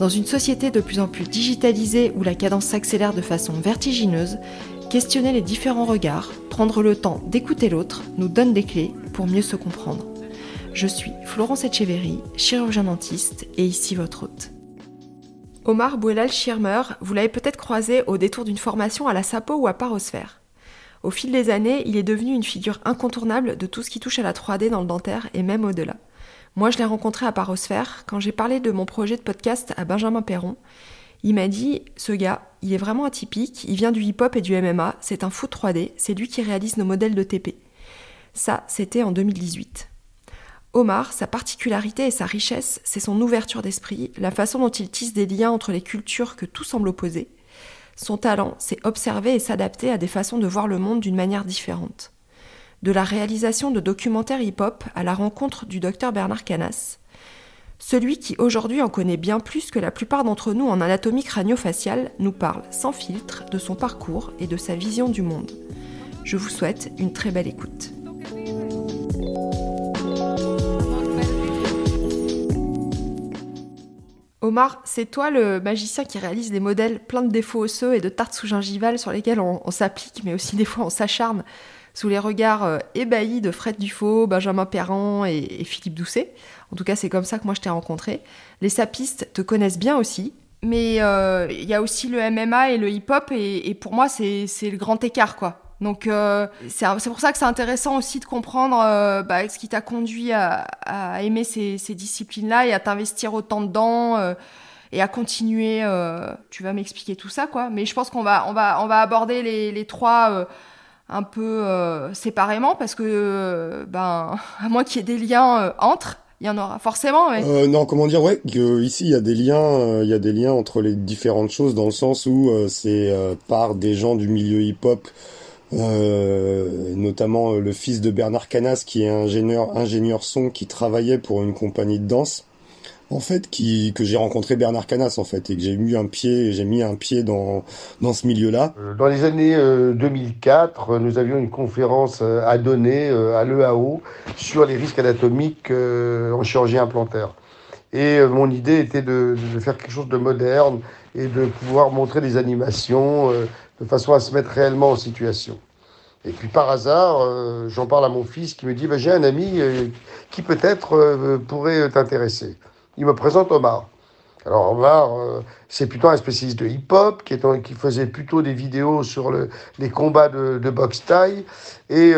Dans une société de plus en plus digitalisée où la cadence s'accélère de façon vertigineuse, questionner les différents regards, prendre le temps d'écouter l'autre nous donne des clés pour mieux se comprendre. Je suis Florence Etcheverry, chirurgien dentiste et ici votre hôte. Omar Bouelal Schirmer, vous l'avez peut-être croisé au détour d'une formation à la Sapo ou à Parosphère. Au fil des années, il est devenu une figure incontournable de tout ce qui touche à la 3D dans le dentaire et même au-delà. Moi, je l'ai rencontré à Parosphère quand j'ai parlé de mon projet de podcast à Benjamin Perron. Il m'a dit Ce gars, il est vraiment atypique, il vient du hip-hop et du MMA, c'est un fou 3D, c'est lui qui réalise nos modèles de TP. Ça, c'était en 2018. Omar, sa particularité et sa richesse, c'est son ouverture d'esprit, la façon dont il tisse des liens entre les cultures que tout semble opposer. Son talent, c'est observer et s'adapter à des façons de voir le monde d'une manière différente. De la réalisation de documentaires hip-hop à la rencontre du docteur Bernard Canas, celui qui aujourd'hui en connaît bien plus que la plupart d'entre nous en anatomie crânio-faciale nous parle sans filtre de son parcours et de sa vision du monde. Je vous souhaite une très belle écoute. Omar, c'est toi le magicien qui réalise des modèles pleins de défauts osseux et de tartes sous gingivales sur lesquels on, s'applique, mais aussi des fois on s'acharne sous les regards euh, ébahis de Fred Dufaux, Benjamin Perrand et, Philippe Doucet. En tout cas, c'est comme ça que moi je t'ai rencontré. Les sapistes te connaissent bien aussi, mais euh, il y a aussi le MMA et le hip-hop, et pour moi, c'est le grand écart, quoi. Donc euh, c'est pour ça que c'est intéressant aussi de comprendre bah, ce qui t'a conduit à, aimer ces, disciplines-là et à t'investir autant dedans et à continuer. tu vas m'expliquer tout ça, quoi. Mais je pense qu'on va, on va, on va aborder les, les trois un peu séparément parce que, ben, à moins qu'il y ait des liens entre. Il y en aura forcément. Mais... non, comment dire, ouais, ici il y a des liens, il y a des liens entre les différentes choses dans le sens où c'est par des gens du milieu hip-hop euh, notamment euh, le fils de Bernard Canas qui est ingénieur ingénieur son qui travaillait pour une compagnie de danse en fait qui que j'ai rencontré Bernard Canas en fait et que j'ai mis un pied j'ai mis un pied dans dans ce milieu-là. Euh, dans les années 2004, nous avions une conférence à donner à l'EAO sur les risques anatomiques en chirurgie implantaire. Et mon idée était de, de, faire quelque chose de moderne et de pouvoir montrer des animations de façon à se mettre réellement en situation. Et puis par hasard, euh, j'en parle à mon fils qui me dit bah, J'ai un ami euh, qui peut-être euh, pourrait t'intéresser. Il me présente Omar. Alors Omar, c'est plutôt un spécialiste de hip-hop qui, qui, faisait plutôt des vidéos sur le, les combats de, boxe taille et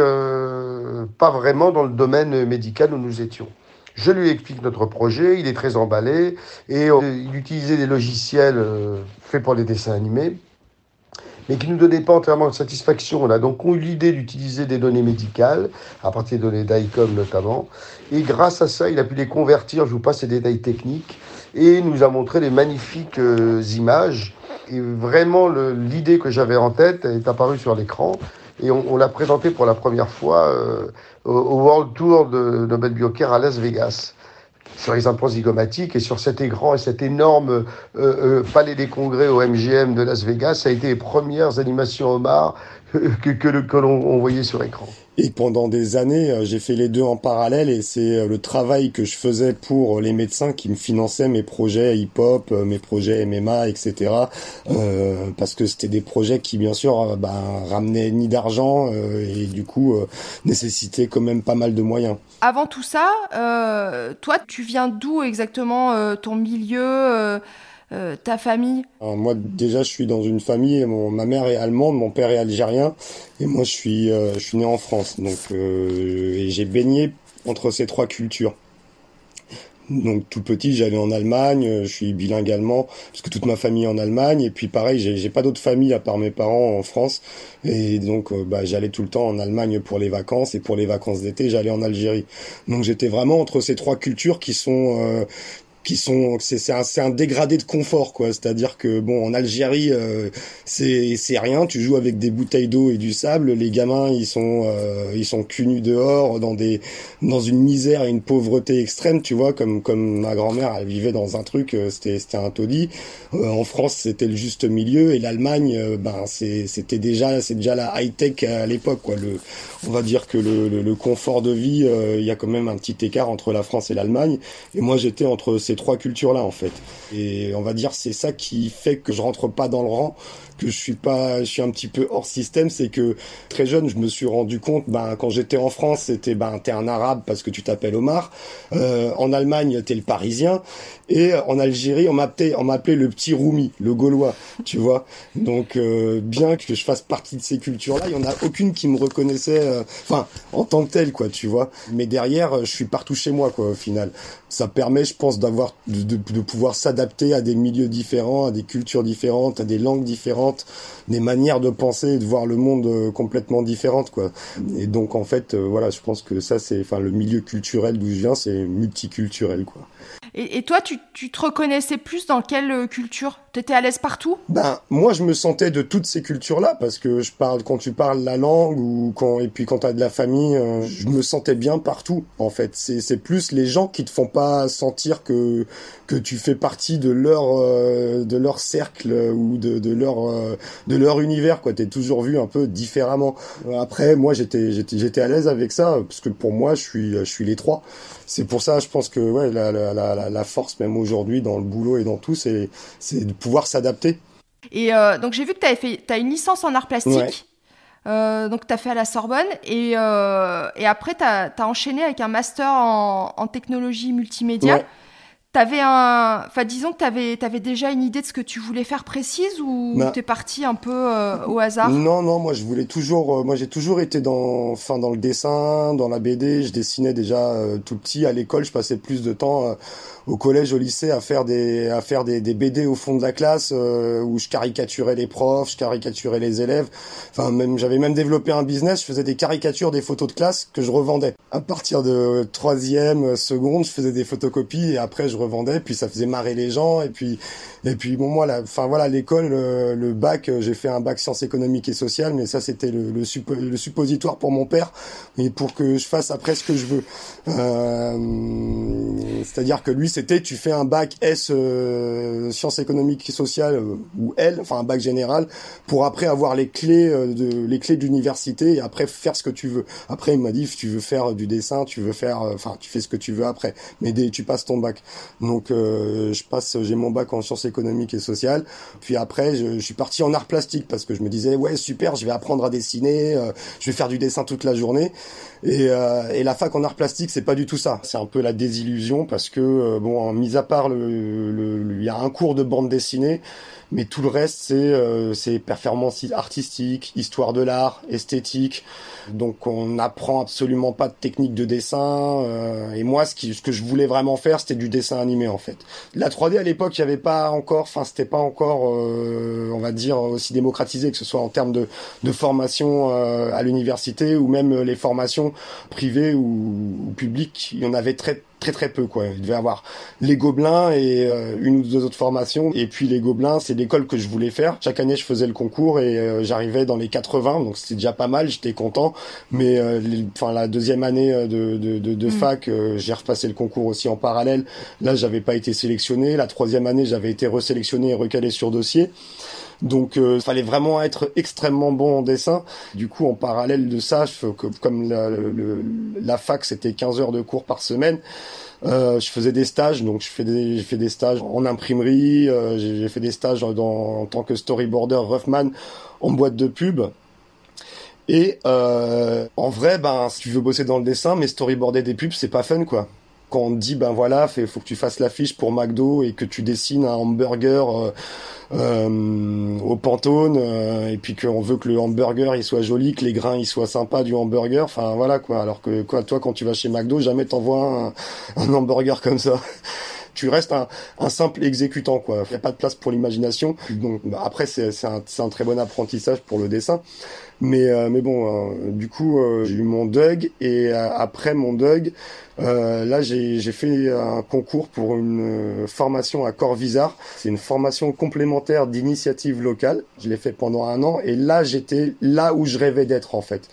pas vraiment dans le domaine médical où nous étions. Je lui explique notre projet, il est très emballé et il utilisait des logiciels faits pour les dessins animés mais qui ne nous donnait pas entièrement de satisfaction. On a donc eu l'idée d'utiliser des données médicales, à partir des données d'ICOM notamment, et grâce à ça, il a pu les convertir, je vous passe les détails techniques, et nous a montré des magnifiques euh, images. Et vraiment, l'idée que j'avais en tête est apparue sur l'écran, et on, l'a présentée pour la première fois euh, au, World Tour de Nobel Biocare à Las Vegas sur les implants zygomatiques et sur cet écran et cet énorme euh, euh, palais des congrès au MGM de Las Vegas, ça a été les premières animations Omar que, que, que l'on voyait sur écran. Et pendant des années, euh, j'ai fait les deux en parallèle et c'est euh, le travail que je faisais pour les médecins qui me finançaient mes projets hip-hop, euh, mes projets MMA, etc. Euh, parce que c'était des projets qui, bien sûr, ben, ramenaient ni d'argent et du coup nécessitaient quand même pas mal de moyens. Avant tout ça, toi, tu viens d'où exactement ton milieu euh, ta famille Moi, déjà, je suis dans une famille. ma mère est allemande, mon père est algérien, et moi, je suis, euh, je suis né en France. Donc, euh, et j'ai baigné entre ces trois cultures. Donc tout petit, j'allais en Allemagne, je suis bilingue allemand, parce que toute ma famille est en Allemagne, et puis pareil, j'ai pas d'autres familles à part mes parents en France, et donc bah, j'allais tout le temps en Allemagne pour les vacances, et pour les vacances d'été, j'allais en Algérie. Donc j'étais vraiment entre ces trois cultures qui sont qui sont c'est c'est un, un dégradé de confort quoi. C'est-à-dire que bon en Algérie euh, c'est c'est rien. Tu joues avec des bouteilles d'eau et du sable. Les gamins ils sont euh, ils sont cul dehors dans des dans une misère et une pauvreté extrême tu vois comme comme ma grand-mère elle vivait dans un truc euh, c'était c'était un taudis. En France c'était le juste milieu. Et l'Allemagne ben c'est c'était déjà c'est déjà la high tech à l'époque quoi. Le on va dire que le, le, le confort de vie il y a quand même un petit écart entre la France et l'Allemagne. Et moi j'étais entre trois cultures-là, en fait. Et on va dire, c'est ça qui fait que je rentre pas dans le rang, que je suis pas, je suis un petit peu hors système, c'est que très jeune, je me suis rendu compte, ben, quand j'étais en France, c'était, ben, t'es un arabe parce que tu t'appelles Omar. Euh, en Allemagne, t'es le parisien. Et en Algérie, on m'appelait, on m'appelait le petit Roumi, le Gaulois, tu vois. Donc, euh, bien que je fasse partie de ces cultures-là, il y en a aucune qui me reconnaissait, euh, enfin, en tant que tel, quoi, tu vois. Mais derrière, je suis partout chez moi, quoi, au final. Ça permet, je pense, d'avoir, de, de pouvoir s'adapter à des milieux différents, à des cultures différentes, à des langues différentes, des manières de penser et de voir le monde euh, complètement différentes, quoi. Et donc, en fait, voilà, je pense que ça, c'est, enfin, le milieu culturel d'où je viens, c'est multiculturel, quoi. Et, et toi, tu, tu, te reconnaissais plus dans quelle euh, culture? T'étais à l'aise partout? Ben moi, je me sentais de toutes ces cultures-là parce que je parle quand tu parles la langue ou quand et puis quand t'as de la famille, euh, je me sentais bien partout. En fait, c'est c'est plus les gens qui te font pas sentir que que tu fais partie de leur euh, de leur cercle ou de de leur de leur univers quoi. T'es toujours vu un peu différemment. Après, moi, j'étais j'étais j'étais à l'aise avec ça parce que pour moi, je suis je suis les trois. C'est pour ça, je pense que ouais, la, la, la, la force même aujourd'hui dans le boulot et dans tout, c'est c'est pouvoir s'adapter. Et euh, donc j'ai vu que tu fait, as une licence en art plastique. Euh, donc tu as fait à la Sorbonne et, euh, et après tu as, enchaîné avec un master en, en technologie multimédia. T'avais un, enfin disons que t'avais avais déjà une idée de ce que tu voulais faire précise ou bah. t'es parti un peu euh, au hasard? Non non, moi je voulais toujours, euh, moi j'ai toujours été dans, enfin dans le dessin, dans la BD. Je dessinais déjà euh, tout petit à l'école. Je passais plus de temps au collège, au lycée à faire des à faire des, des BD au fond de la classe où je caricaturais les profs, je caricaturais les élèves. Enfin même j'avais même développé un business. Je faisais des caricatures des photos de classe que je revendais. À partir de troisième, seconde, je faisais des photocopies et après je revendais, puis ça faisait marrer les gens, et puis et puis bon moi, enfin voilà, l'école, le, bac, euh, j'ai fait un bac sciences économiques et sociales, mais ça c'était le, le, suppositoire pour mon père, et pour que je fasse après ce que je veux. Euh, c'est-à-dire que lui c'était, tu fais un bac S euh, sciences économiques et sociales ou L, enfin un bac général, pour après avoir les clés de les clés d'université et après faire ce que tu veux. Après il m'a dit, tu veux faire du dessin, tu veux faire, enfin tu fais ce que tu veux après, mais dès, tu passes ton bac. Donc euh, je passe, j'ai mon bac en sciences économiques et sociales. Puis après, je, suis parti en art plastique parce que je me disais ouais super, je vais apprendre à dessiner, euh, je vais faire du dessin toute la journée. Et, euh, et la fac en art plastique, c'est pas du tout ça. C'est un peu la désillusion parce que bon, mis à part le, il y a un cours de bande dessinée mais tout le reste c'est euh, c'est performance artistique, histoire de l'art, esthétique. Donc on n'apprend absolument pas de technique de dessin. Euh, et moi, ce, qui, ce que je voulais vraiment faire, c'était du dessin animé en fait. La 3D à l'époque, il y avait pas encore, enfin c'était pas encore, euh, on va dire aussi démocratisé que ce soit en termes de, de formation euh, à l'université ou même les formations privées ou, ou publiques. Il y en avait très très très peu quoi. Il devait avoir les Gobelins et euh, une ou deux autres formations. Et puis les Gobelins, c'est l'école que je voulais faire. Chaque année, je faisais le concours et euh, j'arrivais dans les 80, donc c'était déjà pas mal. J'étais content. Mais euh, enfin la deuxième année de, de, de, de mm. fac, j'ai repassé le concours aussi en parallèle. Là, j'avais pas été sélectionné. La troisième année, j'avais été resélectionné et recalé sur dossier. Donc il fallait vraiment être extrêmement bon en dessin. Du coup, en parallèle de ça, comme la, la fac c'était 15 heures de cours par semaine, euh, je faisais des stages, donc j'ai fait des stages en imprimerie, euh, j'ai fait des stages en tant que storyboarder Ruffman en boîte de pub. Et euh, en vrai, ben, si tu veux bosser dans le dessin, mais storyboarder des pubs, c'est pas fun, quoi quand on te dit ben voilà, il faut que tu fasses l'affiche pour McDo et que tu dessines un hamburger euh, euh, au Pantone euh, et puis qu'on veut que le hamburger il soit joli, que les grains ils soient sympas du hamburger, enfin voilà quoi. Alors que quoi, toi quand tu vas chez McDo, jamais t'envoies un, un hamburger comme ça. tu restes un, simple exécutant quoi. Il y a pas de place pour l'imagination. Donc bah, après c'est un très bon apprentissage pour le dessin. Mais, euh, mais bon, euh, du coup, euh, j'ai eu mon DUG et après mon DUG, là, j'ai fait un concours pour une formation à Corvisart. C'est une formation complémentaire d'initiative locale. Je l'ai fait pendant un an et là, j'étais là où je rêvais d'être en fait.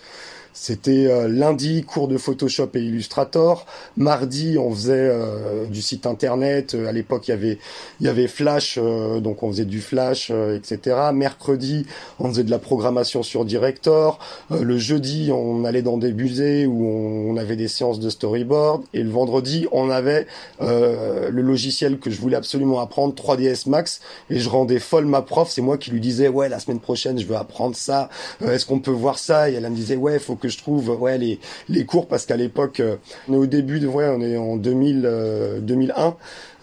C'était euh, lundi cours de Photoshop et Illustrator. Mardi, on faisait euh, du site internet. Euh, à l'époque, il y avait il y avait Flash, donc on faisait du Flash, etc. Mercredi, on faisait de la programmation sur Director. le jeudi, on allait dans des musées où on, avait des séances de storyboard. Et le vendredi, on avait le logiciel que je voulais absolument apprendre, 3ds Max. Et je rendais folle ma prof. C'est moi qui lui disais ouais, la semaine prochaine, je veux apprendre ça. Est-ce qu'on peut voir ça? Et elle me disait ouais, faut que je trouve ouais les les cours parce qu'à l'époque euh, on est au début de ouais on est en 2000 2001 euh,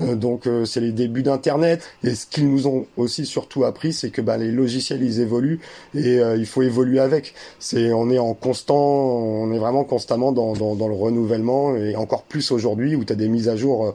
euh, donc c'est les débuts d'internet. Et ce qu'ils nous ont aussi surtout appris c'est que bah les logiciels ils évoluent et il faut évoluer avec. C'est on est en constant on est vraiment constamment dans dans, dans le renouvellement et encore plus aujourd'hui où tu as des mises à jour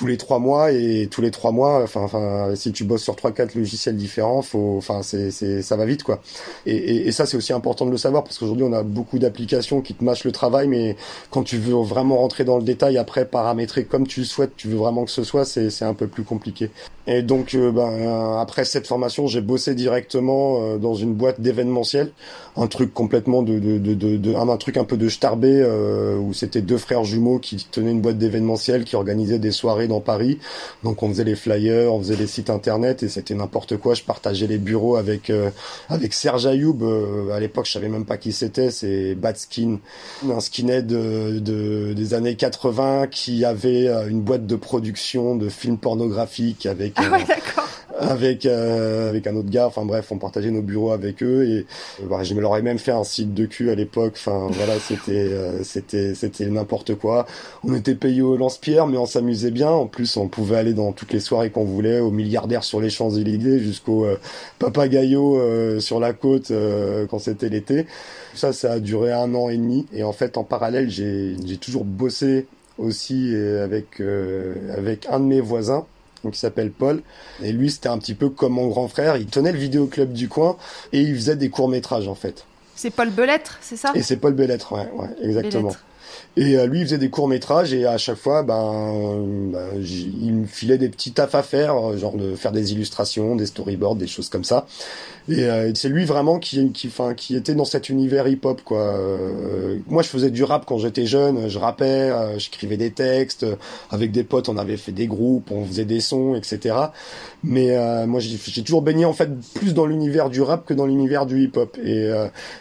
tous les trois mois et tous les trois mois enfin enfin si tu bosses sur trois quatre logiciels différents faut enfin c'est c'est ça va vite quoi. Et, et, et ça c'est aussi important de le savoir parce qu'aujourd'hui on a beaucoup d'applications qui te mâchent le travail mais quand tu veux vraiment rentrer dans le détail après paramétrer comme tu le souhaites tu veux vraiment que ce soit c'est c'est un peu plus compliqué. Et donc euh, ben après cette formation j'ai bossé directement euh, dans une boîte d'événementiel un truc complètement de de de, de, un, truc un peu de starbé euh, où c'était deux frères jumeaux qui tenaient une boîte d'événementiel qui organisaient des soirées dans Paris. Donc on faisait les flyers, on faisait les sites internet et c'était n'importe quoi. Je partageais les bureaux avec euh, avec Serge Ayoub. Euh, à l'époque, je savais même pas qui c'était. C'est Bad Skin, un skinhead de, des années 80 qui avait euh, une boîte de production de films pornographiques avec. Ah ouais, d'accord avec euh, avec un autre gars. Enfin bref, on partageait nos bureaux avec eux et euh, bah, je me leur ai même fait un site de cul à l'époque. Enfin voilà, c'était euh, c'était c'était n'importe quoi. On était payé au lance-pierre, mais on s'amusait bien. En plus, on pouvait aller dans toutes les soirées qu'on voulait, au milliardaire sur les Champs-Élysées jusqu'au papagayo sur la côte quand c'était l'été. Ça, ça a duré un an et demi. Et en fait, en parallèle, j'ai j'ai toujours bossé aussi avec avec un de mes voisins donc il s'appelle Paul. Et lui, c'était un petit peu comme mon grand frère. Il tenait le vidéoclub du coin et il faisait des courts métrages en fait. C'est Paul Bellettre, c'est ça? Et c'est Paul Bellettre, ouais, ouais exactement. Et euh, lui, il faisait des courts métrages et à chaque fois, ben, ben il me filait des petits tafs à faire, euh, genre de faire des illustrations, des storyboards, des choses comme ça. Et euh, c'est lui vraiment qui, qui, enfin, qui était dans cet univers hip-hop, quoi. Euh, moi, je faisais du rap quand j'étais jeune, je rappais, j'écrivais des textes, avec des potes, on avait fait des groupes, on faisait des sons, etc. Mais moi, j'ai toujours baigné en fait plus dans l'univers du rap que dans l'univers du hip-hop. Et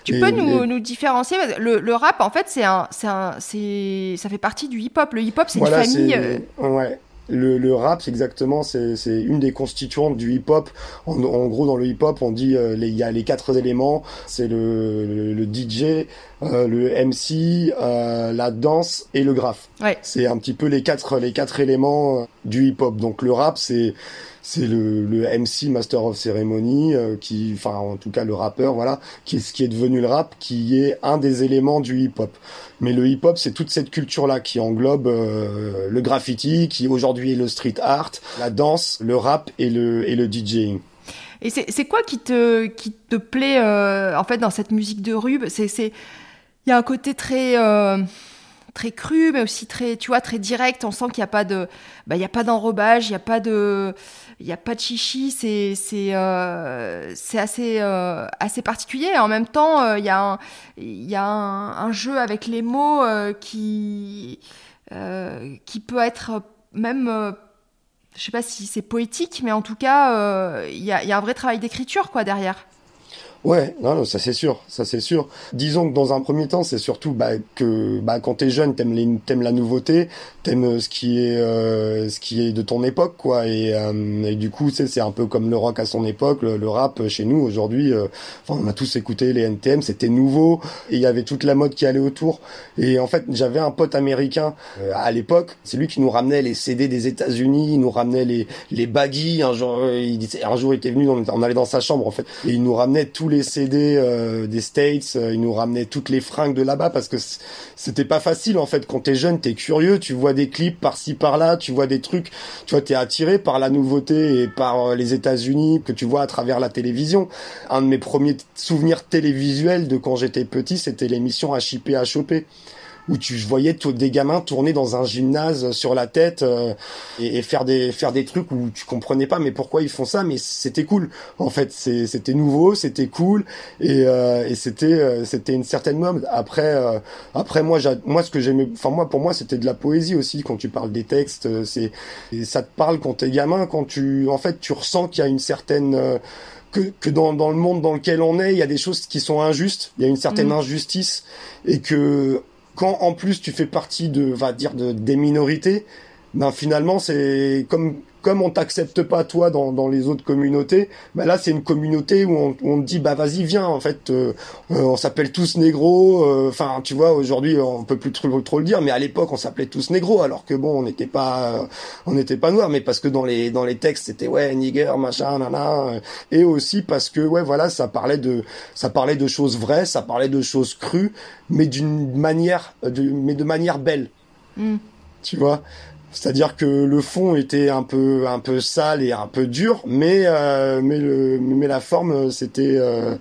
tu peux nous, nous différencier le, le rap, en fait, c'est un, un, ça fait partie du hip-hop. Le hip-hop, c'est une famille. Euh, ouais. Le, le, rap, exactement, c'est, c'est une des constituantes du hip-hop. En, en, gros, dans le hip-hop, on dit euh, il y a les quatre éléments. C'est le, le, DJ, euh, le MC, euh, la danse et le graphe. Ouais. C'est un petit peu les quatre les quatre éléments du hip-hop. Donc le rap, c'est c'est le, le, MC Master of Ceremony euh, qui enfin en tout cas le rappeur voilà qui est ce qui est devenu le rap qui est un des éléments du hip-hop. Mais le hip-hop c'est toute cette culture là qui englobe euh, le graffiti qui aujourd'hui est le street art la danse le rap et le et le DJing et c'est quoi qui te qui te plaît euh, en fait dans cette musique de rue? C'est c'est il y a un côté très très cru, mais aussi très, tu vois, très direct. On sent qu'il n'y a pas de, bah, y a pas d'enrobage, il n'y a pas de, il y a pas de chichi. C'est, c'est, euh, assez, euh, assez particulier. en même temps, euh, il y a, un, il y a un, jeu avec les mots qui, qui peut être même je sais pas si c'est poétique, mais en tout cas, il y, a, y, a, un vrai travail d'écriture quoi derrière. Ouais, non, ça c'est sûr, ça c'est sûr. Disons que dans un premier temps, c'est surtout bah, que bah, quand t'es jeune, t'aimes, t'aimes la nouveauté, t'aimes euh, ce qui est euh, ce qui est de ton époque, quoi. Et, euh, du coup, c'est, c'est un peu comme le rock à son époque, le, rap chez nous aujourd'hui. enfin, on a tous écouté les NTM, c'était nouveau, il y avait toute la mode qui allait autour. Et en fait, j'avais un pote américain à l'époque, c'est lui qui nous ramenait les CD des États-Unis, il nous ramenait les les baggy. Un jour, il, un jour, il était venu, on, on allait dans sa chambre en fait, et il nous ramenait tous tous les CD euh, des States, euh, ils nous ramenaient toutes les fringues de là-bas parce que c'était pas facile en fait. Quand t'es jeune, t'es curieux, tu vois des clips par-ci par-là, tu vois des trucs, tu vois, t'es attiré par la nouveauté et par les États-Unis que tu vois à travers la télévision. Un de mes premiers souvenirs télévisuels de quand j'étais petit, c'était l'émission HIP choper où tu voyais des gamins tourner dans un gymnase sur la tête euh, et, faire des faire des trucs où tu comprenais pas mais pourquoi ils font ça mais c'était cool en fait c'était nouveau c'était cool et, euh, et c'était euh, c'était une certaine mode après après moi moi ce que j'aimais enfin moi pour moi c'était de la poésie aussi quand tu parles des textes c'est ça te parle quand t'es gamin quand tu en fait tu ressens qu'il y a une certaine que, que dans, dans le monde dans lequel on est, il y a des choses qui sont injustes, il y a une certaine mmh. injustice, et que quand en plus tu fais partie de, va dire, de, des minorités, ben finalement c'est comme comme on t'accepte pas toi dans, dans les autres communautés, ben là c'est une communauté où on, on te dit bah vas-y viens en fait euh, euh, on s'appelle tous négros euh, enfin tu vois aujourd'hui on peut plus trop, trop le dire mais à l'époque on s'appelait tous négros alors que bon on n'était pas on n'était pas noirs mais parce que dans les dans les textes c'était ouais nigger machin nana et aussi parce que ouais voilà ça parlait de ça parlait de choses vraies ça parlait de choses crues mais d'une manière de, mais de manière belle mm. tu vois? C'est-à-dire que le fond était un peu un peu sale et un peu dur, mais euh, mais le mais la forme c'était euh,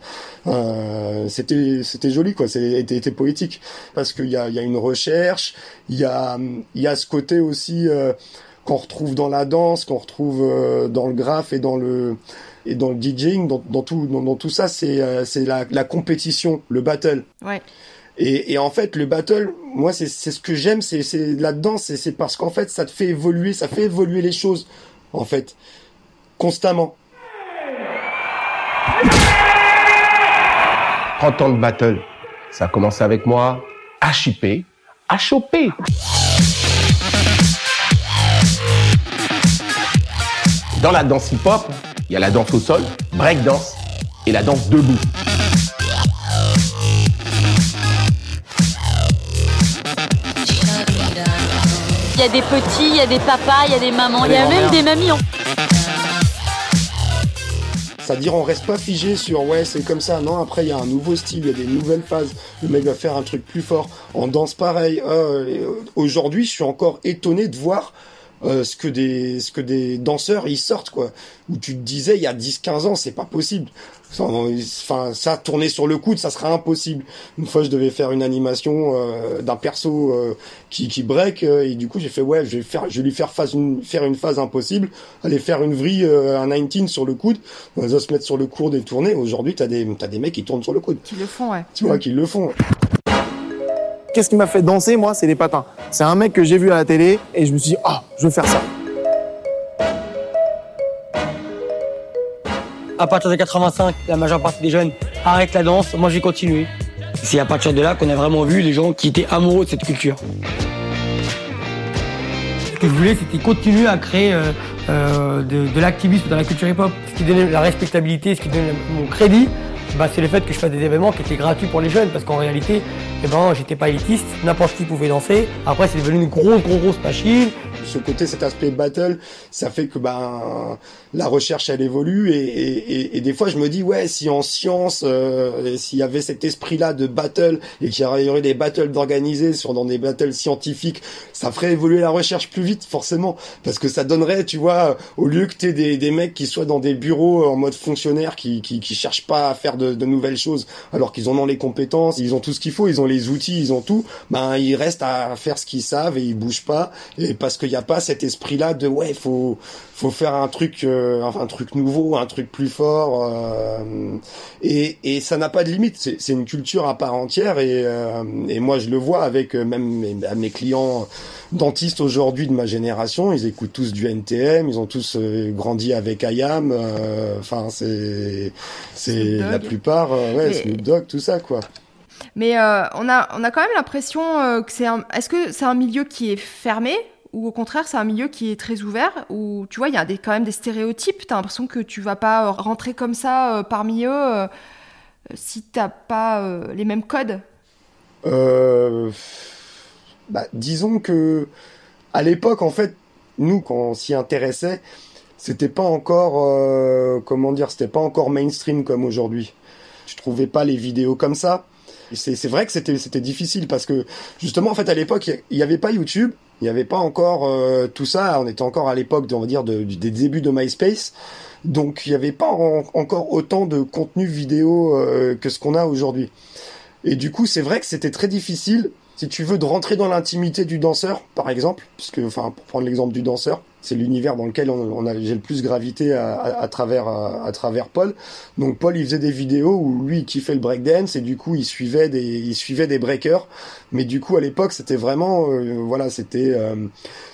euh, c'était c'était joli quoi, c'était était poétique parce qu'il y a il y a une recherche, il y a il y a ce côté aussi qu'on retrouve dans la danse, qu'on retrouve dans le graphe et dans le et dans le DJing, dans, dans tout dans, dans, tout ça, c'est c'est la, la compétition, le battle. Ouais. Et, en fait, le battle, moi, c'est ce que j'aime, c'est là-dedans, c'est parce qu'en fait, ça te fait évoluer, ça fait évoluer les choses, en fait, constamment. 30 ans de battle, ça a commencé avec moi, HIP, HOP. Dans la danse hip-hop, il y a la danse au sol, break dance et la danse debout. Il y a des petits, il y a des papas, il y a des mamans, il y a même des mamies. C'est-à-dire on reste pas figé sur ouais c'est comme ça. Non après il y a un nouveau style, il y a des nouvelles phases. Le mec va faire un truc plus fort. En danse pareil. Euh, aujourd'hui je suis encore étonné de voir euh, ce que des ce que des danseurs ils sortent quoi où tu te disais il y a 10 15 ans c'est pas possible enfin ça tourner sur le coude ça serait impossible. Une fois je devais faire une animation euh, d'un perso euh, qui qui break et du coup j'ai fait ouais je vais faire je vais lui faire phase une, faire une phase impossible aller faire une vrille un 19 sur le coude. On va se mettre sur le coude et tourner aujourd'hui t'as des t'as des mecs qui tournent sur le coude. Qui le font ouais. Tu vois qui le font Qu'est-ce qui m'a fait danser, moi C'est les patins. C'est un mec que j'ai vu à la télé et je me suis dit, ah, je veux faire ça. À partir de 85, la majeure partie des jeunes arrêtent la danse. Moi, j'ai continué. C'est à partir de là qu'on a vraiment vu les gens qui étaient amoureux de cette culture. Ce que je voulais, c'était continuer à créer euh, euh, de, de l'activisme dans la culture hip-hop. Ce qui donnait la respectabilité, ce qui donnait mon crédit, bah, c'est le fait que je fasse des événements qui étaient gratuits pour les jeunes, parce qu'en réalité, eh ben, j'étais pas élitiste, n'importe qui pouvait danser. Après, c'est devenu une grosse, grosse, grosse machine. Ce côté, cet aspect battle, ça fait que ben la recherche elle évolue et, et, et, des fois je me dis ouais si en science euh, s'il y avait cet esprit-là de battle et qu'il y aurait des battles d'organiser sur dans des battles scientifiques, ça ferait évoluer la recherche plus vite forcément parce que ça donnerait tu vois au lieu que t'aies des, des mecs qui soient dans des bureaux en mode fonctionnaire qui qui, qui cherchent pas à faire de, nouvelles choses. Alors qu'ils en ont les compétences, ils ont tout ce qu'il faut, ils ont les outils, ils ont tout, ben ils restent à faire ce qu'ils savent et ils bougent pas. Et parce qu'il n'y a pas cet esprit-là de ouais faut faut faire un truc euh, un truc nouveau, un truc plus fort euh, et, et ça n'a pas de limite, c'est une culture à part entière et, euh, et moi je le vois avec même mes, mes clients dentistes aujourd'hui de ma génération, ils écoutent tous du NTM, ils ont tous grandi avec IAM, enfin c'est c'est la plupart ouais, Snoop Dogg, tout ça quoi. Mais euh, on, a, on a quand même l'impression euh, que c'est un. Est-ce que c'est un milieu qui est fermé ou au contraire c'est un milieu qui est très ouvert Ou tu vois, il y a quand même des stéréotypes. T'as l'impression que tu vas pas rentrer comme ça euh, parmi eux si t'as pas les mêmes codes bah, Disons que à l'époque, en fait, nous, quand on s'y intéressait, c'était pas encore, comment dire, c'était pas encore mainstream comme aujourd'hui. tu trouvais pas les vidéos comme ça. C'est vrai que c'était difficile parce que justement en fait à l'époque il n'y avait pas YouTube, il n'y avait pas encore euh, tout ça, on était encore à l'époque on va dire de, des débuts de MySpace. Donc il n'y avait pas encore autant de contenu vidéo euh, que ce qu'on a aujourd'hui. Et du coup, c'est vrai que c'était très difficile si tu veux de rentrer dans l'intimité du danseur, par exemple, puisque enfin pour prendre l'exemple du danseur, c'est l'univers dans lequel on, a j'ai le plus gravité à, travers à, travers Paul. Donc Paul il faisait des vidéos où lui il kiffait le breakdance et du coup il suivait des il suivait des breakers. Mais du coup à l'époque c'était vraiment euh, voilà c'était euh,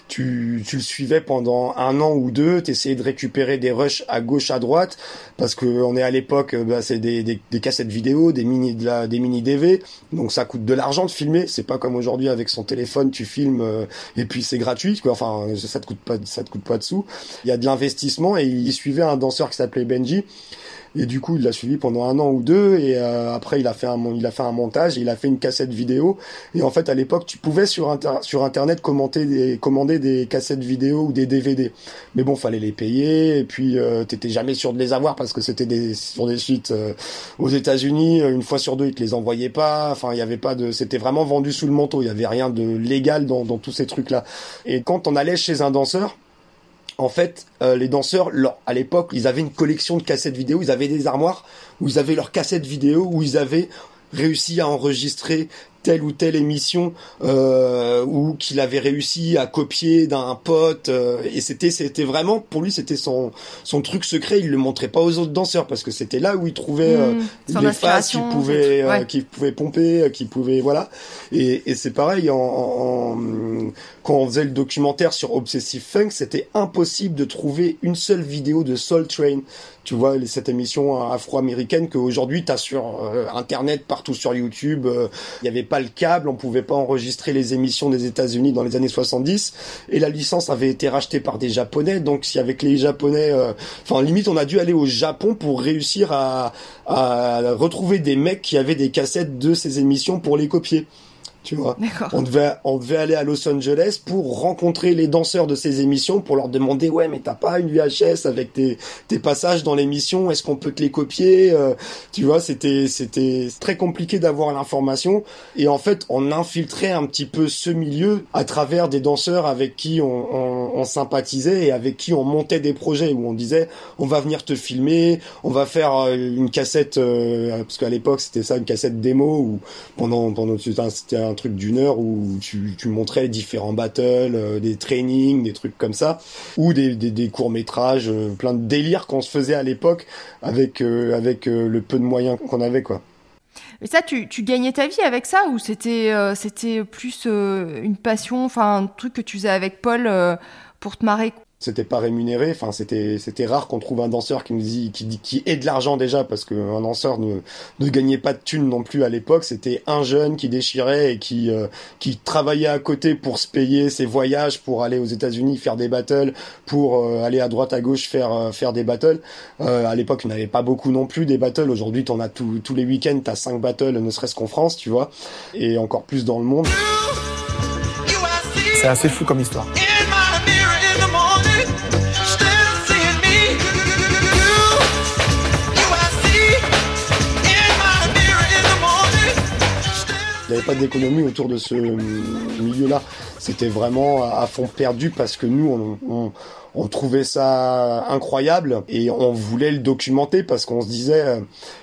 tu, tu le suivais pendant un an ou deux, t'essayais de récupérer des rushs à gauche, à droite, parce que on est à l'époque, bah, c'est des, des, des, cassettes vidéo, des mini, de la, des mini DV, donc ça coûte de l'argent de filmer. C'est pas comme aujourd'hui avec son téléphone, tu filmes euh, et puis c'est gratuit, quoi. Enfin, ça te coûte pas, ça te coûte pas de sous. Il y a de l'investissement et il suivait un danseur qui s'appelait Benji et du coup, il l'a suivi pendant un an ou deux. Et euh, après, il a fait un, il a fait un montage. il a fait une cassette vidéo. Et en fait, à l'époque, tu pouvais sur, sur internet commenter des, commander des cassettes vidéo ou des DVD. Mais bon, fallait les payer. Et puis, euh, t'étais jamais sûr de les avoir parce que c'était des sur des sites euh, aux États-Unis. Une fois sur deux, ils te les envoyaient pas. Enfin, il y avait pas de. C'était vraiment vendu sous le manteau. Il y avait rien de légal dans, dans tous ces trucs-là. Et quand on allait chez un danseur en fait, euh, les danseurs, à l'époque, ils avaient une collection de cassettes vidéo, ils avaient des armoires où ils avaient leurs cassettes vidéo, où ils avaient réussi à enregistrer telle ou telle émission euh, ou qu'il avait réussi à copier d'un pote euh, et c'était c'était vraiment pour lui c'était son son truc secret. Il le montrait pas aux autres danseurs parce que c'était là où il trouvait euh, mmh, les phases qui pouvaient euh, qui pouvaient pomper qui pouvaient voilà. Et, et c'est pareil en, en, quand on faisait le documentaire sur Obsessive Funk c'était impossible de trouver une seule vidéo de Soul Train. Tu vois cette émission afro-américaine qu'aujourd'hui tu as sur internet partout sur YouTube il y avait pas le câble, on pouvait pas enregistrer les émissions des États-Unis dans les années 70 et la licence avait été rachetée par des japonais donc si avec les japonais euh, enfin limite on a dû aller au Japon pour réussir à, à retrouver des mecs qui avaient des cassettes de ces émissions pour les copier tu vois. On devait, on devait aller à Los Angeles pour rencontrer les danseurs de ces émissions pour leur demander ouais mais t'as pas une VHS avec tes, tes passages dans l'émission, est-ce qu'on peut te les copier euh, Tu vois, c'était c'était très compliqué d'avoir l'information et en fait on infiltrait un petit peu ce milieu à travers des danseurs avec qui on, on, on sympathisait et avec qui on montait des projets où on disait on va venir te filmer, on va faire euh, une cassette euh, parce qu'à l'époque c'était ça une cassette démo où pendant pendant c'était un truc d'une heure où tu, montrais différents battles, euh, des trainings, des trucs comme ça, ou des, courts métrages, euh, plein de délires qu'on se faisait à l'époque avec euh, avec le peu de moyens qu'on avait quoi. Mais ça, tu, tu, gagnais ta vie avec ça ou c'était c'était plus une passion, enfin un truc que tu faisais avec Paul pour te marrer? C'était pas rémunéré. Enfin, c'était c'était rare qu'on trouve un danseur qui nous dit qui dit qui ait de l'argent déjà parce qu'un danseur ne ne gagnait pas de thunes non plus à l'époque. C'était un jeune qui déchirait et qui euh, qui travaillait à côté pour se payer ses voyages pour aller aux États-Unis faire des battles, pour euh, aller à droite à gauche faire euh, faire des battles. à l'époque, il n'y avait pas beaucoup non plus des battles. Aujourd'hui, t'en as tous tous les week-ends, t'as cinq battles, ne serait-ce qu'en France, tu vois, et encore plus dans le monde. C'est assez fou comme histoire. N'y avait pas d'économie autour de ce milieu-là. C'était vraiment à fond perdu parce que nous, on, trouvait ça incroyable et on voulait le documenter parce qu'on se disait,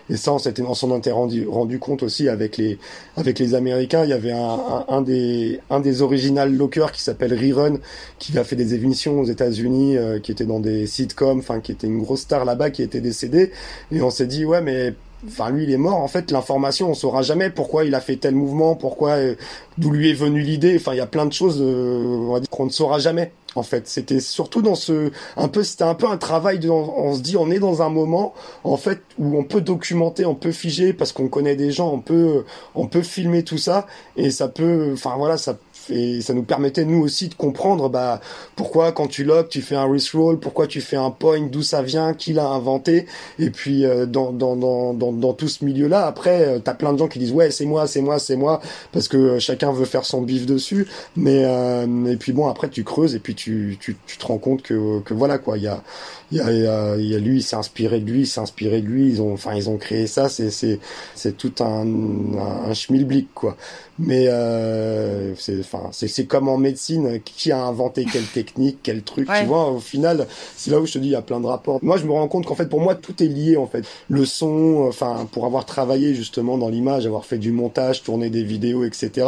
et ça on s'était on s'en était rendu, compte aussi avec les avec les Américains. Il y avait un, un, des un des original lockers qui s'appelle Rerun qui a fait des émissions aux États-Unis, euh, qui était dans des sitcoms, enfin qui était une grosse star là-bas, qui était décédé. Et on s'est dit ouais mais enfin lui il est mort. En fait l'information on saura jamais pourquoi il a fait tel mouvement pourquoi euh, d'où lui est venue l'idée. Enfin il y a plein de choses euh, qu'on ne saura jamais en fait. C'était surtout dans ce un peu c'était un peu un travail de on, se dit on est dans un moment en fait où on peut documenter on peut figer parce qu'on connaît des gens on peut on peut filmer tout ça et ça peut enfin voilà ça et ça nous permettait nous aussi de comprendre bah pourquoi quand tu logs tu fais un wrist roll pourquoi tu fais un point d'où ça vient qui l'a inventé. Et puis euh, dans, dans, dans, dans, dans tout ce milieu là après euh, t'as plein de gens qui disent ouais c'est moi c'est moi c'est moi parce que euh, chacun veut faire son bif dessus. Mais et puis bon après tu creuses et puis tu, tu, tu te rends compte que, que voilà quoi, il y a, il y a, il y a lui, il s'est inspiré de lui, il s'est inspiré de lui, ils ont, enfin ils ont créé ça, c'est c'est c'est tout un un, un schmilblick quoi. Mais euh, c'est enfin c'est c'est comme en médecine, qui a inventé quelle technique, quel truc, Ouais. tu vois. Au final, c'est là où je te dis il y a plein de rapports. Moi, je me rends compte qu'en fait pour moi tout est lié en fait. Le son, enfin pour avoir travaillé justement dans l'image, avoir fait du montage, tourné des vidéos, etc.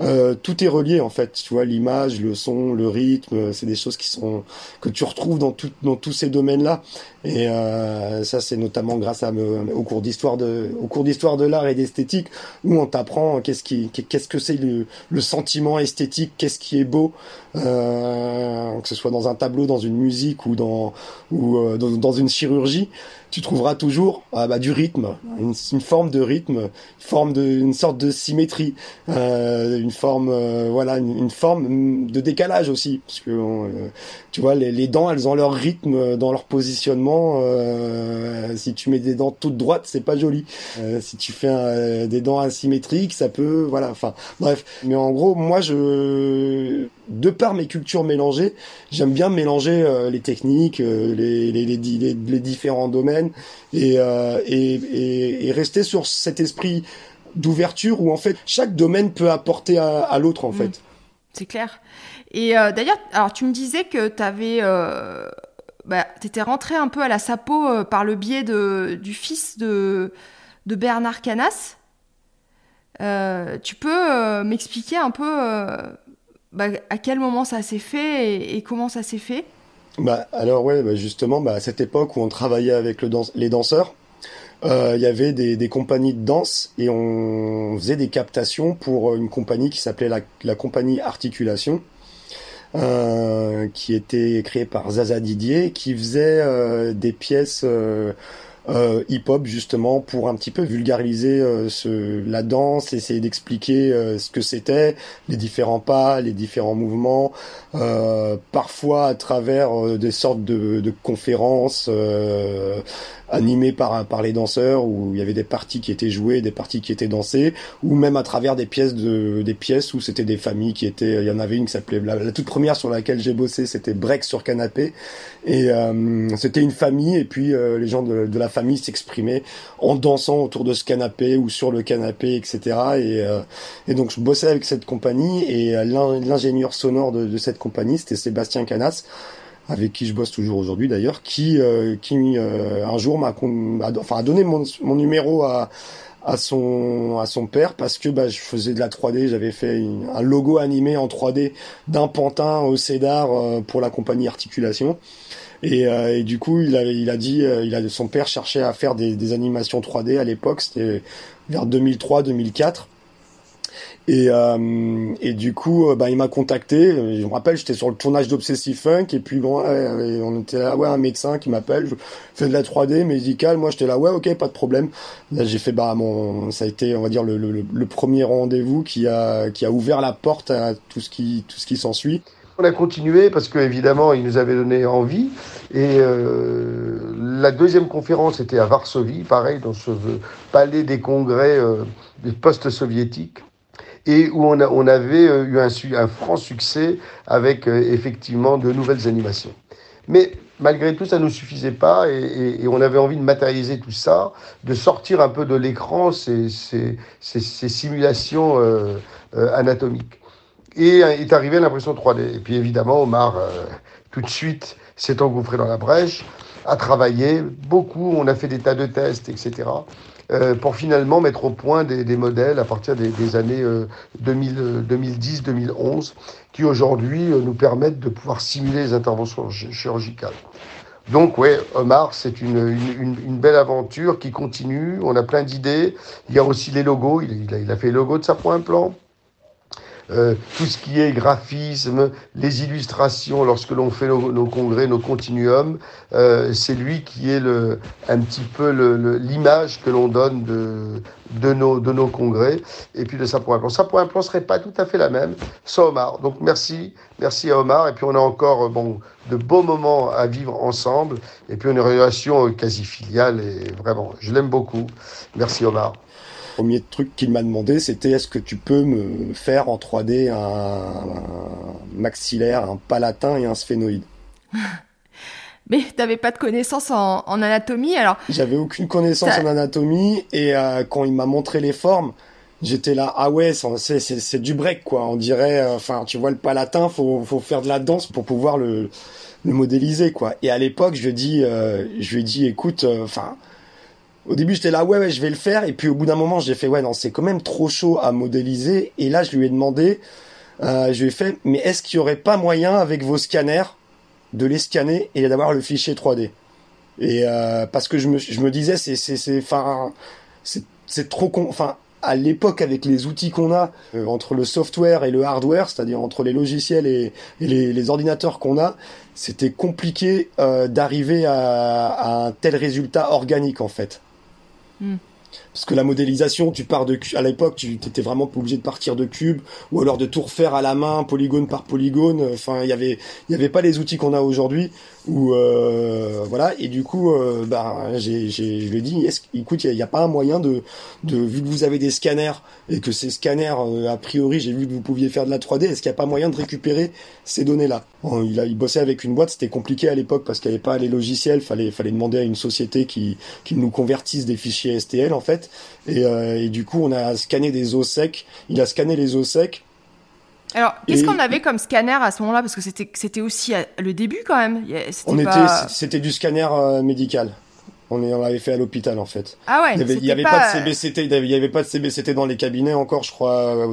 Euh, tout est relié en fait. Tu vois l'image, le son, le rythme, c'est des choses qui sont que tu retrouves dans tout, dans tous ces domaines-là. Et euh, ça, c'est notamment grâce me, au cours d'histoire de, au cours d'histoire de l'art et d'esthétique, où on t'apprend qu'est-ce qui, qu'est-ce que c'est le, le sentiment esthétique, qu'est-ce qui est beau, euh, que ce soit dans un tableau, dans une musique ou dans, ou euh, dans, dans une chirurgie. Tu trouveras toujours ah bah, du rythme, une, une forme de rythme, une forme de, une sorte de symétrie, euh, une forme, euh, voilà, une, une forme de décalage aussi, parce que euh, tu vois, les, les dents, elles ont leur rythme dans leur positionnement. euh, si tu mets des dents toutes droites, c'est pas joli. Euh, si tu fais des dents asymétriques, ça peut, voilà. Enfin, bref. Mais en gros, moi, je, de par mes cultures mélangées, j'aime bien mélanger euh, les techniques, euh, les, les, les, les- différents domaines, et, euh, et, et, et rester sur cet esprit d'ouverture où en fait chaque domaine peut apporter à, à l'autre en Mm. fait. C'est clair. Et euh, d'ailleurs, alors tu me disais que tu avais. Euh, bah, étais rentré un peu à la Sapo euh, par le biais de, du fils de, de Bernard Canas. Euh, tu peux euh, m'expliquer un peu euh, bah, à quel moment ça s'est fait et, comment ça s'est fait? Bah, alors ouais, bah, justement, bah, à cette époque où on travaillait avec les danseurs, euh, il y avait des, compagnies de danse et on faisait des captations pour une compagnie qui s'appelait la, compagnie Articulation, euh, qui était créée par Zaza Didier, qui faisait euh, des pièces euh, hip-hop justement pour un petit peu vulgariser euh, ce, la danse, essayer d'expliquer euh, ce que c'était, les différents pas, les différents mouvements, euh, parfois à travers euh, des sortes de, de conférences euh, animées par, par les danseurs où il y avait des parties qui étaient jouées, des parties qui étaient dansées, ou même à travers des pièces de des pièces où c'était des familles qui étaient. Il y en avait une qui s'appelait la, la toute première sur laquelle j'ai bossé, c'était Break sur canapé, et euh, c'était une famille et puis euh, les gens de, de la famille s'exprimaient en dansant autour de ce canapé ou sur le canapé, etc. Et, euh, et donc je bossais avec cette compagnie et l'in- l'ingénieur sonore de, de cette compagnie, c'était Sébastien Canas, avec qui je bosse toujours aujourd'hui d'ailleurs, qui, euh, qui euh, un jour m'a enfin, a donné mon, mon numéro à, à son à son père parce que bah, je faisais de la 3D, j'avais fait une- un logo animé en 3D d'un pantin au Cédar euh, pour la compagnie Articulation. Et, euh, du coup, il a, il a dit, euh, il a, son père cherchait à faire des, des animations 3D à l'époque, c'était vers 2003-2004. Et, euh, et du coup, euh, bah, il m'a contacté. Je me rappelle, j'étais sur le tournage d'Obsessive Funk, et puis bon, ouais, on était là, ouais, un médecin qui m'appelle, je fais de la 3D médicale. Moi, j'étais là, ouais, ok, pas de problème. Là, j'ai fait, bah, mon, ça a été, on va dire, le, le, le premier rendez-vous qui a, qui a ouvert la porte à tout ce qui, tout ce qui s'ensuit. On a continué parce que évidemment il nous avait donné envie et euh, la deuxième conférence était à Varsovie, pareil dans ce palais des congrès euh, post-soviétiques et où on, a, on avait euh, eu un, un franc succès avec euh, effectivement de nouvelles animations. Mais malgré tout, ça ne nous suffisait pas et, et- et on avait envie de matérialiser tout ça, de sortir un peu de l'écran ces, ces, ces- ces simulations euh, euh, anatomiques. Et euh, est arrivée l'impression 3D. Et puis évidemment, Omar, euh, tout de suite, s'est engouffré dans la brèche, a travaillé beaucoup, on a fait des tas de tests, etc. euh, pour finalement mettre au point des, des modèles à partir des, des années euh, 2010-2011 qui aujourd'hui euh, nous permettent de pouvoir simuler les interventions ch- chirurgicales. Donc ouais, Omar, c'est une, une, une- belle aventure qui continue. On a plein d'idées. Il y a aussi les logos. Il, il a, il a fait le logo de sa point plan. Euh, tout ce qui est graphisme, les illustrations lorsque l'on fait nos, nos congrès, nos continuums, euh, c'est lui qui est le, un petit peu l'image que l'on donne de, de, nos, de nos congrès et puis de sa point plan. Sa point plan serait pas tout à fait la même sans Omar. Donc merci, merci à Omar. Et puis on a encore euh, bon, de beaux moments à vivre ensemble. Et puis une relation euh, quasi filiale et vraiment, je l'aime beaucoup. Merci Omar. Premier truc qu'il m'a demandé, c'était est-ce que tu peux me faire en 3D un, un- maxillaire, un palatin et un sphénoïde. Mais t'avais pas de connaissances en, en anatomie, alors J'avais aucune connaissance en anatomie et euh, quand il m'a montré les formes, j'étais là ah ouais c'est c'est c'est du break quoi. On dirait euh, enfin tu vois le palatin faut faut faire de la danse pour pouvoir le le modéliser quoi. Et à l'époque je lui ai dit euh, je lui ai dit écoute euh, enfin au début j'étais là ouais ouais je vais le faire. Et puis au bout d'un moment j'ai fait ouais non c'est quand même trop chaud à modéliser. Et là je lui ai demandé euh, je lui ai fait mais est-ce qu'il y aurait pas moyen avec vos scanners de les scanner et d'avoir le fichier 3D et euh, parce que je me, je me disais c'est c'est c'est enfin c'est c'est trop con enfin à l'époque avec les outils qu'on a euh, entre le software et le hardware c'est-à-dire entre les logiciels et, les, les ordinateurs qu'on a c'était compliqué euh, d'arriver à, à un tel résultat organique en fait 嗯。Parce que la modélisation, tu pars de à l'époque, tu étais vraiment obligé de partir de cubes ou alors de tout refaire à la main, polygone par polygone. Enfin, il y avait, il y avait pas les outils qu'on a aujourd'hui. Ou euh, voilà. Et du coup, euh, bah, j'ai, je lui ai dit, écoute, il n'y a, pas un moyen de, de, vu que vous avez des scanners et que ces scanners, euh, a priori, j'ai vu que vous pouviez faire de la 3D, est-ce qu'il n'y a pas moyen de récupérer ces données-là? Bon, il, a, il bossait avec une boîte, c'était compliqué à l'époque parce qu'il n'y avait pas les logiciels, fallait, fallait demander à une société qui, qui nous convertisse des fichiers STL en fait. Et, euh, et du coup, on a scanné des os secs. Il a scanné les os secs. Alors, qu'est-ce Et- qu'on avait comme scanner à ce moment-là? Parce que c'était c'était aussi le début quand même. C'était On pas- était, c'était du scanner euh, médical. On, est, on l'avait fait à l'hôpital en fait. Ah ouais, Il y avait, il y c'était avait pas... de CBCT, il y avait- pas de CBCT dans les cabinets encore, je crois, euh,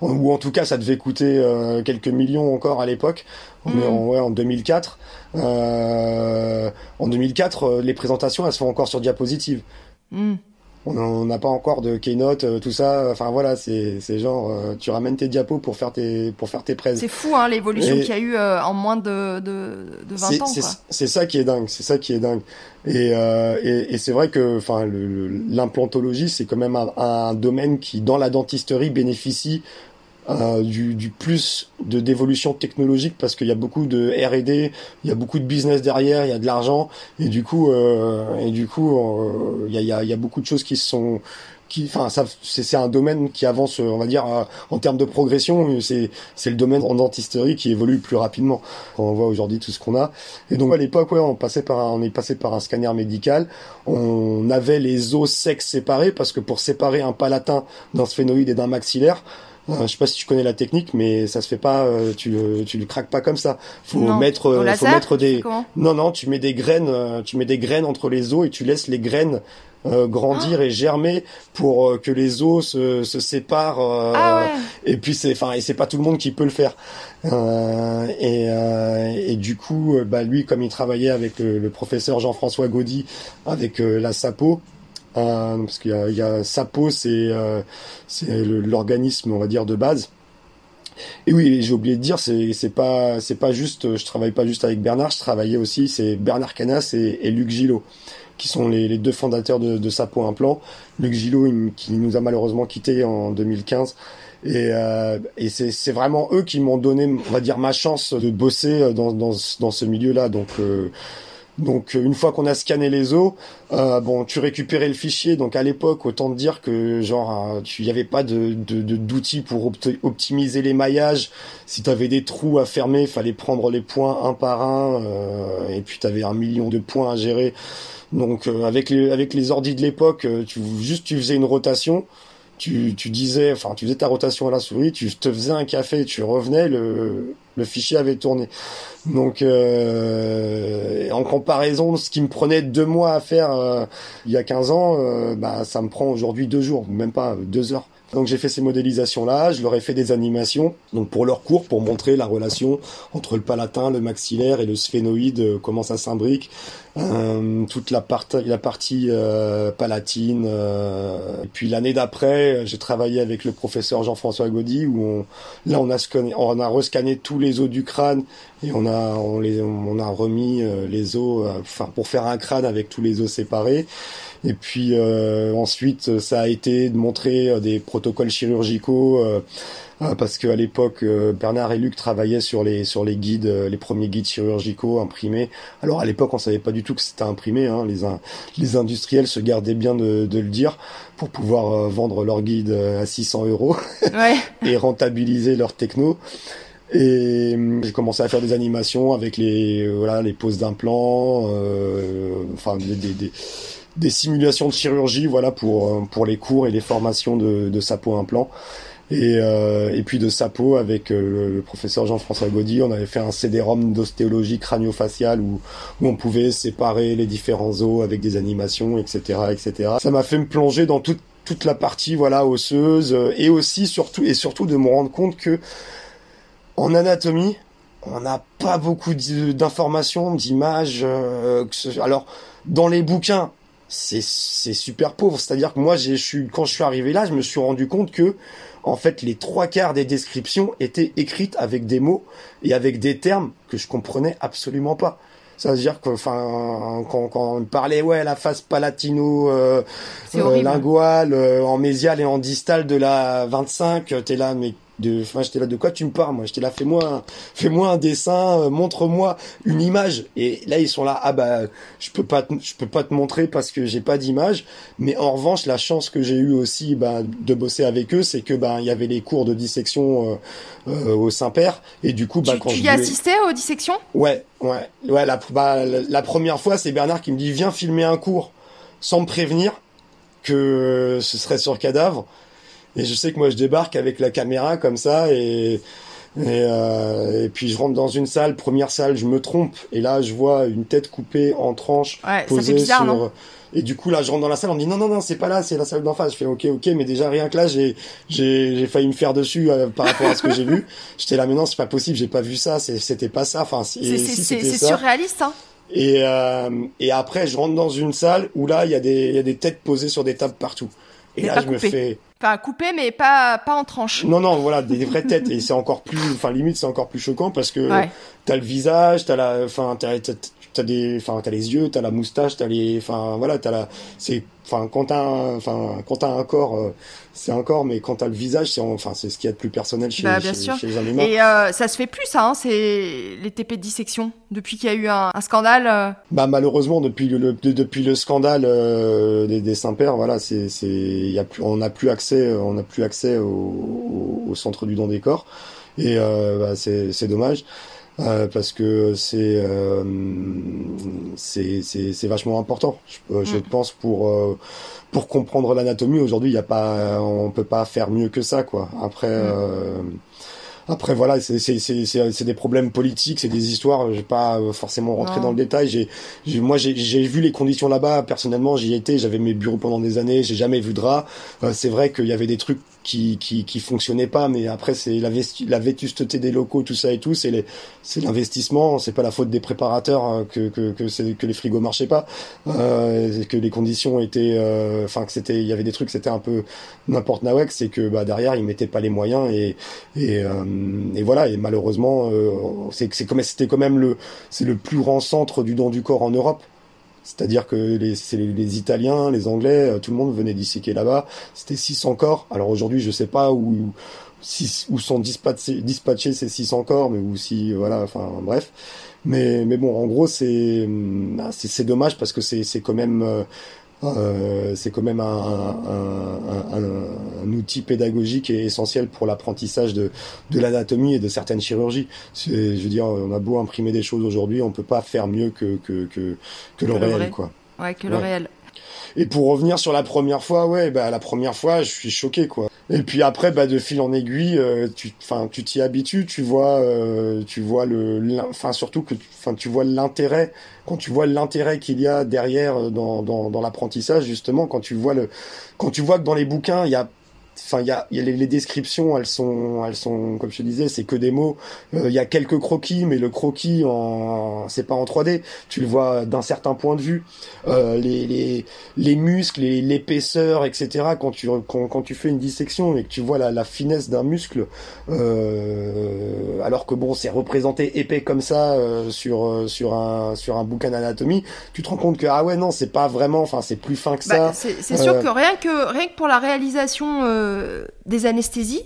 ou en tout cas ça devait coûter euh, quelques millions encore à l'époque. On est Mm. en, ouais, en 2004. Euh, en 2004, euh, les présentations elles se font encore sur diapositive. Hmm. On n'a pas encore de keynote, euh, tout ça. Enfin voilà, c'est c'est genre euh, tu ramènes tes diapos pour faire tes pour faire tes prêts. C'est fou, hein, l'évolution qu'il y a eu euh, en moins de, de, de 20 C'est- ans. c'est- Quoi. C'est ça qui est dingue, c'est ça qui est dingue. Et, euh, et, et c'est vrai que, enfin, l'implantologie, c'est quand même un, un domaine qui, dans la dentisterie, bénéficie euh, du, du plus de d'évolution technologique parce qu'il y a beaucoup de R&D, il y a beaucoup de business derrière, il y a de l'argent et du coup, euh, et du coup, euh, il y, a, y, a, y a beaucoup de choses qui sont qui, enfin, ça, c'est un domaine qui avance, on va dire, euh, en termes de progression. C'est, c'est le domaine en dentisterie qui évolue plus rapidement. Quand on voit aujourd'hui tout ce qu'on a. Et donc à l'époque, ouais, on passait par, un, on est passé par un scanner médical. On avait les os secs séparés parce que pour séparer un palatin d'un sphénoïde et d'un maxillaire. Euh, je sais pas si tu connais la technique, mais ça se fait pas. euh, tu, le- tu le craques pas comme ça. Faut Non. mettre, Au euh, faut laser, mettre des. Non, non, tu mets des graines, euh, tu mets des graines entre les os et tu laisses les graines euh, grandir et germer pour euh, que les os se, se séparent. euh, Ah ouais. Et puis c'est, enfin, et c'est pas tout le monde qui peut le faire. Euh, et, euh, et du coup, euh, bah lui, comme il travaillait avec le, le professeur Jean-François Gaudy avec euh, la SAPO. Euh, parce qu'il y a, il y a SAPO, c'est euh, c'est l'organisme, on va dire, de base. Et oui, j'ai oublié de dire, c'est c'est pas c'est pas juste, je travaille pas juste avec Bernard, je travaillais aussi, c'est Bernard Canas et, et Luc Gillot, qui sont les, les deux fondateurs de, de Sapo Implant. Luc Gillot, il- qui nous a malheureusement quitté en 2015. Et, euh, et c'est c'est vraiment eux qui m'ont donné, on va dire, ma chance de bosser dans, dans, dans ce milieu-là. Donc, euh, donc une fois qu'on a scanné les os, euh, bon, tu récupérais le fichier. Donc à l'époque, autant te dire que genre, euh, tu y avait pas de de- de- d'outils pour opti- optimiser les maillages. Si tu avais des trous à fermer, fallait prendre les points un par un. euh, et puis tu un million de points à gérer. Donc euh, avec les avec ordis de l'époque, euh, tu juste tu faisais une rotation. Tu, tu disais, enfin, tu faisais ta rotation à la souris, tu te faisais un café, tu revenais, le, le fichier avait tourné. Donc, euh, en comparaison, ce qui me prenait deux mois à faire euh, il y a 15 ans, euh, bah, ça me prend aujourd'hui deux jours, même pas deux heures. Donc j'ai fait ces modélisations-là, je leur ai fait des animations, donc pour leur cours, pour montrer la relation entre le palatin, le maxillaire et le sphénoïde, euh, comment ça s'imbrique, euh, toute la, part, la partie euh, palatine. euh. Et puis l'année d'après, j'ai travaillé avec le professeur Jean-François Gaudy, où on, là on a, scanné, on a rescanné tous les os du crâne et on a, on les, on a remis les os, enfin pour faire un crâne avec tous les os séparés. Et puis ensuite, ça a été de montrer des protocoles chirurgicaux parce qu'à l'époque, euh, Bernard et Luc travaillaient sur les sur les guides, euh, les premiers guides chirurgicaux imprimés. Alors à l'époque, on savait pas du tout que c'était imprimé. Hein. Les in- les industriels se gardaient bien de, de le dire pour pouvoir euh, vendre leurs guides à 600 euros Ouais. et rentabiliser leur techno. Et j'ai commencé à faire des animations avec les voilà les poses d'implants, euh, enfin des, des, des, des simulations de chirurgie voilà pour pour les cours et les formations de, de sapo implant. Et, euh, et puis de sapo avec euh, le, le professeur Jean-François Gaudy, on avait fait un CD-ROM d'ostéologie crânio-faciale où, où on pouvait séparer les différents os avec des animations, etc., etc. Ça m'a fait me plonger dans toute toute la partie voilà osseuse euh, et aussi surtout et surtout de me rendre compte que en anatomie, on n'a pas beaucoup d'i- d'informations, d'images. euh, alors, dans les bouquins, c'est super pauvre. C'est-à-dire que moi, je suis, quand je suis arrivé là, je me suis rendu compte que, en fait, les trois quarts des descriptions étaient écrites avec des mots et avec des termes que je comprenais absolument pas. Ça veut dire que, enfin, quand, quand on parlait, ouais, la face palatino, euh, euh, linguale, euh, en mésial et en distal de la 25, euh, t'es là, mais de, enfin, j'étais là, de quoi tu me parles, moi? J'étais là, fais-moi, un- fais-moi un dessin, euh, montre-moi une image. Et là, ils sont là, ah bah, je peux pas, te- je peux pas te montrer parce que j'ai pas d'image. Mais en revanche, la chance que j'ai eu aussi, bah, de bosser avec eux, c'est que, bah, il y avait les cours de dissection, euh, euh, au Saint-Père. Et du coup, bah, tu quand tu je y as voulais- assisté aux dissections? Ouais, ouais, ouais. La, bah, la, la première fois, c'est Bernard qui me dit viens filmer un cours sans me prévenir que ce serait sur cadavre. Et je sais que moi je débarque avec la caméra comme ça et et, euh, et puis je rentre dans une salle, première salle, je me trompe et là je vois une tête coupée en tranches Ouais, posée bizarre, sur. et du coup là je rentre dans la salle, on me dit non non non c'est pas là, c'est la salle d'en face. Je fais ok ok mais déjà rien que là j'ai j'ai j'ai failli me faire dessus euh, par rapport à ce que j'ai vu. J'étais là mais non c'est pas possible, j'ai pas vu ça, c'était pas ça. Enfin si- C'est si surréaliste, hein Et, euh, et après, je rentre dans une salle où là, il y, a des- il y a des têtes posées sur des tables partout. Et Mais là, pas je me coupées. fais. Enfin, coupé, mais pas, pas en tranches. Non, non, voilà, des, des vraies têtes. Et c'est encore plus. Enfin, limite, c'est encore plus choquant parce que Ouais. t'as le visage, t'as la. Enfin, t'as, t'as, des. Enfin, t'as les yeux, t'as la moustache, t'as les. Enfin, voilà, t'as la. C'est. Enfin, quand t'as enfin, quand t'as un corps, euh, c'est un corps, mais quand t'as le visage, c'est, enfin, c'est ce qu'il y a de plus personnel chez, Bah, bien chez, sûr. chez les humains. Et euh, ça se fait plus, ça, hein, c'est les TP de dissection. Depuis qu'il y a eu un, un scandale. euh, Bah malheureusement depuis le, le- de- depuis le scandale euh, des, des Saint-Pères, voilà, c'est c'est il y a plus on n'a plus accès on n'a plus accès au, au, au centre du don des corps et euh, bah, c'est c'est dommage. Euh, parce que c'est euh, c'est c'est c'est vachement important. Je, je Mm. pense pour euh, pour comprendre l'anatomie aujourd'hui, il y a pas on peut pas faire mieux que ça quoi. Après euh, après voilà, c'est c'est c'est c'est c'est des problèmes politiques, c'est des histoires. Je vais pas euh, forcément rentrer Non. dans le détail. J'ai moi j'ai vu les conditions là-bas. Personnellement, j'y étais. J'avais mes bureaux pendant des années. J'ai jamais vu de rats. Euh, c'est vrai qu'il y avait des trucs qui qui qui fonctionnaient pas, mais après c'est la la vétusteté des locaux, tout ça et tout. C'est l'investissement. C'est pas la faute des préparateurs hein, que que que que les frigos marchaient pas, euh, que les conditions étaient, euh, enfin que c'était il y avait des trucs c'était un peu n'importe nawek. C'est que bah derrière ils mettaient pas les moyens et et, euh, et voilà et malheureusement euh, c'est c'est comme c'était quand même le c'est le plus grand centre du don du corps en Europe c'est-à-dire que les, les, les Italiens, les Anglais, euh, tout le monde venait disséquer là-bas. C'était 600 corps. Alors aujourd'hui, je sais pas où, où sont dispatchés, dispatchés ces 600 corps, mais où si, euh, voilà, enfin, bref. Mais, mais bon, en gros, c'est, hum, c'est, c'est dommage parce que c'est, c'est quand même, euh, c'est quand même un, un, un, un- outil pédagogique et essentiel pour l'apprentissage de, de l'anatomie et de certaines chirurgies. Je veux dire, on a beau imprimer des choses aujourd'hui, on peut pas faire mieux que, que, que, que le réel, vrai. quoi. Ouais, que le Ouais. réel. Et pour revenir sur la première fois, ouais, bah la première fois, je suis choqué, quoi. Et puis après, bah de fil en aiguille, euh, tu, enfin, tu t'y habitues, tu vois, euh, tu vois le, enfin surtout que, enfin, tu vois l'intérêt quand tu vois l'intérêt qu'il y a derrière euh, dans dans, dans l'apprentissage, justement, quand tu vois le, quand tu vois que dans les bouquins, il y a Enfin, il y a, y a les, les descriptions, elles sont, elles sont, comme je te disais, c'est que des mots. Euh, Il y a quelques croquis, mais le croquis, en, c'est pas en 3D. Tu le vois d'un certain point de vue. Euh, les, les, les muscles, les- l'épaisseur, etc. Quand tu quand, quand tu fais une dissection et que tu vois la, la finesse d'un muscle, euh, alors que bon, c'est représenté épais comme ça euh, sur sur un sur un bouquin d'anatomie, tu te rends compte que ah ouais non, c'est pas vraiment, enfin c'est plus fin que ça. Bah, c'est c'est sûr Euh, que rien, que rien que pour la réalisation euh, des anesthésies,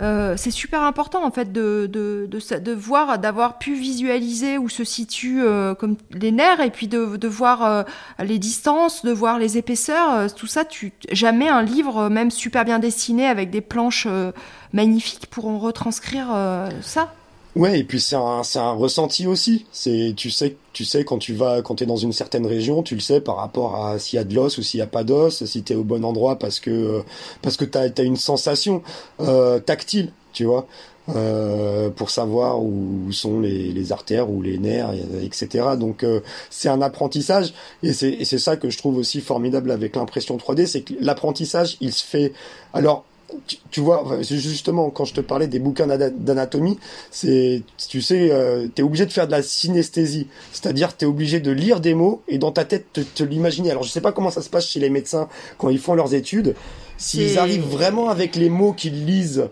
euh, c'est super important en fait de, de, de, voir, d'avoir pu visualiser où se situent euh, comme les nerfs et puis de, de voir les distances, de voir les épaisseurs, tout ça. Jamais un livre, même super bien dessiné avec des planches magnifiques, pourront retranscrire ça. Ouais, et puis c'est un, c'est un ressenti aussi. C'est, tu sais, tu sais quand tu vas, quand t'es dans une certaine région, tu le sais par rapport à s'il y a de l'os ou s'il y a pas d'os, si t'es au bon endroit parce que parce que t'as as une sensation euh, tactile, tu vois, euh, pour savoir où sont les, les artères ou les nerfs, etc. Donc euh, c'est un apprentissage et c'est et c'est ça que je trouve aussi formidable avec l'impression 3D, c'est que l'apprentissage il se fait alors tu, tu vois, justement, quand je te parlais des bouquins d'anatomie, c'est, tu sais, euh, t'es obligé de faire de la synesthésie, c'est-à-dire t'es obligé de lire des mots et dans ta tête te, te l'imaginer. Alors je sais pas comment ça se passe chez les médecins quand ils font leurs études, s'ils arrivent vraiment avec les mots qu'ils lisent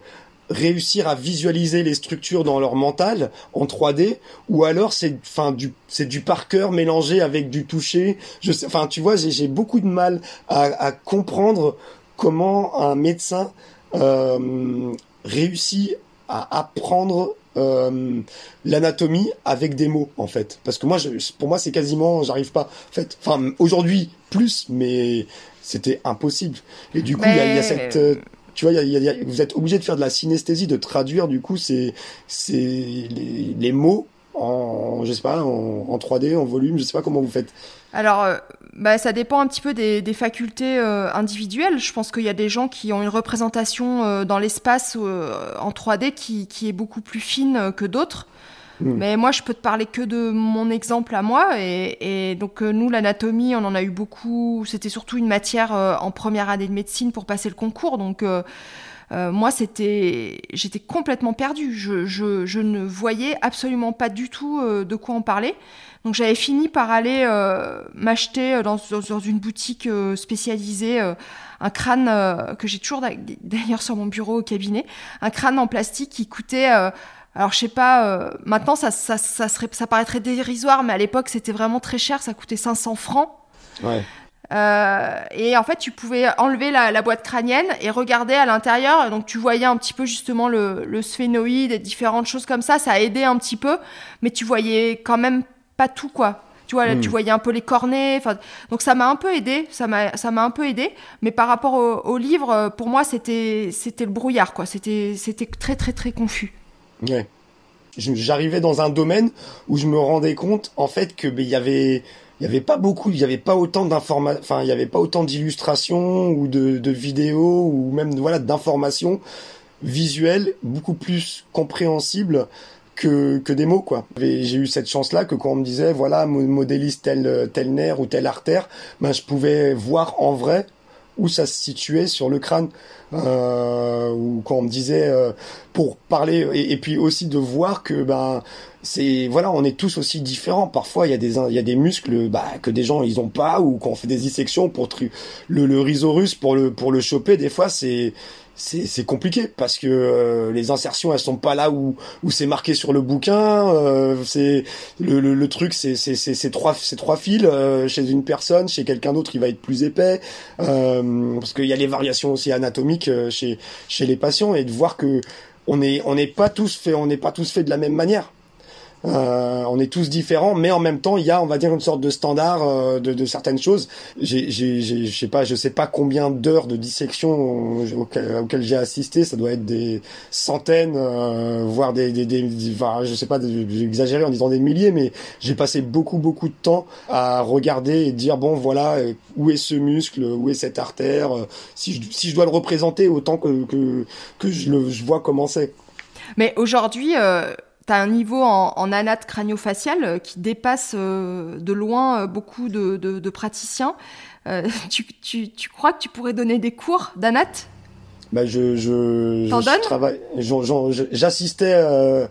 réussir à visualiser les structures dans leur mental en 3D ou alors c'est enfin du c'est du par cœur mélangé avec du toucher. Je sais enfin tu vois j'ai beaucoup de mal à, à comprendre comment un médecin euh, réussit à apprendre euh, l'anatomie avec des mots en fait. Parce que moi je, pour moi c'est quasiment j'arrive pas. En fait enfin aujourd'hui plus mais c'était impossible. Et du coup il y, a, y, a cette euh, tu vois, y a, y a, vous êtes obligé de faire de la synesthésie, de traduire du coup c'est c'est les, les, mots en je sais pas en, en, 3D, en volume, je sais pas comment vous faites. Alors euh, bah, ça dépend un petit peu des, des facultés euh, individuelles. Je pense qu'il y a des gens qui ont une représentation euh, dans l'espace euh, en 3D qui, qui, est beaucoup plus fine que d'autres. Mmh. Mais moi, je peux te parler que de mon exemple à moi. Et, et donc, nous, l'anatomie, on en a eu beaucoup. C'était surtout une matière en première année de médecine pour passer le concours. Donc, moi, c'était, j'étais complètement perdue. Je, je, je, ne voyais absolument pas du tout de quoi en parler. Donc, j'avais fini par aller m'acheter dans, dans, une boutique spécialisée un crâne que j'ai toujours d'ailleurs sur mon bureau au cabinet, un crâne en plastique qui coûtait alors je sais pas, euh, maintenant ça, ça, ça, serait, ça paraîtrait dérisoire, mais à l'époque c'était vraiment très cher, ça coûtait 500 francs. Ouais. Euh, et en fait, tu pouvais enlever la, la boîte crânienne et regarder à l'intérieur. Donc, tu voyais un petit peu justement le, le sphénoïde et différentes choses comme ça. Ça a aidé un petit peu, mais tu voyais quand même pas tout, quoi. Tu vois, là, Hmm. tu voyais un peu les cornets. Donc ça m'a un peu aidé. Ça m'a, ça m'a un peu aidé. Mais par rapport au, au livre, euh, pour moi, c'était, c'était le brouillard, quoi. C'était, c'était très, très, très confus. Ouais. J'arrivais dans un domaine où je me rendais compte en fait que ben, il y avait il y avait pas beaucoup, il y avait pas autant d'informations, enfin il y avait pas autant d'illustrations ou de, de, vidéos ou même voilà d'informations visuelles beaucoup plus compréhensibles que, que des mots quoi. J'ai eu cette chance là que quand on me disait voilà modélise tel tel nerf ou telle artère, ben je pouvais voir en vrai où ça se situait sur le crâne euh, ou quand on me disait euh, pour parler et, puis aussi de voir que ben c'est voilà on est tous aussi différents parfois il y a des il y a des muscles bah, que des gens ils ont pas ou quand on fait des dissections pour le, le rhizorusse pour le pour le choper des fois c'est c'est compliqué parce que euh, les insertions elles sont pas là où où c'est marqué sur le bouquin euh, c'est le, le, le, truc c'est c'est c'est trois c'est trois fils euh, chez une personne chez quelqu'un d'autre il va être plus épais euh, parce qu'il y a les variations aussi anatomiques euh, chez chez les patients et de voir que on est on n'est pas tous fait on n'est pas tous fait de la même manière euh, on est tous différents, mais en même temps, il y a, on va dire, une sorte de standard euh, de, de, certaines choses. Je sais pas, je sais pas combien d'heures de dissection auxquelles, auxquelles j'ai assisté. Ça doit être des centaines, euh, voire des, des, des, enfin, je sais pas, j'ai exagéré en disant des milliers, mais j'ai passé beaucoup, beaucoup de temps à regarder et dire bon, voilà, où est ce muscle, où est cette artère. Si je, si je dois le représenter autant que que, que je le, je vois comment c'est. Mais aujourd'hui. Euh tu un niveau en, en anat crânio-facial qui dépasse euh, de loin beaucoup de, praticiens. Euh, tu, tu, tu, crois que tu pourrais donner des cours d'anat? Bah je, je, je travaille, j'assistais euh,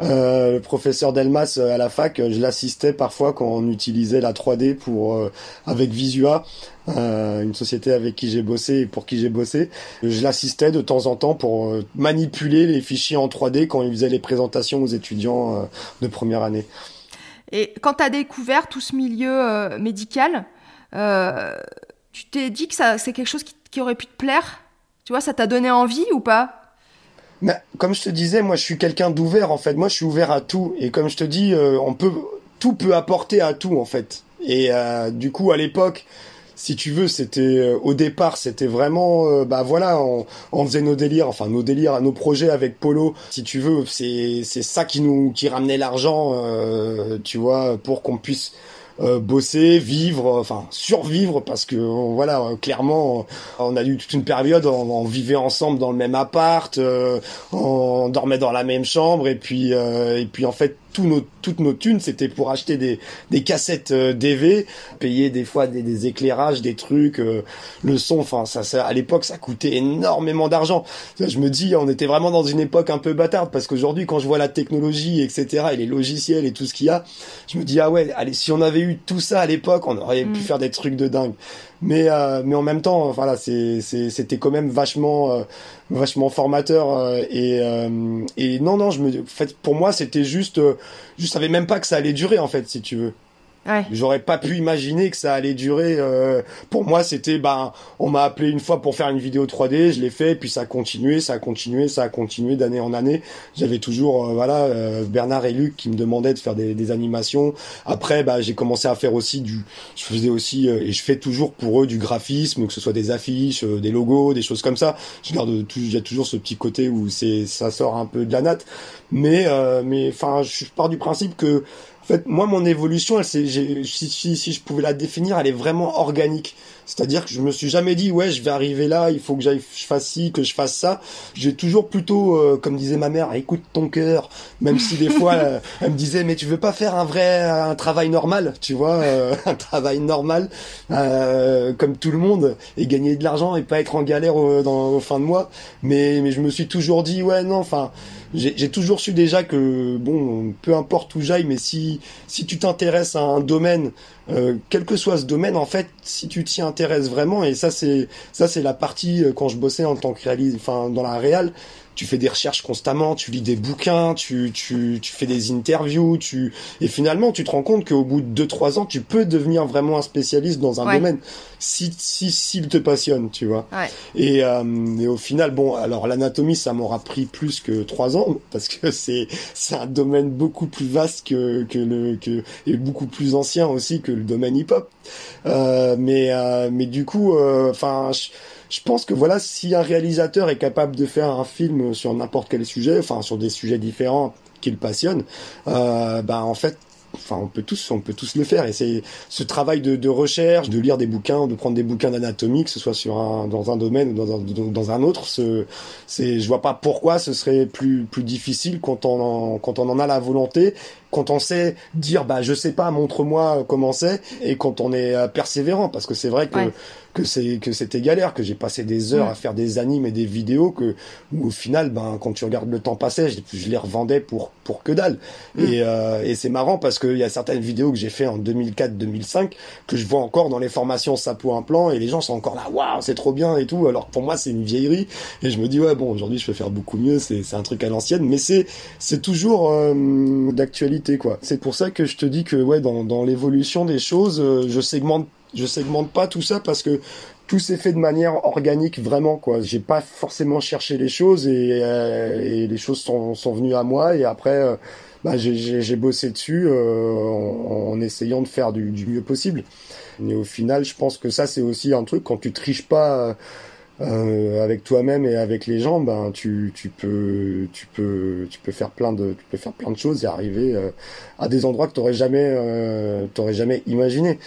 euh, le professeur Delmas à la fac, je l'assistais parfois quand on utilisait la 3D pour euh, avec Visua, euh, une société avec qui j'ai bossé et pour qui j'ai bossé. Je l'assistais de temps en temps pour euh, manipuler les fichiers en 3D quand il faisait les présentations aux étudiants euh, de première année. Et quand tu as découvert tout ce milieu euh, médical, tu t'es dit que ça c'est quelque chose qui, qui aurait pu te plaire? Tu vois, ça t'a donné envie ou pas? Mais, Comme je te disais, moi je suis quelqu'un d'ouvert en fait. Moi je suis ouvert à tout. Et comme je te dis, euh, on peut tout peut apporter à tout en fait. Et euh, du coup à l'époque, si tu veux, c'était euh, au départ, c'était vraiment, euh, bah voilà, on, on, faisait nos délires, enfin nos délires, nos projets avec Polo. Si tu veux, c'est c'est ça qui nous qui ramenait l'argent, euh, tu vois, pour qu'on puisse euh, bosser, vivre, enfin survivre parce que voilà clairement on a eu toute une période on, vivait ensemble dans le même appart, on dormait dans la même chambre et puis et puis en fait nos, toutes nos thunes, c'était pour acheter des, des cassettes euh, DV, payer des fois des, des éclairages, des trucs, euh, le son. Enfin, ça, ça, à l'époque, ça coûtait énormément d'argent. Je me dis, on était vraiment dans une époque un peu bâtarde parce qu'aujourd'hui, quand je vois la technologie, etc., et les logiciels et tout ce qu'il y a, je me dis ah ouais, allez, si on avait eu tout ça à l'époque, on aurait pu mm. faire des trucs de dingue mais euh, mais en même temps voilà c'est c'était quand même vachement euh, vachement formateur euh, et et non non je me en fait pour moi c'était juste je savais même pas que ça allait durer en fait si tu veux J'aurais pas pu imaginer que ça allait durer. Euh, pour moi, c'était, ben, on m'a appelé une fois pour faire une vidéo 3D, je l'ai fait, puis ça a continué, ça a continué, ça a continué d'année en année. J'avais toujours, euh, voilà, euh, Bernard et Luc qui me demandaient de faire des, animations. Après, bah, j'ai commencé à faire aussi du, je faisais aussi, et je fais toujours pour eux du graphisme, que ce soit des affiches, des logos, des choses comme ça. Je garde, il y a toujours ce petit côté où c'est, ça sort un peu de la natte. Mais, mais, enfin, je pars du principe que fait, moi, mon évolution, elle, si, si, si je pouvais la définir, elle est vraiment organique. C'est-à-dire que je me suis jamais dit, ouais, je vais arriver là, il faut que j'aille, je fasse ci, que je fasse ça. J'ai toujours plutôt, euh, comme disait ma mère, écoute ton cœur. Même si des fois, euh, elle, me disait, mais tu veux pas faire un vrai, un travail normal, tu vois, euh, un travail normal, comme tout le monde, et gagner de l'argent et pas être en galère au, dans, au fin de mois. Mais, mais je me suis toujours dit, ouais, non, enfin, j'ai toujours su déjà que bon, peu importe où j'aille, mais si si tu t'intéresses à un domaine, euh, quel que soit ce domaine, en fait, si tu t'y intéresses vraiment, et ça c'est ça c'est la partie euh, quand je bossais en tant que réaliste, enfin dans la réal, tu fais des recherches constamment, tu lis des bouquins, tu, tu, tu fais des interviews, tu et finalement tu te rends compte qu'au bout de 2-3 ans, tu peux devenir vraiment un spécialiste dans un domaine si si s'il te passionne, tu vois. Ouais. Et, euh, et au final, bon, alors l'anatomie, ça m'aura pris plus que 3 ans parce que c'est c'est un domaine beaucoup plus vaste que que le que et beaucoup plus ancien aussi que le domaine hip-hop. Euh, mais euh, mais du coup, euh, enfin je pense que voilà, si un réalisateur est capable de faire un film sur n'importe quel sujet, enfin sur des sujets différents qu'il passionne, euh, bah en fait enfin on peut tous on peut tous le faire. Et c'est ce travail de, recherche de lire des bouquins de prendre des bouquins d'anatomie que ce soit sur un dans un domaine ou dans un, dans un autre ce c'est je vois pas pourquoi ce serait plus plus difficile quand on en, quand on en a la volonté quand on sait dire bah je sais pas montre-moi comment c'est et quand on est euh, persévérant. Parce que c'est vrai que que c'est que c'était galère que j'ai passé des heures à faire des animes et des vidéos que où au final ben quand tu regardes le temps passé je, les revendais pour pour que dalle. Mm. et euh, et c'est marrant parce qu'il y a certaines vidéos que j'ai fait en 2004 2005 que je vois encore dans les formations sapo implant et les gens sont encore là waouh c'est trop bien! et tout. Alors pour moi c'est une vieillerie. Et je me dis ouais bon aujourd'hui je peux faire beaucoup mieux. C'est c'est un truc à l'ancienne mais c'est c'est toujours euh, d'actualité quoi. C'est pour ça que je te dis que ouais dans dans l'évolution des choses euh, je segmente je segmente pas tout ça parce que tout s'est fait de manière organique vraiment quoi. J'ai pas forcément cherché les choses et, euh, et les choses sont, sont, venues à moi et après euh, bah, j'ai bossé dessus euh, en, en, essayant de faire du, du, mieux possible. Et au final, je pense que ça c'est aussi un truc quand tu triches pas. Euh, avec toi-même et avec les gens, ben tu, tu peux tu peux tu peux faire plein de tu peux faire plein de choses et arriver à des endroits que t'aurais jamais euh, t'aurais jamais imaginé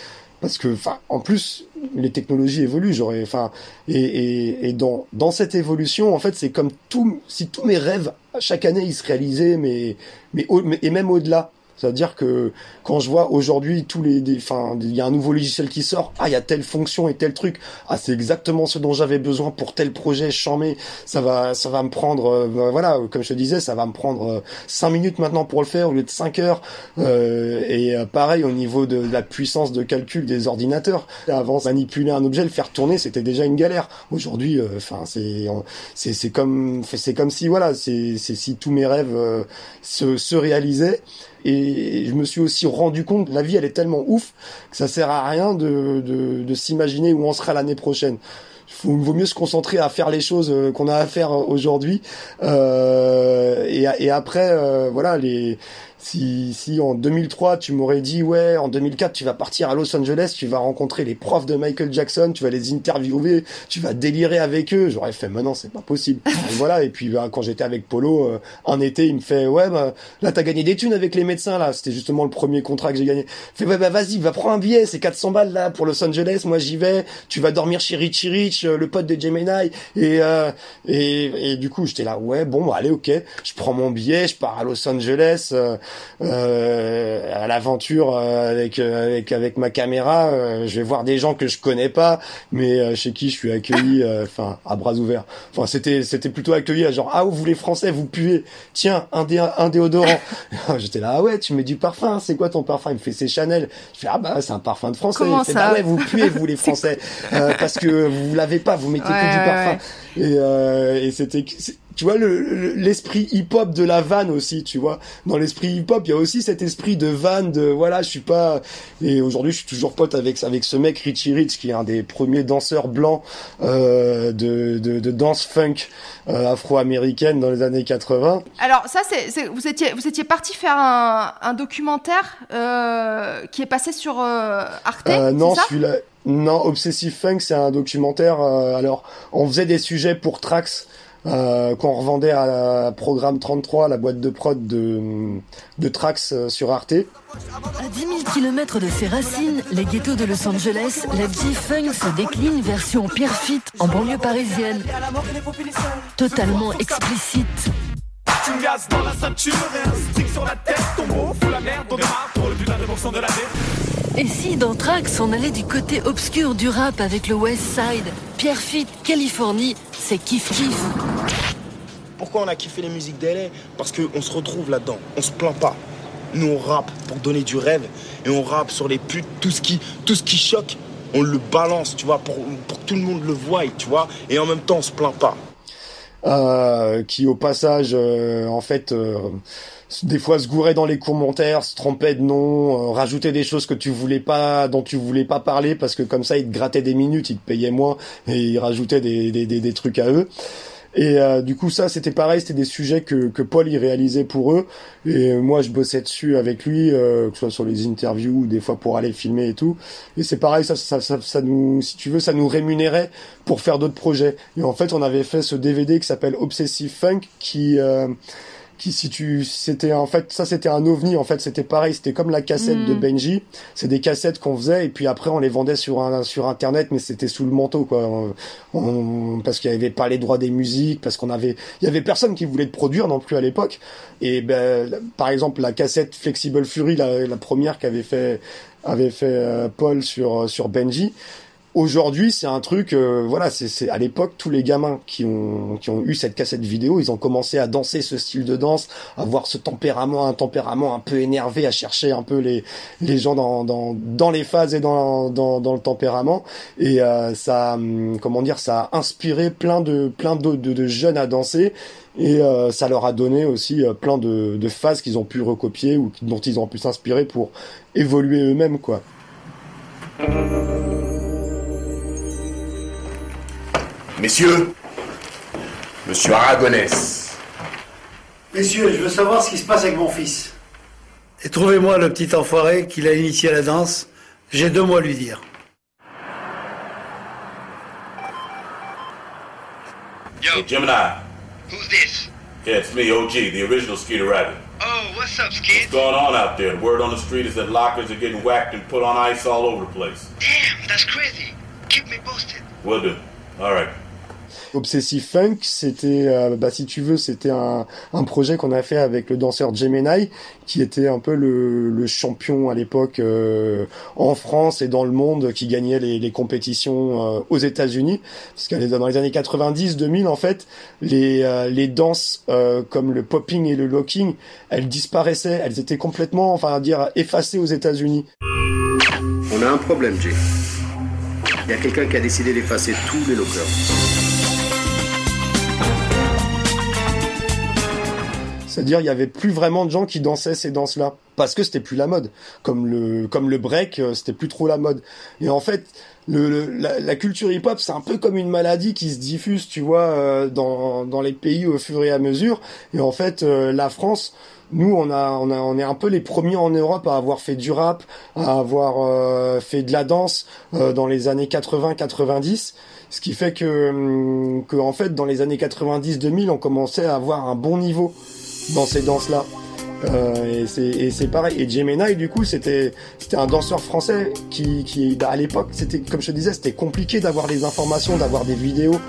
parce que en plus les technologies évoluent j'aurais enfin et, et, et, dans dans cette évolution en fait c'est comme tout si tous mes rêves chaque année ils se réalisaient mais mais, mais et même au-delà. C'est-à-dire que quand je vois aujourd'hui tous les, enfin, il y a un nouveau logiciel qui sort, ah, il y a telle fonction et tel truc, ah, c'est exactement ce dont j'avais besoin pour tel projet, chamé, ça va, ça va me prendre, euh, ben voilà, comme je te disais, ça va me prendre euh, cinq minutes maintenant pour le faire au lieu de 5 heures, euh, et euh, pareil au niveau de, la puissance de calcul des ordinateurs. Avant, manipuler un objet, le faire tourner, c'était déjà une galère. Aujourd'hui, enfin, c'est, c'est, c'est comme, c'est comme si, voilà, c'est, c'est si tous mes rêves se, se réalisaient. Et je me suis aussi rendu compte la vie, elle est tellement ouf que ça sert à rien de, de, s'imaginer où on sera l'année prochaine. Il vaut mieux se concentrer à faire les choses euh, qu'on a à faire aujourd'hui. Euh, et, après, euh, voilà, les si, si en 2003 tu m'aurais dit ouais en 2004 tu vas partir à Los Angeles, tu vas rencontrer les profs de Michael Jackson, tu vas les interviewer, tu vas délirer avec eux, j'aurais fait mais non c'est pas possible. et voilà et puis bah, quand j'étais avec Polo euh, un été il me fait ouais bah, là t'as gagné des thunes avec les médecins là, c'était justement le premier contrat que j'ai gagné. Il fait ouais bah vas-y va prendre un billet c'est 400 balles là pour Los Angeles, moi j'y vais, tu vas dormir chez Richie Rich, euh, le pote de Gemini et, euh, et et du coup j'étais là ouais bon bah, allez ok je prends mon billet, je pars à Los Angeles. Euh, à l'aventure euh, avec euh, avec avec ma caméra. euh, je vais voir des gens que je connais pas, mais euh, chez qui je suis accueilli, euh, enfin à bras ouverts. Enfin c'était c'était plutôt accueilli à genre ah vous les Français vous puez. Tiens un dé un déodorant. J'étais là ah ouais tu mets du parfum. C'est quoi ton parfum? Il me fait c'est Chanel. Je fais ah bah c'est un parfum de français. Comment Il fait, ça bah ouais vous puez vous les Français Euh, parce que vous l'avez pas vous mettez que du ouais, parfum. ouais. Et, euh, et c'était tu vois le- le- l'esprit hip-hop de la vanne aussi, tu vois. Dans l'esprit hip-hop, il y a aussi cet esprit de vanne de voilà, je suis pas et aujourd'hui je suis toujours pote avec avec ce mec Richie Rich qui est un des premiers danseurs blancs euh, de, de de danse funk euh, afro-américaine dans les années 80. Alors ça, c'est, vous étiez, vous étiez parti faire un, un documentaire euh, qui est passé sur euh, Arte, Euh, non, celui-là non, Obsessive Funk, c'est un documentaire euh, alors on faisait des sujets pour Trax euh, qu'on revendait à la Programme 33, la boîte de prod de, de Trax euh, sur Arte. À 10 000 km de ses racines, les ghettos de Los Angeles, la G-Funk se décline version Pierrefitte en banlieue parisienne. Totalement explicite. Et si dans Trax on allait du côté obscur du rap avec le West Side, Pierrefitte, Californie, c'est kiff kiff. Pourquoi on a kiffé les musiques d'LA Parce qu'on se retrouve là-dedans, on se plaint pas. Nous on rappe pour donner du rêve et on rappe sur les putes, tout ce qui, tout ce qui choque, on le balance, tu vois, pour, pour que tout le monde le voie, tu vois, et en même temps on se plaint pas. euh, qui au passage euh, en fait euh, des fois se gourait dans les commentaires, se trompait de nom, euh, des choses que tu voulais pas, dont tu voulais pas parler parce que comme ça ils te grattaient des minutes, ils te payaient moins et ils rajoutaient des, des, des, des trucs à eux. Et euh, du coup ça c'était pareil, c'était des sujets que, que Paul il réalisait pour eux et moi je bossais dessus avec lui, euh, que ce soit sur les interviews ou des fois pour aller filmer et tout. Et c'est pareil, ça, ça, ça, ça nous, si tu veux, ça nous rémunérait pour faire d'autres projets. Et en fait on avait fait ce DVD qui s'appelle Obsessive Funk qui euh, qui si tu c'était en fait ça c'était un ovni en fait c'était pareil c'était comme la cassette de Benji. C'est des cassettes qu'on faisait et puis après on les vendait sur un sur internet mais c'était sous le manteau quoi. On- on- parce qu'il y avait pas les droits des musiques parce qu'on avait il y avait personne qui voulait te produire non plus à l'époque. Et ben par exemple la cassette Flexible Fury la, la première qu'avait fait avait fait euh, Paul sur sur Benji Aujourd'hui, c'est un truc, euh, voilà, c'est à l'époque tous les gamins qui ont qui ont eu cette cassette vidéo, ils ont commencé à danser ce style de danse, à avoir ce tempérament, un tempérament un peu énervé, à chercher un peu les les gens dans dans dans les phases et dans dans dans le tempérament. Et euh, ça, hum, comment dire, ça a inspiré plein de plein de, de jeunes à danser. Et euh, ça leur a donné aussi euh, plein de, de phases qu'ils ont pu recopier ou dont ils ont pu s'inspirer pour évoluer eux-mêmes, quoi. Messieurs, Monsieur Aragonès, Messieurs, je veux savoir ce qui se passe avec mon fils. Et trouvez-moi le petit enfoiré qui l'a initié à la danse. J'ai deux mots à lui dire. Yo. Hey, Gemini. Who's this? Yeah, it's me, OG, the original Skeeter Rabbit. Oh, what's up, Skid? What's going on out there? Word on the street is that lockers are getting whacked and put on ice all over the place. Damn, that's crazy. Keep me posted. Will do. All right. Obsessive Funk, c'était, euh, bah, un, projet qu'on a fait avec le danseur Gemini, qui était un peu le, champion à l'époque euh, en France et dans le monde, qui gagnait les, compétitions euh, aux États-Unis. Parce que dans les années 90-2000, en fait, les, danses comme le popping et le locking, elles disparaissaient, elles étaient complètement, enfin, à effacées aux États-Unis. On a un problème, Jay. Il y a quelqu'un qui a décidé d'effacer tous les lockers. C'est-à-dire, il y avait plus vraiment de gens qui dansaient ces danses-là. parce que c'était plus la mode. Comme le comme le break, euh, c'était plus trop la mode. Et en fait, le, le- la, la culture hip-hop, c'est un peu comme une maladie qui se diffuse, tu vois, euh, dans dans les pays au fur et à mesure. Et en fait, euh, la France, nous, on a on a on est un peu les premiers en Europe à avoir fait du rap, à avoir euh, fait de la danse euh, dans les années 80-90. Ce qui fait que, hum, que en fait, dans les années 90-2000, on commençait à avoir un bon niveau dans ces danses-là. Euh, et c'est pareil. Et Gemini, du coup, c'était c'était un danseur français qui qui bah, à l'époque, c'était comme je te disais, c'était compliqué d'avoir les informations, d'avoir des vidéos,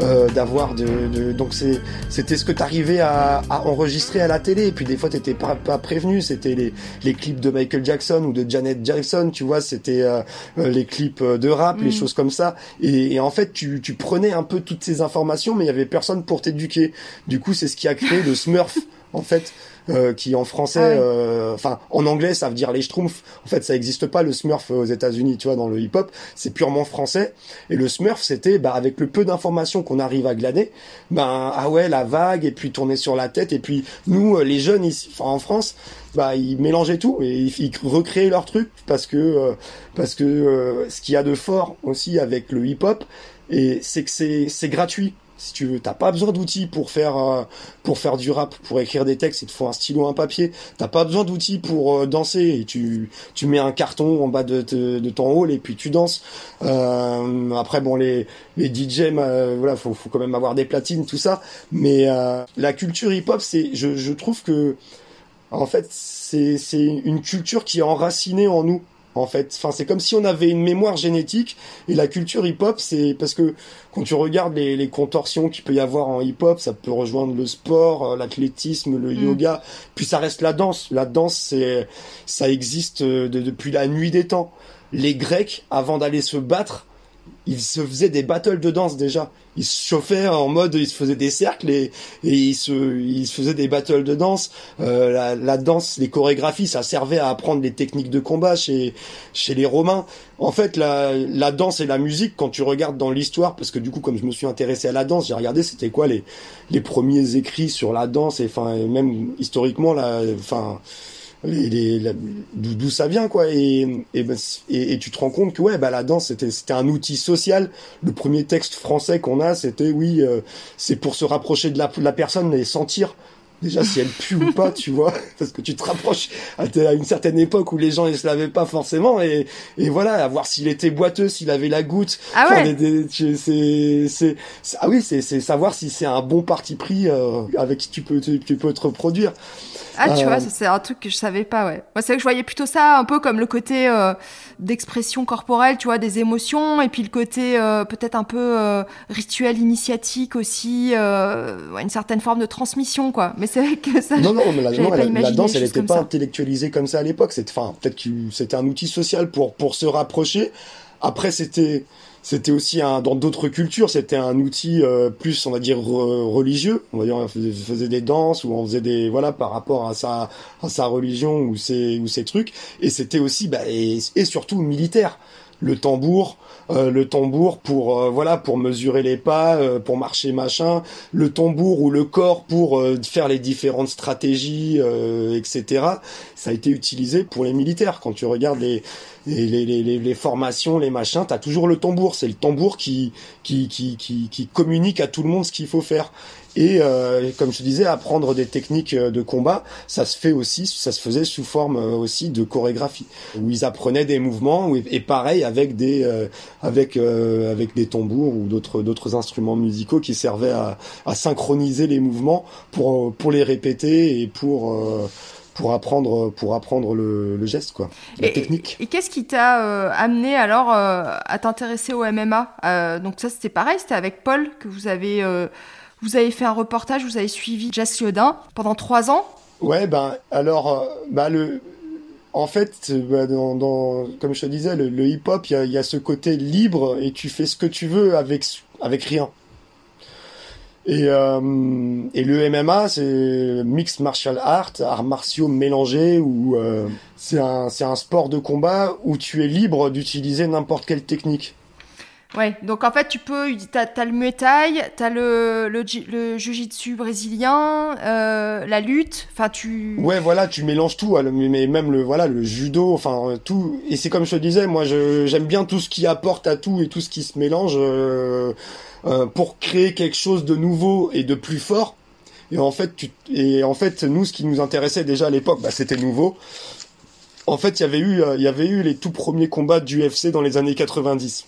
euh, d'avoir de, de donc c'est c'était ce que t'arrivais à, à enregistrer à la télé. Et puis des fois, t'étais pas pas prévenu. C'était les les clips de Michael Jackson ou de Janet Jackson, tu vois. C'était euh, euh, les clips de rap, les Mm. choses comme ça. Et, et en fait, tu tu prenais un peu toutes ces informations, mais il y avait personne pour t'éduquer. Du coup, c'est ce qui a créé le Smurf, en fait. euh, qui en français, Ah euh, enfin en anglais ça veut dire les schtroumpfs. En fait, ça n'existe pas le Smurf aux États-Unis, tu vois, dans le hip-hop, c'est purement français. Et le Smurf, c'était bah, avec le peu d'informations qu'on arrive à glaner, ben ah ouais la vague et puis tourner sur la tête et puis nous euh, les jeunes ici, en France, bah ils mélangeaient tout et ils, recréaient leur truc parce que euh, parce que euh, ce qu'il y a de fort aussi avec le hip-hop et c'est que c'est c'est gratuit si tu veux, t'as pas besoin d'outils pour faire euh, pour faire du rap, pour écrire des textes, il te faut un stylo, un papier. T'as pas besoin d'outils pour euh, danser. Et tu tu mets un carton en bas de, de, ton hall et puis tu danses. Euh, après bon les les DJ, euh, voilà, faut faut quand même avoir des platines, tout ça. Mais la culture hip hop, c'est je je trouve que en fait c'est c'est une culture qui est enracinée en nous en fait. Enfin, c'est comme si on avait une mémoire génétique et la culture hip-hop, c'est parce que quand tu regardes les, les contorsions qu'il peut y avoir en hip-hop, ça peut rejoindre le sport, euh, l'athlétisme, le Mm. yoga, puis ça reste la danse. La danse, c'est ça existe euh, de- depuis la nuit des temps. Les Grecs, avant d'aller se battre, ils se faisaient des battles de danse déjà. Ils se chauffaient en mode, ils se faisaient des cercles et, et ils se, ils se faisaient des battles de danse. Euh, la, la danse, les chorégraphies, ça servait à apprendre les techniques de combat chez, chez les Romains. En fait, la, la danse et la musique, quand tu regardes dans l'histoire, parce que du coup, comme je me suis intéressé à la danse, j'ai regardé c'était quoi les, les premiers écrits sur la danse et enfin, même historiquement, la, enfin, d'où d'où ça vient quoi et et, ben, et et tu te rends compte que ouais bah la danse c'était c'était un outil social. Le premier texte français qu'on a c'était oui euh, c'est pour se rapprocher de la de la personne et sentir. Déjà si elle pue ou pas tu vois parce que tu te rapproches à, une certaine époque où les gens ils se lavaient pas forcément et et voilà à voir s'il était boiteux s'il avait la goutte. Ah ouais. c'est ah oui c'est c'est savoir si c'est un bon parti pris euh, avec qui tu peux tu, tu peux te reproduire Ah, tu Euh, vois, ça, c'est un truc que je savais pas, ouais. Moi, c'est vrai que je voyais plutôt ça un peu comme le côté euh, d'expression corporelle, tu vois, des émotions, et puis le côté euh, peut-être un peu euh, rituel initiatique aussi, euh, ouais, une certaine forme de transmission, quoi. Mais c'est vrai que ça, Non, non, mais la, non, pas la- la danse, elle n'était pas ça. intellectualisée comme ça à l'époque. C'était, enfin, peut-être que c'était un outil social pour pour se rapprocher. Après, c'était c'était aussi un dans d'autres cultures, c'était un outil euh, plus, on va dire re- religieux. On va dire, on faisait, faisait des danses ou on faisait des voilà par rapport à sa à sa religion ou ses ou ses trucs. Et c'était aussi bah, et, et surtout militaire. Le tambour, euh, le tambour pour euh, voilà pour mesurer les pas, euh, pour marcher machin, le tambour ou le corps pour faire les différentes stratégies, etc. Ça a été utilisé pour les militaires. Quand tu regardes les les, les, les, les- les formations, les machins, t'as toujours le tambour. C'est le tambour qui qui, qui qui qui communique à tout le monde ce qu'il faut faire. Et euh, comme je te disais, apprendre des techniques euh, de combat, ça se fait aussi, ça se faisait sous forme euh, aussi de chorégraphie, où ils apprenaient des mouvements, et pareil avec des euh, avec euh, avec des tambours ou d'autres d'autres instruments musicaux qui servaient à, à synchroniser les mouvements pour pour les répéter et pour euh, pour apprendre pour apprendre le, le geste quoi, la Et- technique. Et qu'est-ce qui t'a euh, amené alors euh, à t'intéresser au MMA Euh, Donc ça c'était pareil, c'était avec Paul que vous avez euh, vous avez fait un reportage, vous avez suivi Jess Liodin pendant trois ans? Ouais, ben alors, bah le, en fait, bah, comme je te disais, le, hip-hop, il y a, ce côté libre et tu fais ce que tu veux avec avec rien. Et, euh, et le MMA, c'est mixed martial art, arts martiaux mélangés, où euh, c'est un c'est un sport de combat où tu es libre d'utiliser n'importe quelle technique. Ouais, donc en fait, tu peux. T'as as le muay thai, t'as le, le, ji- le jiu-jitsu brésilien, euh, la lutte. Enfin, tu. Ouais, voilà, tu mélanges tout, hein, mais même le voilà le judo, enfin euh, tout. Et c'est comme je te disais, moi j'aime bien tout ce qui apporte à tout et tout ce qui se mélange euh, pour créer quelque chose de nouveau et de plus fort. Et en fait, tu et en fait, nous, ce qui nous intéressait déjà à l'époque, bah, c'était nouveau. En fait, il y avait eu il y avait eu les tout premiers combats du UFC dans les années 90.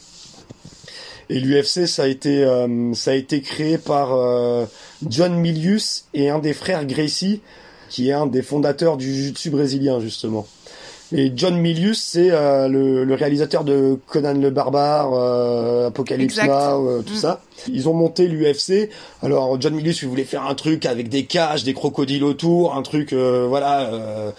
Et l'UFC, ça a été euh, ça a été créé par euh, John Milius et un des frères Gracie, qui est un des fondateurs du jiu-jitsu brésilien justement. Et John Milius, c'est euh, le, le réalisateur de Conan le Barbare, euh, Apocalypse Exact. Now, euh, tout Mm. ça. Ils ont monté l'UFC. Alors John Milius, il voulait faire un truc avec des cages, des crocodiles autour, un truc, euh, voilà, euh,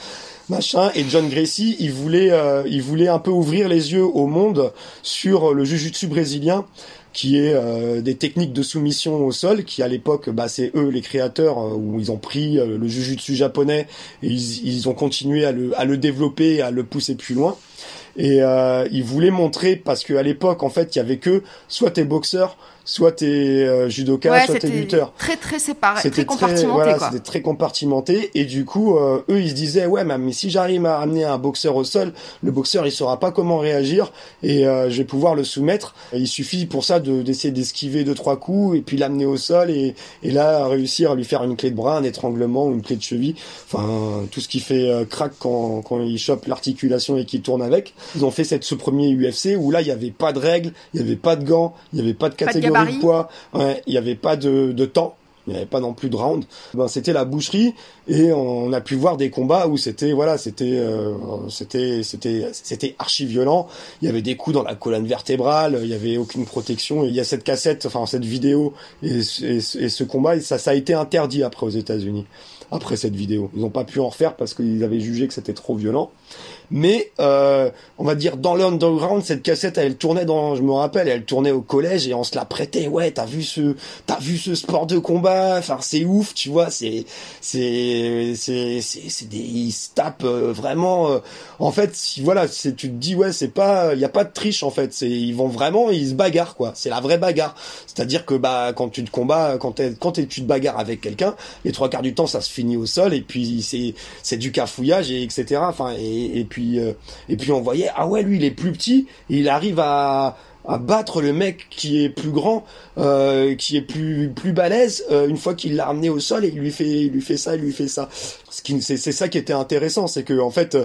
machin. Et John Gracie, il voulait, euh, il voulait un peu ouvrir les yeux au monde sur le jiu-jitsu brésilien qui est euh, des techniques de soumission au sol, qui à l'époque, bah, c'est eux les créateurs, euh, où ils ont pris euh, le jujutsu japonais et ils, ils ont continué à le, à le développer, à le pousser plus loin. Et euh, ils voulaient montrer, parce qu'à l'époque, en fait, il y avait que soit t'es boxeur, soit t'es euh, judoka, Ouais, soit t'es lutteur. très très séparé, C'était très compartimenté voilà. C'était très compartimenté et du coup, euh, eux, ils se disaient ouais, mais si j'arrive à amener un boxeur au sol, le boxeur il saura pas comment réagir et euh, je vais pouvoir le soumettre. Il suffit pour ça de d'essayer d'esquiver deux trois coups et puis l'amener au sol et et là réussir à lui faire une clé de bras, un étranglement ou une clé de cheville. Enfin, tout ce qui fait euh, crack quand quand il chope l'articulation et qu'il tourne avec. Ils ont fait cette ce premier UFC où là il y avait pas de règles, il y avait pas de gants, il y avait pas de de de, poids, il y avait pas de de temps. Il n'y avait pas non plus de round. Ben, c'était la boucherie et on a pu voir des combats où c'était voilà, c'était euh, c'était c'était c'était archi violent. Il y avait des coups dans la colonne vertébrale, il y avait aucune protection. Il y a cette cassette, enfin cette vidéo et, et- ce combat, ça ça a été interdit après aux États-Unis. Après cette vidéo, ils n'ont pas pu en refaire parce qu'ils avaient jugé que c'était trop violent. Mais euh, on va dire dans l'underground, cette cassette, elle tournait dans, je me rappelle, elle tournait au collège et on se la prêtait. Ouais, t'as vu ce, t'as vu ce sport de combat? Enfin, c'est ouf, tu vois. C'est, c'est, c'est, c'est, c'est des, ils se tapent euh, vraiment. euh, en fait, si voilà, c'est, tu te dis ouais, c'est pas, il y a pas de triche en fait. C'est, ils vont vraiment, ils se bagarrent quoi. C'est la vraie bagarre. C'est-à-dire que bah quand tu te combats, quand t'es, quand t'es- tu te bagarres avec quelqu'un, les trois quarts du temps, ça se finit au sol et puis c'est, c'est du cafouillage et etc. Enfin et, et puis euh, et puis on voyait ah ouais lui il est plus petit, et il arrive à battre le mec qui est plus grand, euh, qui est plus plus balèze euh, une fois qu'il l'a ramené au sol et il lui fait il lui fait ça, il lui fait ça. Ce qui c'est c'est ça qui était intéressant, c'est que en fait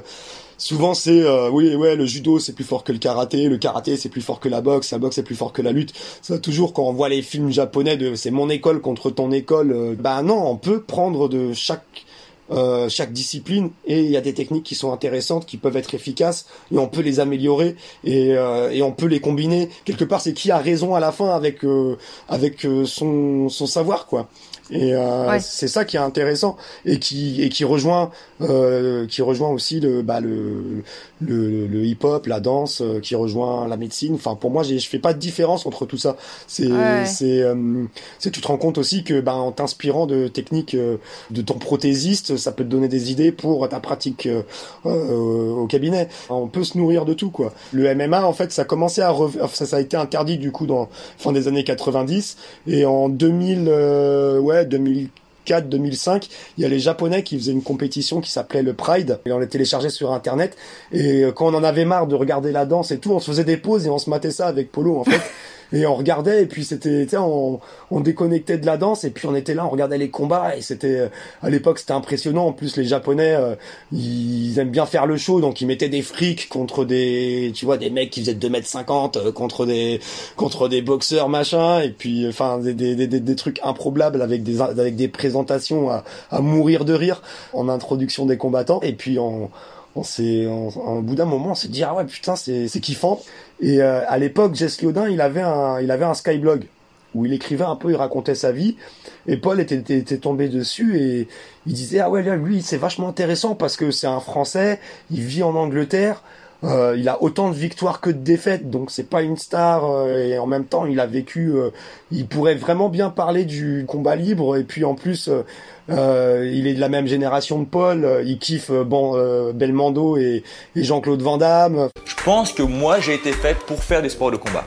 souvent c'est euh, oui ouais le judo c'est plus fort que le karaté, le karaté c'est plus fort que la boxe, la boxe c'est plus fort que la lutte. Ça toujours quand on voit les films japonais de c'est mon école contre ton école, bah non on peut prendre de chaque euh, chaque discipline et il y a des techniques qui sont intéressantes qui peuvent être efficaces et on peut les améliorer et, euh, et on peut les combiner. Quelque part c'est qui a raison à la fin avec euh, avec euh, son son savoir quoi et euh, Ouais. c'est ça qui est intéressant et qui et qui rejoint euh, qui rejoint aussi le bah le le, le hip hop la danse euh, qui rejoint la médecine. Enfin pour moi je fais pas de différence entre tout ça. C'est Ouais. c'est euh, c'est tu te rends compte aussi que ben en t'inspirant de techniques euh, de ton prothésiste ça peut te donner des idées pour ta pratique euh, euh, au cabinet. On peut se nourrir de tout quoi. Le MMA en fait ça a commencé à rev- enfin, ça, ça a été interdit du coup dans fin des années 90 et en 2000 euh, ouais 2004 2005, il y a les Japonais qui faisaient une compétition qui s'appelait le Pride et on les téléchargeait sur internet et euh, quand on en avait marre de regarder la danse et tout, on se faisait des pauses et on se matait ça avec Polo en fait. Et on regardait et puis c'était, on, on déconnectait de la danse et puis on était là, on regardait les combats et c'était, euh, à l'époque c'était impressionnant. En plus les Japonais, euh, ils aiment bien faire le show donc ils mettaient des frics contre des, tu vois, des mecs qui faisaient 2m50 euh, contre des, contre des boxeurs machin et puis enfin des, des, des, des- trucs improbables avec des, avec des présentations à, à mourir de rire en introduction des combattants et puis on, on s'est, en- au bout d'un moment, on s'est dit ah ouais putain c'est, c'est kiffant. Et euh, à l'époque, Jess Liodin, il avait un, il avait un skyblog où il écrivait un peu, il racontait sa vie. Et Paul était, était, était tombé dessus et il disait ah ouais lui c'est vachement intéressant parce que c'est un Français, il vit en Angleterre. Euh, il a autant de victoires que de défaites, donc c'est pas une star. euh, et en même temps, il a vécu. euh, il pourrait vraiment bien parler du combat libre. Et puis en plus, il est de la même génération de Paul. il kiffe bon, et, et Jean-Claude Van Damme. Je pense que moi j'ai été fait pour faire des sports de combat.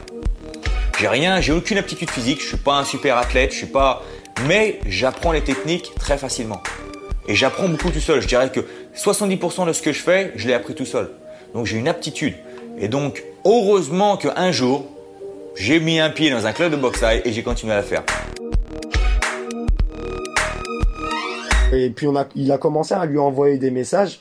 J'ai rien, j'ai aucune aptitude physique, je suis pas un super athlète, je suis pas. Mais j'apprends les techniques très facilement. Et j'apprends beaucoup tout seul. Je dirais que 70% de ce que je fais, je l'ai appris tout seul. Donc j'ai une aptitude. Et donc, heureusement qu'un jour, j'ai mis un pied dans un club de boxe et j'ai continué à la faire. Et puis il a commencé à lui envoyer des messages.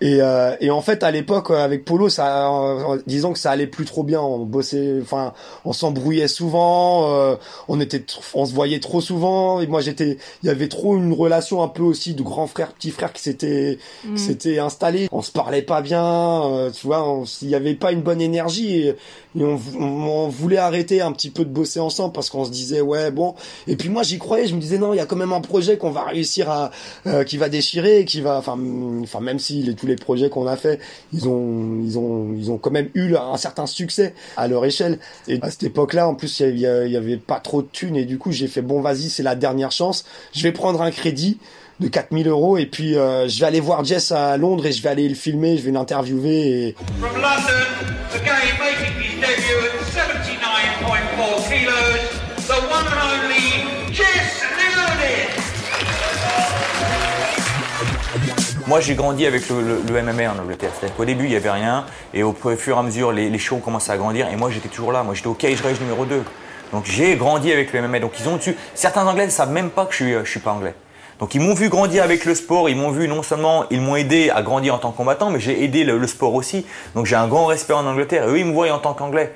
Et, euh, et en fait, à l'époque, avec Polo, ça, euh, disons que ça allait plus trop bien. On bossait, enfin, on s'embrouillait souvent. Euh, on était, on se voyait trop souvent. Et moi, j'étais, il y avait trop une relation un peu aussi de grand frère, petit frère qui s'était, Mm. s'était installé. On se parlait pas bien. euh, tu vois, il y avait pas une bonne énergie. Et, et on, on, voulait arrêter un petit peu de bosser ensemble parce qu'on se disait ouais bon. Et puis moi, j'y croyais. Je me disais non, il y a quand même un projet qu'on va réussir à, euh, qui va déchirer, qui va, enfin, enfin même si les, tous les projets qu'on a fait, ils ont, ils ont, ils ont quand même eu un certain succès à leur échelle. Et à cette époque-là, en plus, il y, il y avait pas trop de thunes et du coup, j'ai fait bon, vas-y, c'est la dernière chance. Je vais prendre un crédit de 4000 euros et puis euh, je vais aller voir Jess à Londres et je vais aller le filmer, je vais l'interviewer et Moi, j'ai grandi avec le, le- MMA en Angleterre. C'est-à-dire qu'au début, il n'y avait rien. Et au fur et à mesure, les, les shows commençaient à grandir. Et moi, j'étais toujours là. Moi, j'étais au Cage Rage numéro 2. Donc, j'ai grandi avec le MMA. Donc, ils ont dessus. Certains Anglais ne savent même pas que je suis, euh, suis pas anglais. Donc, ils m'ont vu grandir avec le sport. Ils m'ont vu non seulement, ils m'ont aidé à grandir en tant que combattant, mais j'ai aidé le, le sport aussi. Donc, j'ai un grand respect en Angleterre. Et eux, ils me voient en tant qu'anglais.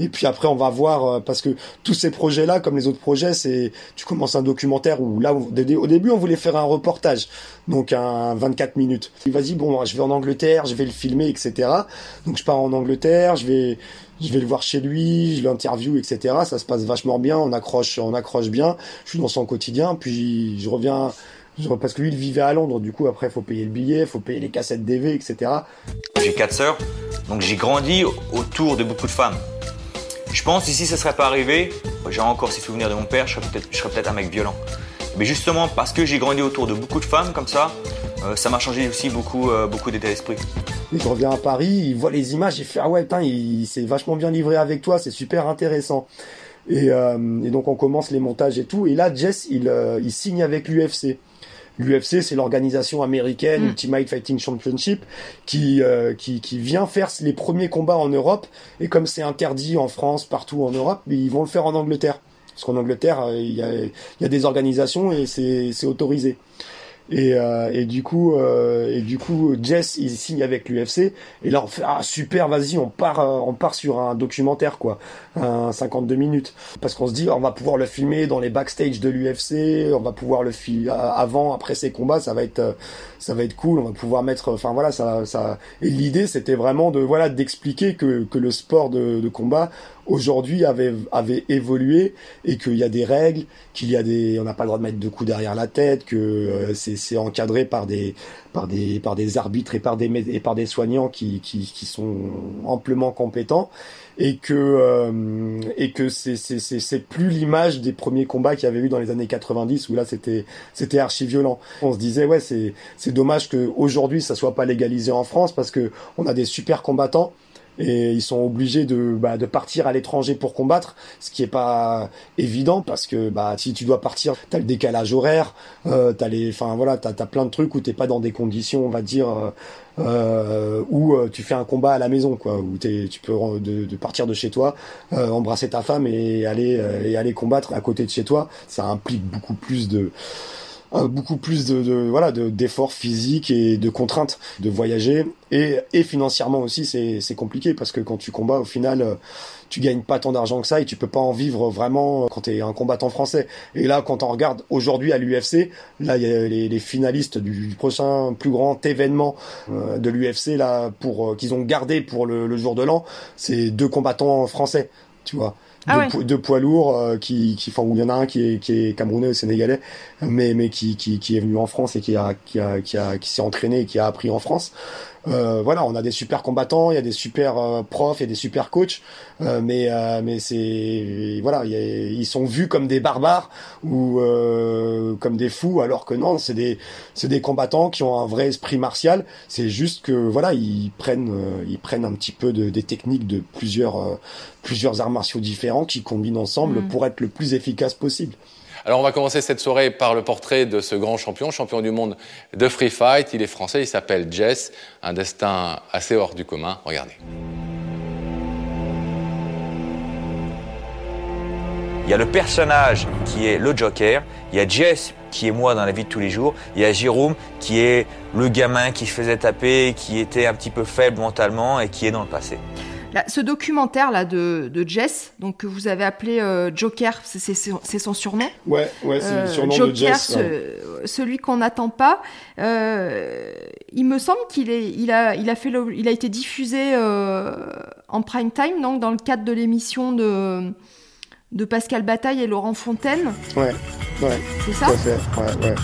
Et puis après, on va voir euh, parce que tous ces projets-là, comme les autres projets, c'est tu commences un documentaire où là, au dé- au début, on voulait faire un reportage, donc un 24 minutes. Vas-y, bon, je vais en Angleterre, je vais le filmer, etc. Donc je pars en Angleterre, je vais je vais le voir chez lui, je l'interview, etc. Ça se passe vachement bien, on accroche, on accroche bien. Je suis dans son quotidien, puis je reviens. Parce que lui, il vivait à Londres, du coup, après, faut payer le billet, faut payer les cassettes DV, etc. J'ai quatre sœurs, donc j'ai grandi autour de beaucoup de femmes. Je pense que si ça ne serait pas arrivé, j'ai encore ces souvenirs de mon père, je serais peut-être un mec violent. Mais justement, parce que j'ai grandi autour de beaucoup de femmes comme ça, euh, ça m'a changé aussi beaucoup, euh, beaucoup d'état d'esprit. Il revient à Paris, il voit les images, il fait ah ouais putain, il, s'est vachement bien livré avec toi, c'est super intéressant. Et, euh, et donc on commence les montages et tout. Et là, Jess, il, euh, il signe avec l'UFC. L'UFC, c'est l'organisation américaine Ultimate Fighting Championship qui, euh, qui qui vient faire les premiers combats en Europe. Et comme c'est interdit en France, partout en Europe, ils vont le faire en Angleterre. Parce qu'en Angleterre, euh, il y a, il y a des organisations et c'est c'est autorisé. Et, euh, et du coup, euh, et du coup, Jess il signe avec l'UFC. Et là, on fait ah super, vas-y, on part, euh, on part sur un documentaire quoi, un 52 minutes, parce qu'on se dit on va pouvoir le filmer dans les backstage de l'UFC, on va pouvoir le filmer avant, après ses combats, ça va être, euh, ça va être cool, on va pouvoir mettre, enfin voilà, ça, ça. Et l'idée, c'était vraiment de voilà d'expliquer que que le sport de, de combat aujourd'hui avait avait évolué et qu'il y a des règles, qu'il y a des, on n'a pas le droit de mettre de coups derrière la tête, que euh, c'est c'est encadré par des par des par des arbitres et par des et par des soignants qui qui qui sont amplement compétents et que euh, et que c'est c'est c'est plus l'image des premiers combats qu'il y avait eu dans les années 90 où là c'était c'était archi violent. On se disait ouais c'est c'est dommage que aujourd'hui ça soit pas légalisé en France parce que on a des super combattants et ils sont obligés de, bah, de partir à l'étranger pour combattre, ce qui est pas évident parce que bah, si tu dois partir, t'as le décalage horaire, euh, t'as les, enfin voilà, t'as as plein de trucs où t'es pas dans des conditions, on va dire, euh, où euh, tu fais un combat à la maison, quoi, où t'es, tu peux de, de partir de chez toi, euh, embrasser ta femme et aller euh, et aller combattre à côté de chez toi, ça implique beaucoup plus de euh, beaucoup plus de, de voilà de d'efforts physiques et de contraintes de voyager. Et et financièrement aussi c'est c'est compliqué parce que quand tu combats au final tu gagnes pas tant d'argent que ça et tu peux pas en vivre vraiment euh, quand tu es un combattant français et là quand on regarde aujourd'hui à l'UFC là il y a les, les finalistes du, du prochain plus grand événement euh, de l'UFC là pour euh, qu'ils ont gardé pour le, le jour de l'an c'est deux combattants français tu vois Ah deux, ouais. po- deux poids lourds euh, qui, qui, enfin, où il y en a un qui est, qui est camerounais ou sénégalais, mais, mais qui, qui, qui est venu en France et qui a, qui a, qui a, qui s'est entraîné et qui a appris en France. Euh, voilà, on a des super combattants, il y a des super euh, profs, il y a des super coachs, euh, mais euh, mais c'est voilà, il y a- ils sont vus comme des barbares ou euh, comme des fous, alors que non, c'est des c'est des combattants qui ont un vrai esprit martial. C'est juste que voilà, ils prennent ils prennent un petit peu de, des techniques de plusieurs plusieurs arts martiaux différents qui combinent ensemble Mm. pour être le plus efficace possible. Alors on va commencer cette soirée par le portrait de ce grand champion, champion du monde de free fight. Il est français, il s'appelle Jess, un destin assez hors du commun. Regardez. Il y a le personnage qui est le Joker, il y a Jess qui est moi dans la vie de tous les jours, il y a Jérôme qui est le gamin qui se faisait taper, qui était un petit peu faible mentalement et qui est dans le passé. Là, ce documentaire là de, de Jess, donc que vous avez appelé euh, Joker, c'est- son surnom. Ouais, ouais, c'est Euh, le surnom Joker, de Jess. ce- ouais. celui qu'on n'attend pas. Euh, il me semble qu'il est, il a, il a fait, le- il a été diffusé euh, en prime time, donc dans le cadre de l'émission de de Pascal Bataille et Laurent Fontaine. Ouais, ouais. C'est ça? Tout à fait, ouais, ouais.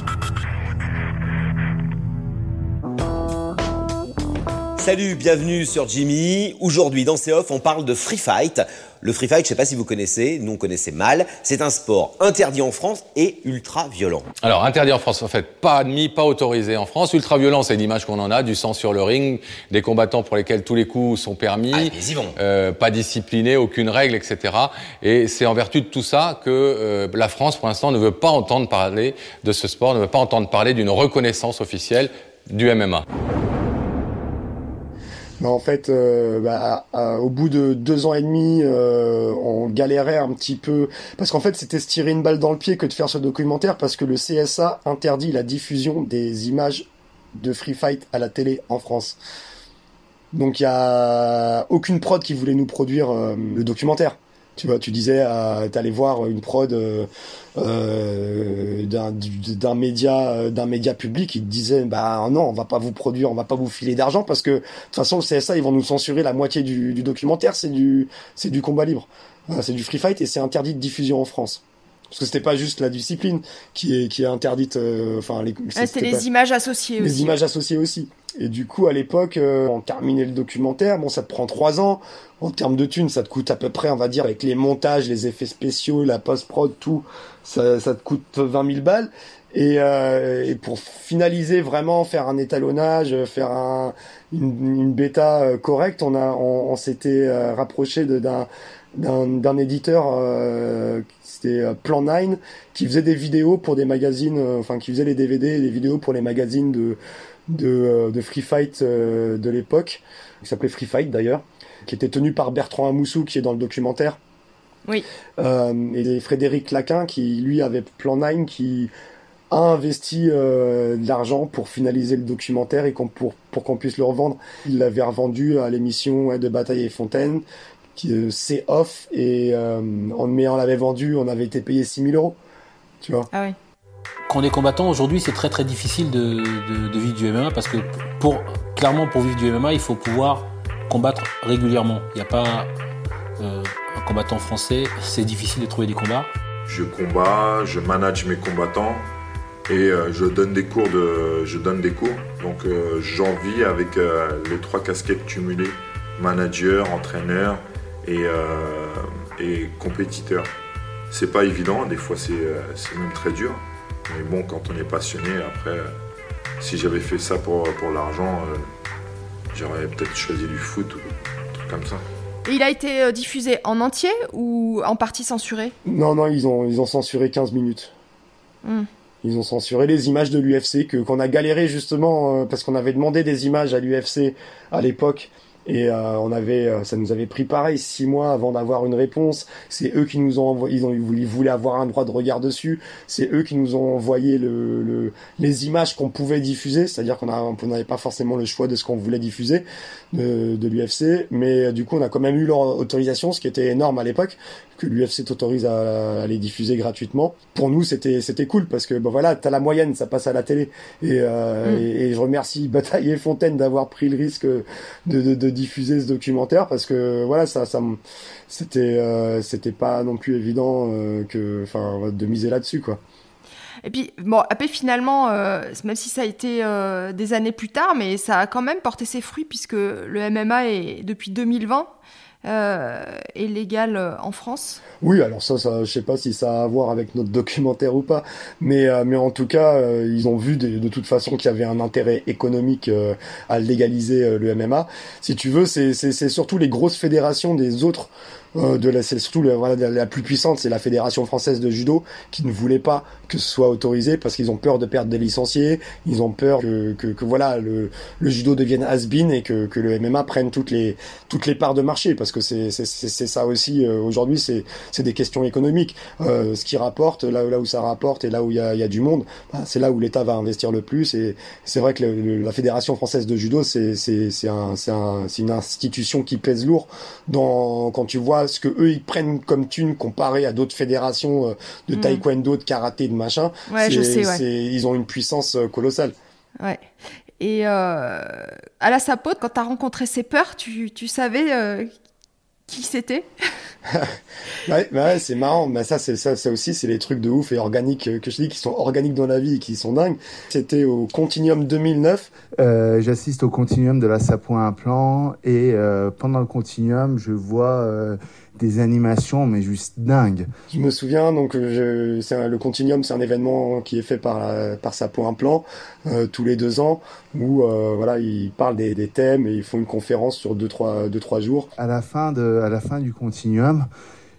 Salut, bienvenue sur Jimmy. Aujourd'hui, dans C'est Off, on parle de free fight. Le free fight, je sais pas si vous connaissez, nous on connaissait mal. C'est un sport interdit en France et ultra violent. Alors, interdit en France, en fait, pas admis, pas autorisé en France. Ultra-violent, c'est l'image qu'on en a, du sang sur le ring, des combattants pour lesquels tous les coups sont permis, euh, pas disciplinés, aucune règle, etc. Et c'est en vertu de tout ça que euh, la France, pour l'instant, ne veut pas entendre parler de ce sport, ne veut pas entendre parler d'une reconnaissance officielle du MMA. En fait, euh, bah, au bout de deux ans et demi, euh, on galérait un petit peu parce qu'en fait, c'était se tirer une balle dans le pied que de faire ce documentaire parce que le CSA interdit la diffusion des images de free fight à la télé en France. Donc il y a aucune prod qui voulait nous produire euh, le documentaire. Tu vois, tu disais, euh, t'allais voir une prod euh, euh, d'un du- d'un média euh, d'un média public, ils te disaient, bah non, on va pas vous produire, on va pas vous filer d'argent parce que de toute façon le CSA ils vont nous censurer la moitié du, du documentaire, c'est du c'est du combat libre, Voilà, c'est du free fight et c'est interdit de diffusion en France. Parce que c'était pas juste la discipline qui est qui est interdite, euh, enfin les, C'était les pas- images associées les aussi. images associées aussi. Et du coup, à l'époque, euh, on terminait le documentaire. Bon, ça te prend trois ans. En termes de thunes, ça te coûte à peu près, on va dire, avec les montages, les effets spéciaux, la post-prod, tout, ça, ça te coûte 20 000 balles. Et, euh, et pour finaliser vraiment, faire un étalonnage, faire un, une, une bêta euh, correcte, on a, on, on s'était euh, rapproché d'un d'un éditeur, euh, c'était euh, Plan 9, qui faisait des vidéos pour des magazines, euh, enfin qui faisait les DVD et les vidéos pour les magazines de de, euh, de Free Fight de l'époque, qui s'appelait Free Fight d'ailleurs, qui était tenu par Bertrand Amoussou, qui est dans le documentaire. Oui. Euh, et Frédéric Laquin, qui lui avait Plan 9, qui a investi euh, de l'argent pour finaliser le documentaire et qu'on, pour, pour qu'on puisse le revendre. Il l'avait revendu à l'émission ouais, de Bataille et Fontaine, qui euh, c'est off, et euh, on, mais on l'avait vendu, on avait été payé 6000 euros. Tu vois Ah. Quand on est combattant, aujourd'hui, c'est très très difficile de, de- de vivre du MMA parce que pour, clairement, pour vivre du MMA, il faut pouvoir combattre régulièrement. Il n'y a pas euh, un combattant français, c'est difficile de trouver des combats. Je combats, je manage mes combattants et euh, je donne des cours de, je donne des cours. Donc euh, j'en vis avec euh, les trois casquettes cumulées manager, entraîneur et, euh, et compétiteur. C'est pas évident, des fois c'est euh, c'est même très dur. Mais bon, quand on est passionné, après, euh, si j'avais fait ça pour, pour l'argent, euh, j'aurais peut-être choisi du foot ou un truc comme ça. Et il a été diffusé en entier ou en partie censuré? Non, non, ils ont, ils ont censuré 15 minutes. Hmm. Ils ont censuré les images de l'UFC que qu'on a galéré justement euh, parce qu'on avait demandé des images à l'UFC à l'époque et euh, on avait euh, ça nous avait pris pareil six mois avant d'avoir une réponse. C'est eux qui nous ont envoyé, ils ont ils voulaient avoir un droit de regard dessus. C'est eux qui nous ont envoyé le, le- les images qu'on pouvait diffuser, c'est-à-dire qu'on n'avait pas forcément le choix de ce qu'on voulait diffuser de, de l'UFC, mais euh, du coup on a quand même eu leur autorisation, ce qui était énorme à l'époque que l'UFC t'autorise à, à les diffuser gratuitement. Pour nous, c'était c'était cool parce que bah voilà, t'as la moyenne, ça passe à la télé. Et, euh, Mm. et, et je remercie Bataille et Fontaine d'avoir pris le risque de, de, de diffuser ce documentaire parce que voilà, ça, ça, c'était euh, c'était pas non plus évident euh, que, enfin, de miser là-dessus quoi. Et puis, bon, après, finalement, euh, même si ça a été euh, des années plus tard, mais ça a quand même porté ses fruits puisque le MMA est, depuis 2020, euh, est légal euh, en France? Oui, alors ça, ça, je sais pas si ça a à voir avec notre documentaire ou pas, mais euh, mais en tout cas, euh, ils ont vu de, toute façon qu'il y avait un intérêt économique euh, à légaliser euh, le MMA. Si tu veux, c'est surtout les grosses fédérations des autres euh, de la, c'est surtout voilà, la plus puissante, c'est la fédération française de judo qui ne voulait pas que ce soit autorisé parce qu'ils ont peur de perdre des licenciés, ils ont peur que, que, que voilà le, le judo devienne has-been et que, que le MMA prenne toutes les toutes les parts de marché parce que c'est ça aussi euh, aujourd'hui c'est c'est des questions économiques. Euh, ce qui rapporte là là où ça rapporte et là où il y a il y a du monde, bah, c'est là où l'État va investir le plus et c'est vrai que le- le- la fédération française de judo c'est c'est c'est un c'est un c'est une institution qui pèse lourd dans quand tu vois ce que eux ils prennent comme thune comparé à d'autres fédérations euh, de Mm. taekwondo, de karaté, de machin. Ouais, je sais, ouais. Ils ont une puissance colossale. Ouais. Et euh, à la Sapo, quand tu as rencontré ces peurs, tu, tu savais euh, qui c'était Ouais, bah ouais, c'est marrant. Mais ça, c'est ça, ça aussi, c'est les trucs de ouf et organiques euh, que je dis qui sont organiques dans la vie et qui sont dingues. C'était au Continuum 2009. Euh, J'assiste au continuum de la Sapo Implant et euh, pendant le continuum, je vois euh, des animations, mais juste dingues. Je me souviens, donc euh, je, un- le Continuum, c'est un événement qui est fait par par Sapo Implant euh, tous les deux ans où euh, voilà, ils parlent des, des thèmes et ils font une conférence sur deux trois deux trois jours. À la fin de, à la fin du continuum,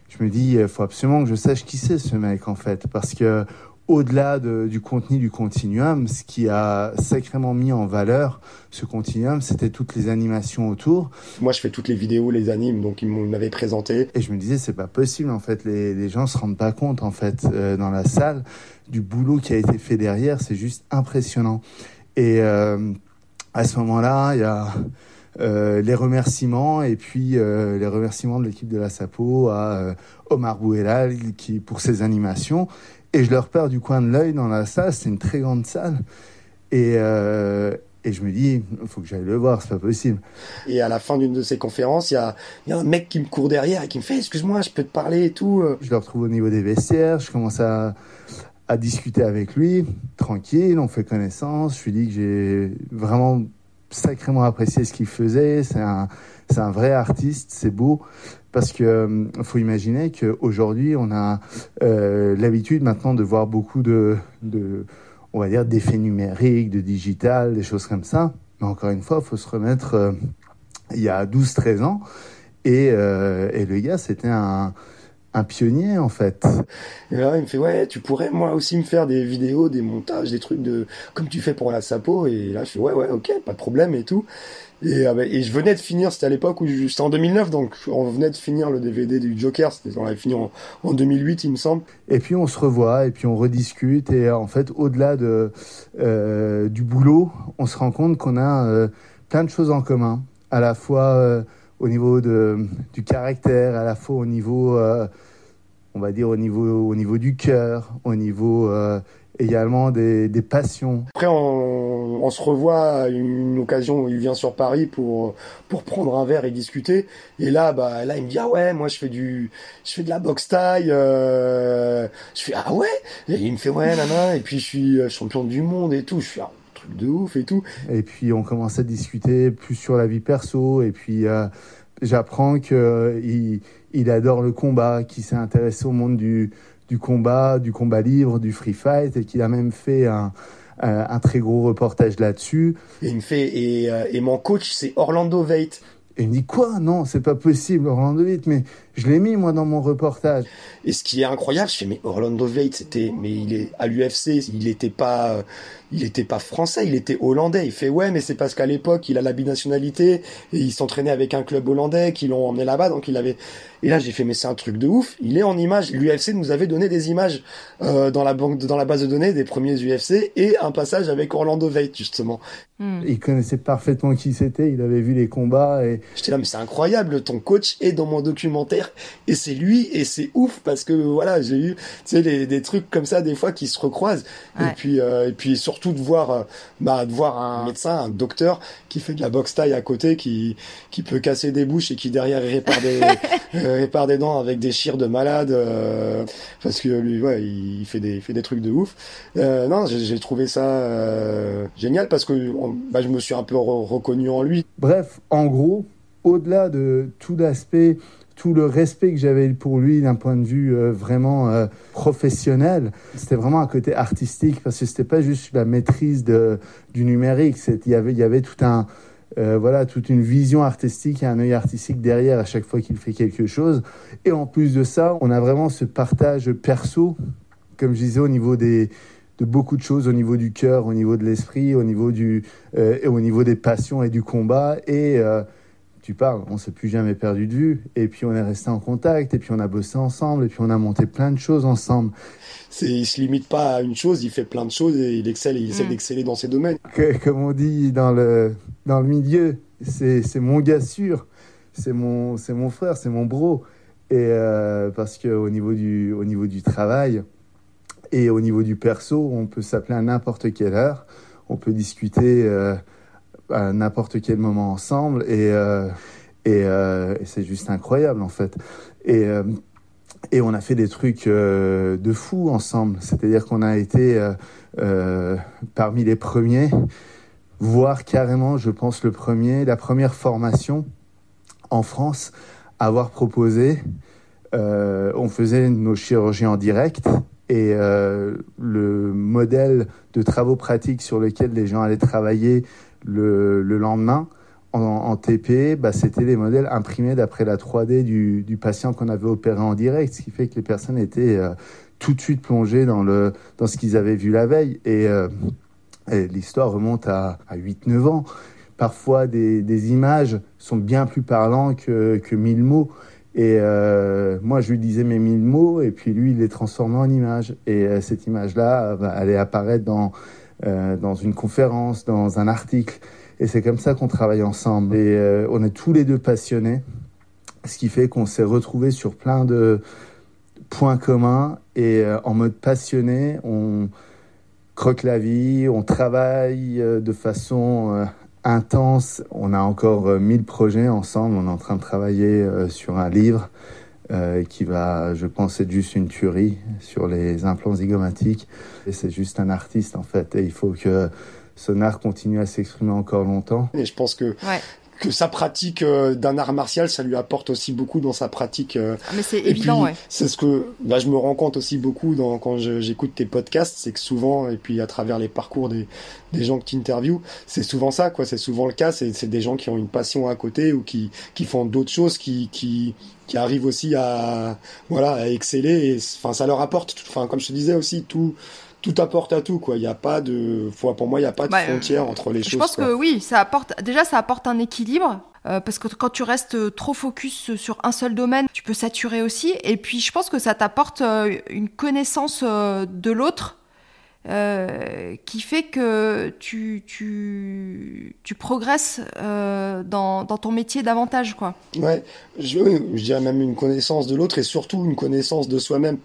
je me dis, il faut absolument que je sache qui c'est ce mec en fait, parce que au-delà de- du contenu du continuum, ce qui a sacrément mis en valeur ce continuum, c'était toutes les animations autour. Moi, je fais toutes les vidéos, les animes, donc ils m'avaient présenté. Et je me disais, c'est pas possible en fait. Les, les gens se rendent pas compte en fait euh, dans la salle du boulot qui a été fait derrière. C'est juste impressionnant. Et euh, à ce moment-là, il y a euh, les remerciements et puis euh, les remerciements de l'équipe de la Sapo à euh, Omar Bouelal qui pour ses animations. Et je le repère du coin de l'œil dans la salle. C'est une très grande salle. Et euh, et je me dis, il faut que j'aille le voir, c'est pas possible. Et à la fin d'une de ces conférences, il y a, y a un mec qui me court derrière et qui me fait Excuse-moi, je peux te parler et tout. euh. Je le retrouve au niveau des vestiaires, je commence à, à discuter avec lui, tranquille, on fait connaissance. Je lui dis que j'ai vraiment sacrément apprécié ce qu'il faisait. C'est un, c'est un vrai artiste, c'est beau. Parce que euh, faut imaginer qu'aujourd'hui, on a euh, l'habitude maintenant de voir beaucoup de, on va dire, d'effets numériques, de digital, des choses comme ça. Mais encore une fois, il faut se remettre euh, il y a 12-13 ans. Et, euh, et le gars, c'était un, un pionnier, en fait. Et là, il me fait Ouais, tu pourrais moi aussi me faire des vidéos, des montages, des trucs de comme tu fais pour la Sapo. Et là, je fais Ouais, ouais, ok, pas de problème et tout. Et, euh, bah, et je venais de finir, c'était à l'époque où c'était en 2009, donc on venait de finir le DVD du Joker, on l'avait fini en, en 2008, il me semble. Et puis on se revoit, et puis on rediscute, et euh, en fait, au-delà de, euh, du boulot, on se rend compte qu'on a plein de choses en commun, à la fois au niveau de, du caractère, à la fois au niveau, on va dire, au niveau, au niveau du cœur, au niveau également des, des passions. Après, on, on se revoit à une occasion où il vient sur Paris pour pour prendre un verre et discuter. Et là, bah là, il me dit ah ouais, moi je fais du je fais de la boxe taille. Euh... Je fais ah ouais? Et il me fait ouais nana. Et puis je suis euh, champion du monde et tout. Je fais ah, truc de ouf et tout. Et puis on commence à discuter plus sur la vie perso. Et puis euh, j'apprends que il, il adore le combat, qu'il s'est intéressé au monde du, du combat, du combat libre, du free fight, et qu'il a même fait un, un, très gros reportage là-dessus. Et il me fait et, euh, et mon coach c'est Orlando Veit. Et il me dit quoi? Non, c'est pas possible, Orlando Veit. Mais je l'ai mis moi dans mon reportage. Et ce qui est incroyable, je fais mais Orlando Veit, c'était mais il est à l'UFC, il était pas il était pas français, il était hollandais. Il fait ouais, mais c'est parce qu'à l'époque, il a la binationalité et il s'entraînait avec un club hollandais qui l'ont emmené là-bas, donc il avait. Et là, j'ai fait mais c'est un truc de ouf. Il est en image. L'UFC nous avait donné des images euh, dans la banque, dans la base de données des premiers UFC et un passage avec Orlando Veit justement. Il connaissait parfaitement qui c'était, il avait vu les combats et J'étais là mais c'est incroyable, ton coach est dans mon documentaire et c'est lui et c'est ouf parce que voilà j'ai eu tu sais les- des trucs comme ça des fois qui se recroisent. Ouais. et puis euh, et puis surtout de voir euh, bah de voir un médecin un docteur qui fait de la boxe taille à côté qui qui peut casser des bouches et qui derrière il répare des euh, répare des dents avec des chires de malade euh, parce que lui ouais il fait des il fait des trucs de ouf. Euh, non j'ai j'ai trouvé ça euh, génial parce que on- bah, je me suis un peu re- reconnu en lui. Bref, en gros, au-delà de tout l'aspect, tout le respect que j'avais pour lui d'un point de vue euh, vraiment euh, professionnel, c'était vraiment un côté artistique parce que c'était pas juste la maîtrise du numérique, il y avait, tout un, euh, voilà, toute une vision artistique et un œil artistique derrière à chaque fois qu'il fait quelque chose. Et en plus de ça, on a vraiment ce partage perso, comme je disais, au niveau des, de beaucoup de choses, au niveau du cœur, au niveau de l'esprit, au niveau du, et au niveau des passions et du combat. Et tu parles, on s'est plus jamais perdu de vue. Et puis on est resté en contact, et puis on a bossé ensemble, et puis on a monté plein de choses ensemble. c'est il se limite pas à une chose il fait plein de choses et il excelle et il essaie Mm. d'exceller dans ses domaines Que- comme on dit dans le, dans le milieu, c'est c'est mon gars sûr, c'est mon, c'est mon frère, c'est mon bro. Et euh, parce qu'au niveau, du, au niveau du travail et au niveau du perso, on peut s'appeler à n'importe quelle heure, on peut discuter euh, à n'importe quel moment ensemble et, euh, euh, et c'est juste incroyable en fait. Et, euh, et on a fait des trucs de fou ensemble, c'est-à-dire qu'on a été parmi les premiers voire carrément, je pense, le premier, la première formation en France à avoir proposé. on faisait nos chirurgies en direct et le modèle de travaux pratiques sur lequel les gens allaient travailler le, le lendemain en, TP, bah, c'était les modèles imprimés d'après la 3D du, patient qu'on avait opéré en direct, ce qui fait que les personnes étaient euh, tout de suite plongées dans, le, dans ce qu'ils avaient vu la veille. Et, euh, l'histoire remonte à, à 8-9 ans. Parfois, des, images sont bien plus parlantes que, que 1000 mots. Et euh, moi, je lui disais mes 1000 mots, et puis lui, il les transformait en images. Et cette image-là va aller apparaître dans, dans une conférence, dans un article. Et c'est comme ça qu'on travaille ensemble. Et euh, on est tous les deux passionnés, ce qui fait qu'on s'est retrouvés sur plein de points communs. Et euh, en mode passionné, on croque la vie, on travaille euh, de façon euh, intense. On a encore euh, 1000 projets ensemble. On est en train de travailler euh, sur un livre euh, qui va, je pense, être juste une tuerie sur les implants zygomatiques. Et c'est juste un artiste, en fait. Et il faut que son art continue à s'exprimer encore longtemps. Et je pense que Ouais. Que sa pratique euh, d'un art martial, ça lui apporte aussi beaucoup dans sa pratique. euh, Ah, mais c'est évident, puis, ouais. C'est ce que bah, je me rends compte aussi beaucoup dans, quand j'écoute tes podcasts, c'est que souvent, et puis à travers les parcours des, des gens que tu interviews, c'est souvent ça, quoi. C'est souvent le cas. C'est c'est des gens qui ont une passion à côté ou qui, qui font d'autres choses, qui, qui, qui arrivent aussi à, voilà, à exceller. Et enfin, ça leur apporte. Enfin, comme je te disais aussi, tout. Tout apporte à tout, quoi. Il n'y a pas de, pour moi, il n'y a pas de Bah, frontière entre les Je choses. pense quoi. que oui, ça apporte déjà ça apporte un équilibre euh, parce que quand tu restes trop focus sur un seul domaine, tu peux saturer aussi. Et puis je pense que ça t'apporte euh, une connaissance euh, de l'autre euh, qui fait que tu tu, tu progresses euh, dans, dans ton métier davantage quoi. Ouais, je, je dirais même une connaissance de l'autre et surtout une connaissance de soi-même.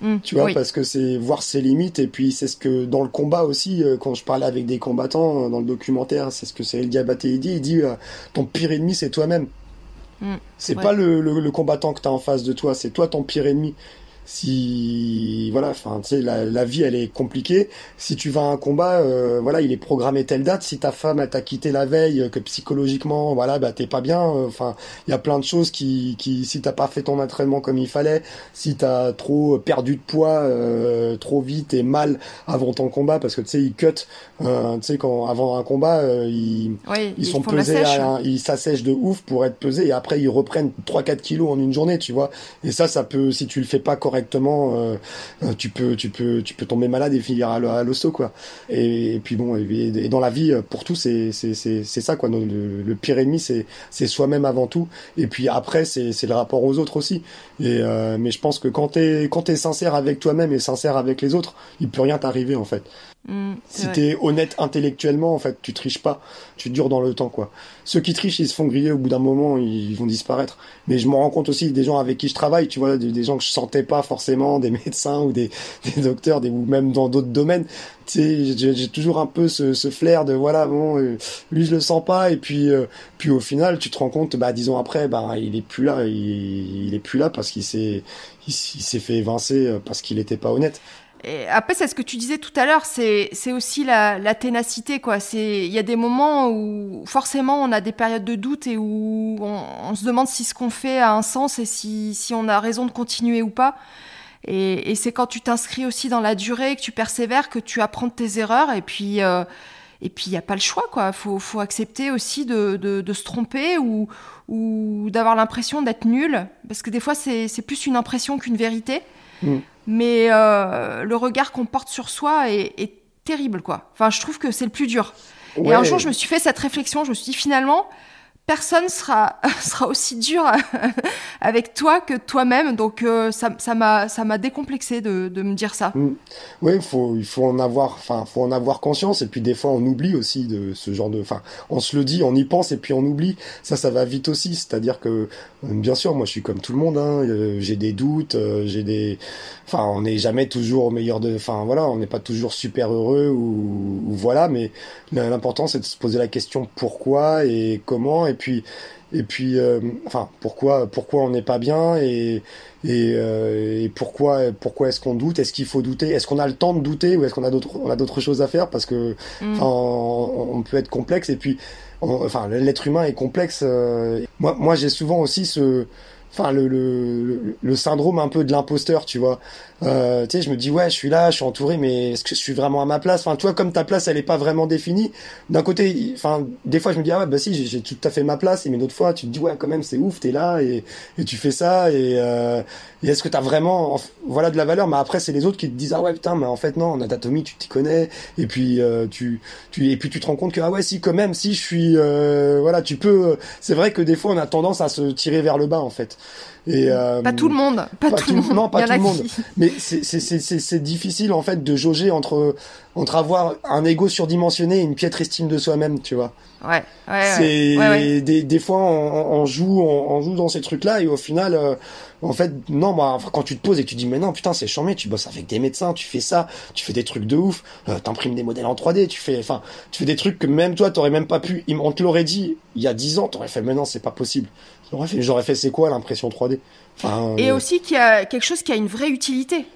Mm, Tu vois, oui. parce que c'est voir ses limites et puis c'est ce que dans le combat aussi, euh, quand je parlais avec des combattants euh, dans le documentaire, c'est ce que c'est El Diabaté il dit, il dit euh, ton pire ennemi c'est toi-même. Mm, C'est pas le, le, le combattant que tu as en face de toi, c'est toi ton pire ennemi. Si voilà, enfin tu sais la, la vie elle est compliquée. Si tu vas à un combat, euh, voilà, il est programmé telle date. Si ta femme elle t'a quitté la veille, euh, que psychologiquement voilà, bah t'es pas bien. euh, Enfin, il y a plein de choses qui, qui si t'as pas fait ton entraînement comme il fallait, si t'as trop perdu de poids euh, trop vite et mal avant ton combat, parce que tu sais ils cut, euh, tu sais quand avant un combat euh, ils Oui, ils ils sont pesés, à un- ils s'assèchent de ouf pour être pesés et après ils reprennent 3-4 kilos en une journée, tu vois. Et ça, ça peut, si tu le fais pas correctement, euh, tu peux, tu peux, tu peux tomber malade et finir à, l'hosto. Et, puis bon, et, dans la vie, euh, pour tout, c'est, c'est, c'est, c'est ça, quoi. Le, le pire ennemi, c'est, c'est soi-même avant tout. Et puis après, c'est, c'est le rapport aux autres aussi. Et euh, mais je pense que quand t'es, quand t'es sincère avec toi-même et sincère avec les autres, il peut rien t'arriver en fait. Mm, Si t'es honnête intellectuellement, en fait, tu triches pas, tu dures dans le temps, quoi. Ceux qui trichent, ils se font griller au bout d'un moment, ils vont disparaître. Mais je me rends compte aussi des gens avec qui je travaille, tu vois, des, des gens que je sentais pas forcément, des médecins ou des, des docteurs, des, ou même dans d'autres domaines. Tu sais, j'ai toujours un peu ce, ce flair de voilà, bon, euh, lui je le sens pas, et puis, euh, puis au final, tu te rends compte, bah dix ans après, bah il est plus là, il, il est plus là parce qu'il s'est, il, il s'est fait évincer euh, parce qu'il était pas honnête. Après, c'est ce que tu disais tout à l'heure, c'est aussi la, ténacité, il y a des moments où forcément on a des périodes de doute et où on, se demande si ce qu'on fait a un sens et si, on a raison de continuer ou pas. Et, c'est quand tu t'inscris aussi dans la durée, que tu persévères, que tu apprends de tes erreurs et puis euh, il y a pas le choix, quoi. Faut accepter aussi de, se tromper ou d'avoir l'impression d'être nul, parce que des fois c'est plus une impression qu'une vérité Mm. mais euh, le regard qu'on porte sur soi est, est terrible, quoi. Enfin, je trouve que c'est le plus dur. Et un jour, je me suis fait cette réflexion, je me suis dit finalement, personne sera, sera aussi dur avec toi que toi-même, donc euh, ça m'a ça m'a décomplexé de, de me dire ça. Oui, il faut, il faut en avoir, enfin, faut en avoir conscience. Et puis des fois, on oublie aussi de ce genre de, enfin, on se le dit, on y pense et puis on oublie. Ça, ça va vite aussi. C'est-à-dire que, euh, bien sûr, moi, je suis comme tout le monde. Hein, euh, j'ai des doutes, euh, j'ai des, enfin, on n'est jamais toujours au meilleur de, enfin, voilà, on n'est pas toujours super heureux ou, ou voilà. Mais l'important, c'est de se poser la question pourquoi et comment. Puis, et puis, euh, enfin, pourquoi, pourquoi on n'est pas bien et et, euh, et pourquoi, pourquoi est-ce qu'on doute? Est-ce qu'il faut douter? Est-ce qu'on a le temps de douter ou est-ce qu'on a d'autres, on a d'autres choses à faire? Parce que, Mm. on, on peut être complexe et puis, on- enfin, l'être humain est complexe. euh, moi, moi, j'ai souvent aussi ce, enfin, le, le, le- le syndrome un peu de l'imposteur, tu vois. Euh, tu sais, je me dis ouais, je suis là, je suis entouré, mais est-ce que je suis vraiment à ma place? Enfin, toi, comme ta place, elle est pas vraiment définie. D'un côté, enfin, des fois, je me dis ah ouais, bah si, j'ai- tout à fait ma place. Mais d'autres fois, tu te dis ouais, quand même, c'est ouf, t'es là et, et tu fais ça. Et, euh, et est-ce que t'as vraiment, en- voilà, de la valeur Mais après, c'est les autres qui te disent ah ouais, putain, mais en fait non, en anatomie, tu t'y connais. Et puis euh, tu, tu, et puis tu te rends compte que ah ouais, si quand même, si je suis, euh, voilà, tu peux. C'est vrai que des fois, on a tendance à se tirer vers le bas, en fait. Et, euh, Pas tout le monde, pas, tout, le monde. non, pas tout le monde. qui- Mais c'est difficile en fait de jauger entre entre avoir un ego surdimensionné et une piètre estime de soi-même, tu vois. Ouais, ouais, ouais. C'est ouais, ouais. des des fois on, on joue on, on joue dans ces trucs là et au final euh, en fait non bah enfin, quand tu te poses et que tu dis mais non putain c'est chambé tu bosses avec des médecins tu fais ça tu fais des trucs de ouf euh, t'imprimes des modèles en 3D tu fais enfin tu fais des trucs que même toi t'aurais même pas pu on te l'aurait dit il y a 10 ans t'aurais fait mais non c'est pas possible j'aurais fait j'aurais fait c'est quoi l'impression 3D enfin Et euh, aussi qu'il y a quelque chose qui a une vraie utilité.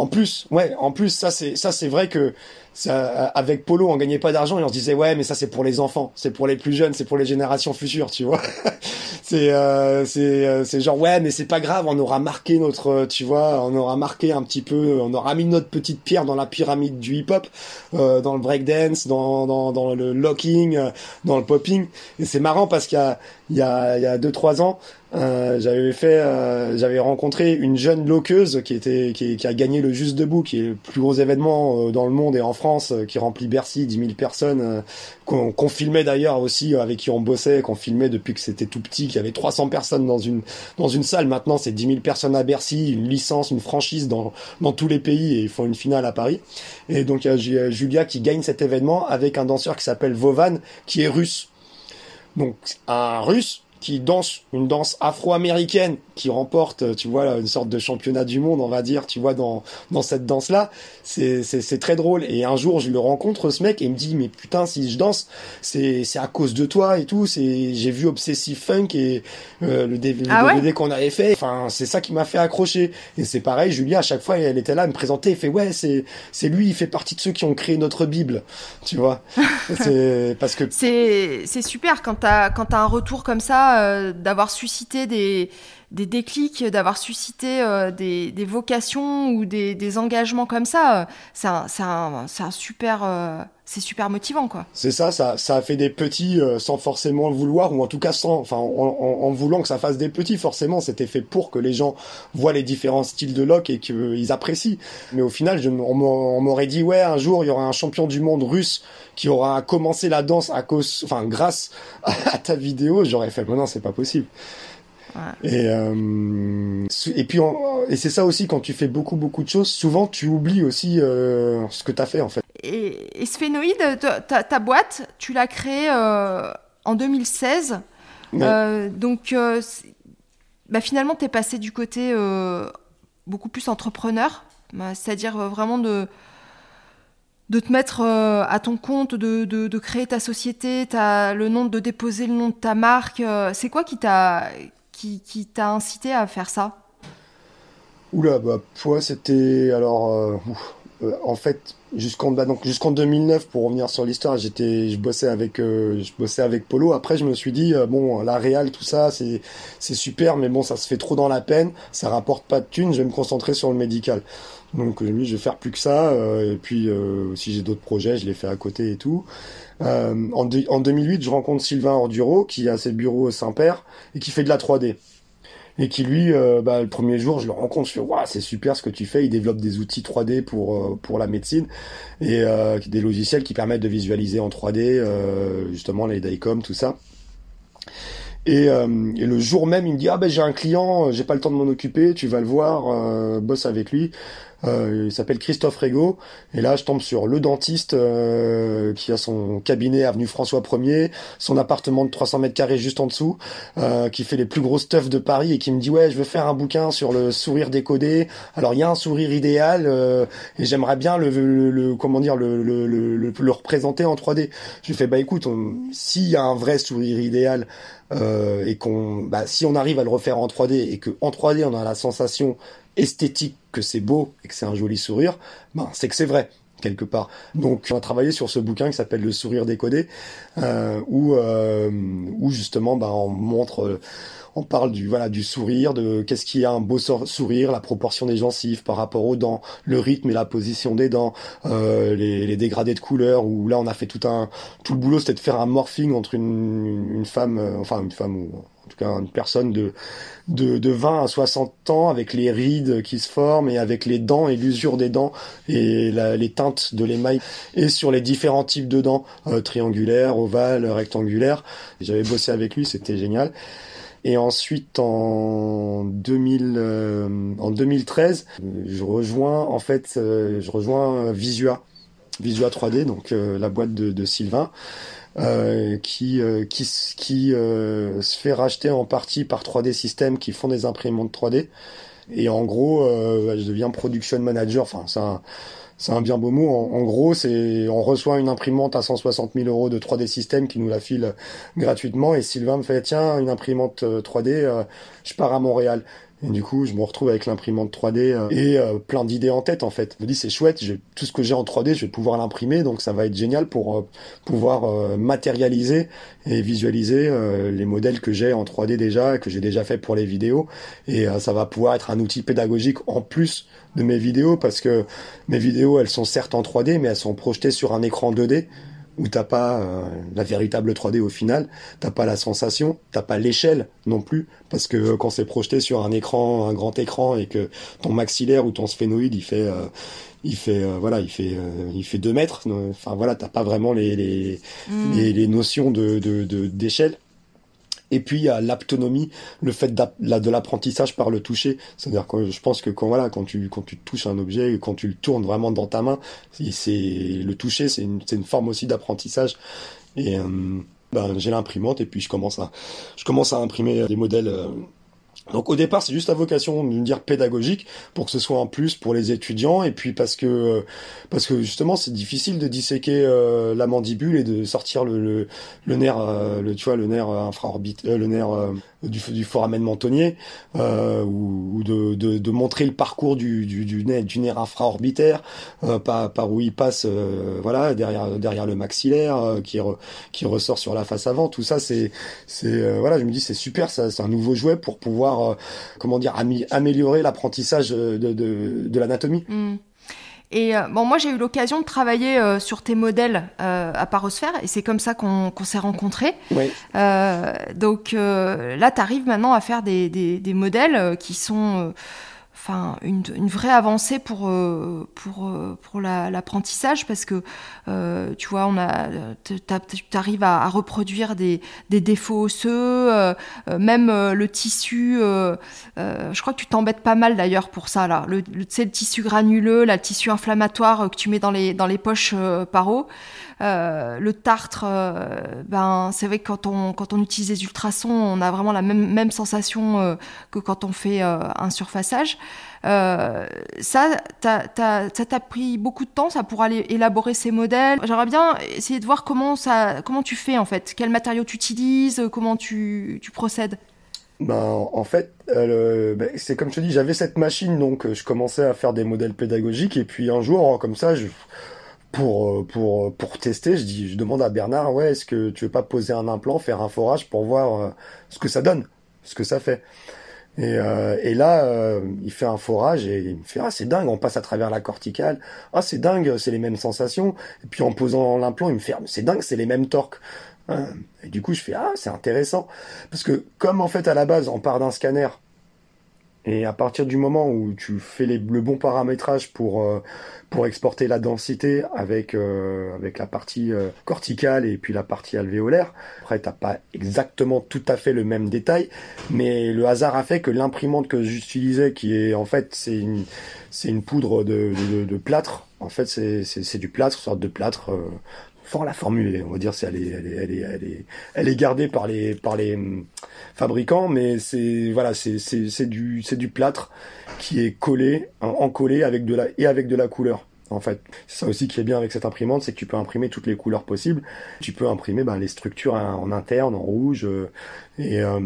En plus, ouais, en plus, ça c'est ça c'est vrai que ça, avec Polo, on gagnait pas d'argent et on se disait ouais, mais ça c'est pour les enfants, c'est pour les plus jeunes, c'est pour les générations futures, tu vois. c'est euh, c'est euh, c'est genre ouais, mais c'est pas grave, on aura marqué notre, tu vois, on aura marqué un petit peu, on aura mis notre petite pierre dans la pyramide du hip-hop, euh, dans le breakdance, dans dans dans le locking, euh, dans le popping. Et c'est marrant parce qu'il y a il y a il y a deux trois ans, euh, j'avais fait, euh, j'avais rencontré une jeune loqueuse qui était, qui, qui a gagné le Juste Debout, qui est le plus gros événement euh, dans le monde et en France, euh, qui remplit Bercy, 10 000 personnes, euh, qu'on qu'on filmait d'ailleurs aussi, avec qui on bossait, qu'on filmait depuis que c'était tout petit, qu'il y avait 300 personnes dans une dans une salle. Maintenant, c'est 10 000 personnes à Bercy, une licence, une franchise dans dans tous les pays et ils font une finale à Paris. Et donc il y a Ju- Julia qui gagne cet événement avec un danseur qui s'appelle Vovan, qui est russe. Donc un russe qui danse une danse afro-américaine, qui remporte, euh, tu vois, une sorte de championnat du monde, on va dire, tu vois, dans dans cette danse-là, c'est c'est c'est très drôle. Et un jour, je le rencontre ce mec et il me dit, mais putain, si je danse, c'est c'est à cause de toi et tout. C'est j'ai vu Obsessive Funk et euh, le, DV le Ah ouais DVD qu'on avait fait. Enfin, c'est ça qui m'a fait accrocher. Et c'est pareil, Julia, à chaque fois, elle était là, elle me présentait, elle fait ouais, c'est c'est lui, il fait partie de ceux qui ont créé notre Bible, tu vois? c'est parce que C'est c'est super quand t'as quand t'as un retour comme ça, euh, d'avoir suscité des des déclics, d'avoir suscité euh, des, des vocations ou des, des engagements comme ça. euh, C'est un, un, un super euh, c'est super motivant quoi. C'est ça, ça, ça a fait des petits euh, sans forcément le vouloir, ou en tout cas sans, enfin, en, en- voulant que ça fasse des petits, forcément, c'était fait pour que les gens voient les différents styles de lock et qu'ils apprécient. Mais au final, je, on m'aurait dit, ouais, un jour, il y aura un champion du monde russe qui aura commencé la danse à cause, enfin, grâce à ta vidéo, j'aurais fait, mais non, c'est pas possible. Et, euh, et puis, et c'est ça aussi, quand tu fais beaucoup, beaucoup de choses, souvent tu oublies aussi euh, ce que tu as fait en fait. Et, et Sphénoïde, ta, boîte, tu l'as créée euh, en 2016. Ouais. Euh, donc, bah, finalement, tu es passé du côté beaucoup plus entrepreneur, bah, c'est-à-dire vraiment de, de te mettre euh, à ton compte, de, de- de créer ta société, le nom, de déposer le nom de ta marque. euh, c'est quoi qui t'a qui, t'a incité à faire ça Oula, bah, toi, c'était alors, euh, euh, en fait, jusqu'en bah, donc jusqu'en 2009, pour revenir sur l'histoire, j'étais, je bossais avec, euh, je bossais avec Polo. Après, je me suis dit, bon, la Real, tout ça, c'est, c'est super, mais bon, ça se fait trop dans la peine, ça rapporte pas de thunes. Je vais me concentrer sur le médical. Donc, euh, lui, je vais faire plus que ça. et puis, si j'ai d'autres projets, je les fais à côté et tout. Euh, en, deux- en 2008, je rencontre Sylvain Orduro, qui a ses bureaux au Saint-Père et qui fait de la 3D et qui lui, euh, bah, le premier jour, je le rencontre, je fais c'est super ce que tu fais. Il développe des outils 3D pour euh, pour la médecine et des logiciels qui permettent de visualiser en 3D euh, justement les DICOM, tout ça. Et, le jour même, il me dit ah ben j'ai un client, j'ai pas le temps de m'en occuper, tu vas le voir, bosse avec lui. Euh, il s'appelle Christophe Rego. Et là, je tombe sur le dentiste euh, qui a son cabinet avenue François 1er, son appartement de 300 mètres carrés juste en dessous, euh, qui fait les plus grosses stuffs de Paris et qui me dit ouais, je veux faire un bouquin sur le sourire décodé. Alors il y a un sourire idéal euh, et j'aimerais bien le, le, le- comment dire le, le, le, représenter en 3D. Je lui fais bah écoute, s'il y a un vrai sourire idéal euh, et qu'on bah, si on arrive à le refaire en 3D et que en 3D on a la sensation esthétique que c'est beau et que c'est un joli sourire, ben c'est que c'est vrai quelque part. Donc on a travaillé sur ce bouquin qui s'appelle Le sourire décodé, euh, où euh, où justement ben on montre euh, on parle du voilà du sourire, de qu'est-ce qui est un beau sourire, la proportion des gencives par rapport aux dents, le rythme et la position des dents, euh, les, les dégradés de couleurs. Où là on a fait tout un tout le boulot, c'était de faire un morphing entre une, une femme, enfin une femme ou tout cas une personne de de, de 20 à 60 ans avec les rides qui se forment et avec les dents et l'usure des dents et les teintes de l'émail et sur les différents types de dents euh, triangulaires, ovales, rectangulaires. J'avais bossé avec lui, c'était génial. Et ensuite, en 2000, euh, en 2013, je rejoins en fait, euh, je rejoins Visua, Visua 3D, donc la boîte de Sylvain, euh, qui euh, qui qui euh, se fait racheter en partie par 3D Systems, qui font des imprimantes 3D. Et en gros, euh, je deviens production manager. Enfin, c'est un c'est un bien beau mot. En, gros, c'est on reçoit une imprimante à 160 000 euros de 3D System qui nous la file gratuitement. Et Sylvain me fait tiens une imprimante euh, 3D, euh, je pars à Montréal. Et du coup, je me retrouve avec l'imprimante 3D euh, et euh, plein d'idées en tête en fait. Je me dis c'est chouette, tout ce que j'ai en 3D, je vais pouvoir l'imprimer, donc ça va être génial pour euh, pouvoir matérialiser et visualiser les modèles que j'ai en 3D déjà, que j'ai déjà fait pour les vidéos. Et ça va pouvoir être un outil pédagogique en plus de mes vidéos parce que mes vidéos elles sont certes en 3D mais elles sont projetées sur un écran 2D où t'as pas euh, la véritable 3D au final, t'as pas la sensation, t'as pas l'échelle non plus, parce que euh, quand c'est projeté sur un écran, un grand écran, et que ton maxillaire ou ton sphénoïde il fait, euh, il fait, euh, voilà, il fait, euh, il fait 2 mètres. Enfin voilà, t'as pas vraiment les les, Mm. les, les notions de de- de- d'échelle. Et puis il y a l'aptonomie, le fait de l'apprentissage par le toucher. C'est-à-dire que je pense que quand voilà, quand tu quand tu touches un objet, quand tu le tournes vraiment dans ta main, c'est le toucher, c'est une une forme aussi d'apprentissage. Et euh, ben, j'ai l'imprimante et puis je commence à je commence à imprimer des modèles. euh, donc au départ, c'est juste la vocation de me dire pédagogique pour que ce soit en plus pour les étudiants et puis parce que parce que justement c'est difficile de disséquer euh, la mandibule et de sortir le le, nerf euh, le tu vois le nerf infraorbitaire le nerf euh, du du foramen mentonnier euh, ou, ou de, de de montrer le parcours du du du nerf, du nerf infraorbitaire euh, par par où il passe euh, voilà derrière derrière le maxillaire euh, qui re- qui ressort sur la face avant tout ça c'est c'est euh, voilà je me dis c'est super ça c'est un nouveau jouet pour pouvoir euh, comment dire améliorer l'apprentissage de de, de l'anatomie Mm. Et euh, bon, moi j'ai eu l'occasion de travailler euh, sur tes modèles euh, à Parosphère et c'est comme ça qu'on qu'on s'est rencontrés. Oui. Euh, donc euh, là, tu arrives maintenant à faire des, des, des modèles euh, qui sont euh, enfin une, une, vraie avancée pour euh, pour euh, pour l'apprentissage parce que euh, tu vois on a tu arrives à, à, reproduire des, des défauts osseux euh, même le tissu je crois que tu t'embêtes pas mal d'ailleurs pour ça là. Le, le, le tissu granuleux le tissu inflammatoire que tu mets dans les dans les poches paro euh, le tartre, euh, ben, c'est vrai que quand on, quand on utilise les ultrasons, on a vraiment la même, même sensation euh, que quand on fait un surfaçage. ça, ça t'a pris beaucoup de temps, ça pour aller élaborer ces modèles. J'aimerais bien essayer de voir comment, ça, comment tu fais en fait, quels matériaux tu utilises, comment tu, tu procèdes? Ben, en fait, ben, c'est comme je te dis, j'avais cette machine, donc je commençais à faire des modèles pédagogiques, et puis un jour, comme ça, je, pour euh, pour euh, pour tester, je dis, je demande à Bernard, ouais, est-ce que tu veux pas poser un implant, faire un forage pour voir euh, ce que ça donne, ce que ça fait. Et, euh, et là, il fait un forage et il me fait ah c'est dingue, on passe à travers la corticale, ah c'est dingue, c'est les mêmes sensations. Et puis en posant l'implant, il me fait ah, c'est dingue, c'est les mêmes torques. Hein. Et du coup, je fais ah c'est intéressant parce que comme en fait à la base on part d'un scanner et à partir du moment où tu fais le bon paramétrage pour euh, pour exporter la densité avec euh, avec la partie euh, corticale et puis la partie alvéolaire, après t'as pas exactement tout à fait le même détail, mais le hasard a fait que l'imprimante que j'utilisais, qui est en fait c'est une c'est une poudre de, de, de plâtre, en fait c'est c'est du plâtre, sorte de plâtre fort la formule, on va dire, c'est elle est, elle est, elle est, elle est, gardée par les, par les hum, fabricants, mais c'est, voilà, c'est, c'est, c'est du, c'est du plâtre qui est collé, encollé avec de la, et avec de la couleur. En fait, c'est ça aussi qui est bien avec cette imprimante, c'est que tu peux imprimer toutes les couleurs possibles. Tu peux imprimer ben, les structures en interne, en rouge, euh, et, euh,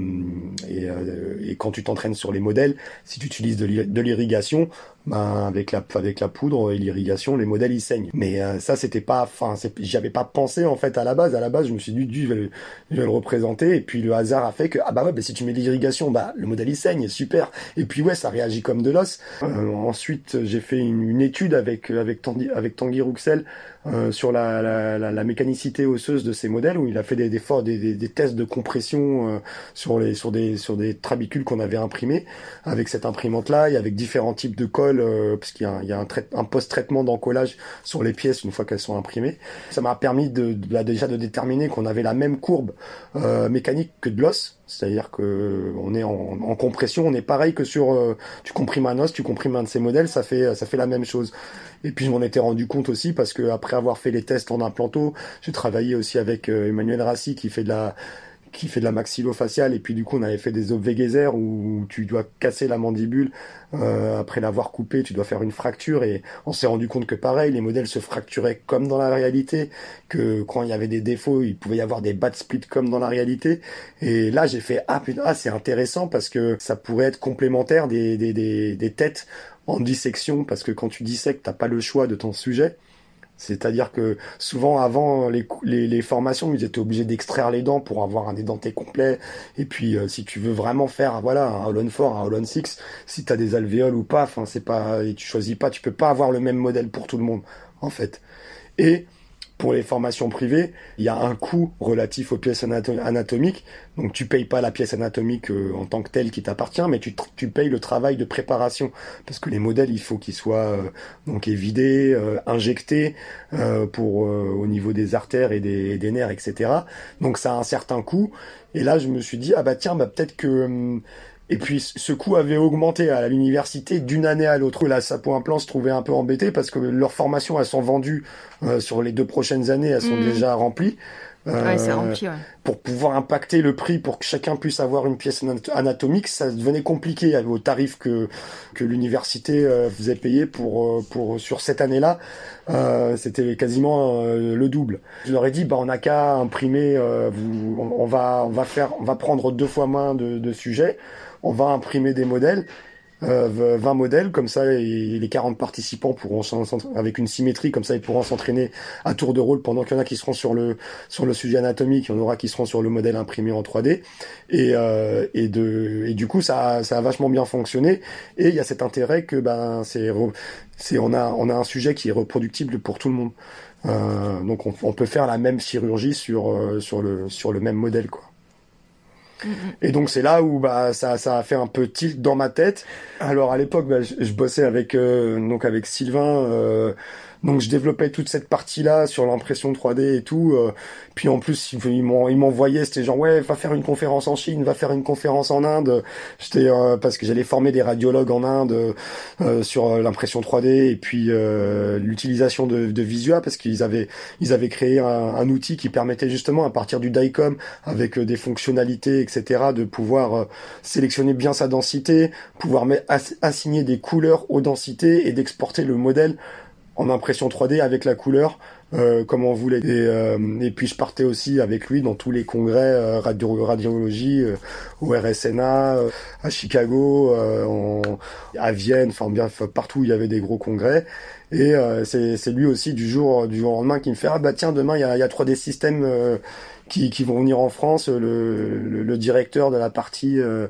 et, euh, et, quand tu t'entraînes sur les modèles, si tu utilises de l'irrigation, ben avec la avec la poudre et l'irrigation, les modèles ils saignent. Mais euh, ça c'était pas, enfin j'avais pas pensé en fait à la base. À la base, je me suis dit, je vais, le, je vais le représenter. Et puis le hasard a fait que ah bah ouais, bah, si tu mets l'irrigation, bah le modèle il saigne, super. Et puis ouais, ça réagit comme de l'os. ensuite, j'ai fait une, une, étude avec avec Tanguy Rouxel euh, sur la, la, la, mécanicité osseuse de ces modèles où il a fait des, des, des, des tests de compression euh, sur les sur des sur des trabicules qu'on avait imprimés avec cette imprimante là et avec différents types de colle euh, parce qu'il y a, il y a un, un post-traitement d'encollage sur les pièces une fois qu'elles sont imprimées. Ça m'a permis de, de, déjà de déterminer qu'on avait la même courbe mécanique que de l'os c'est-à-dire que on est en, compression, on est pareil que sur euh, tu comprimes un os, tu comprimes un de ces modèles, ça fait ça fait la même chose. Et puis je m'en étais rendu compte aussi parce que après avoir fait les tests en implanto, j'ai travaillé aussi avec euh, Emmanuel Rassi qui fait de la qui fait de la maxillofaciale et puis du coup on avait fait des obvégaisers où tu dois casser la mandibule euh, après l'avoir coupé tu dois faire une fracture et on s'est rendu compte que pareil les modèles se fracturaient comme dans la réalité que quand il y avait des défauts il pouvait y avoir des bad splits comme dans la réalité. Et là j'ai fait ah putain ah, c'est intéressant parce que ça pourrait être complémentaire des, des, des, des têtes en dissection parce que quand tu dissèques t'as pas le choix de ton sujet c'est-à-dire que souvent avant les, les, les, formations, ils étaient obligés d'extraire les dents pour avoir un édenté complet. Et puis euh, si tu veux vraiment faire voilà un Holon 4, un Holon 6, si tu as des alvéoles ou pas, enfin c'est pas et tu choisis pas, tu peux pas avoir le même modèle pour tout le monde en fait. Et pour les formations privées, il y a un coût relatif aux pièces anatomiques. Donc tu payes pas la pièce anatomique euh, en tant que telle qui t'appartient, mais tu, payes le travail de préparation parce que les modèles, il faut qu'ils soient euh, donc évidés, euh, injectés pour au niveau des artères et des, des, nerfs, etc. Donc ça a un certain coût. Et là, je me suis dit ah bah tiens, bah peut-être que hum, et puis ce coût avait augmenté à l'université d'une année à l'autre. Là, Sapo Implant se trouvait un peu embêté parce que leurs formations, elles sont vendues euh, sur les deux prochaines années, elles sont mmh. déjà remplies. Euh, ouais, rempli, ouais. Pour pouvoir impacter le prix, pour que chacun puisse avoir une pièce anatomique, ça devenait compliqué au tarif que que l'université euh, faisait payer pour euh, pour sur cette année-là. Euh, C'était quasiment le double. Je leur ai dit, bah on n'a qu'à imprimer. vous, on, on, va on va faire, on va prendre deux fois moins de, de sujets on va imprimer des modèles, euh, 20 modèles, comme ça et les 40 participants pourront avec une symétrie, comme ça ils pourront s'entraîner à tour de rôle pendant qu'il y en a qui seront sur le sur le sujet anatomique, il y en aura qui seront sur le modèle imprimé en 3D et euh, et du coup ça ça a vachement bien fonctionné et il y a cet intérêt que ben c'est on a on a un sujet qui est reproductible pour tout le monde. Euh, donc on, on, peut faire la même chirurgie sur euh, sur le sur le même modèle quoi. Et donc c'est là où bah ça ça a fait un peu tilt dans ma tête. Alors à l'époque bah, je, bossais avec euh, donc avec Sylvain euh, donc je développais toute cette partie-là sur l'impression 3D et tout. euh, puis en plus, ils m'en- ils m'envoyaient, c'était genre ouais, va faire une conférence en Chine, va faire une conférence en Inde. J'étais parce que j'allais former des radiologues en Inde sur l'impression 3D et puis l'utilisation de, de Visua parce qu'ils avaient ils avaient créé un, outil qui permettait justement à partir du DICOM avec des fonctionnalités etc de pouvoir euh, sélectionner bien sa densité, pouvoir assigner des couleurs aux densités et d'exporter le modèle en impression 3D avec la couleur euh, comme on voulait. Et, euh, et puis je partais aussi avec lui dans tous les congrès radio radiologie au RSNA, à Chicago, à Vienne, enfin bien partout où il y avait des gros congrès. Et c'est lui aussi du jour du jour au lendemain qui me fait ah bah tiens demain il y a, il y a 3D systèmes qui, vont venir en France. Le, le, le directeur de la partie euh,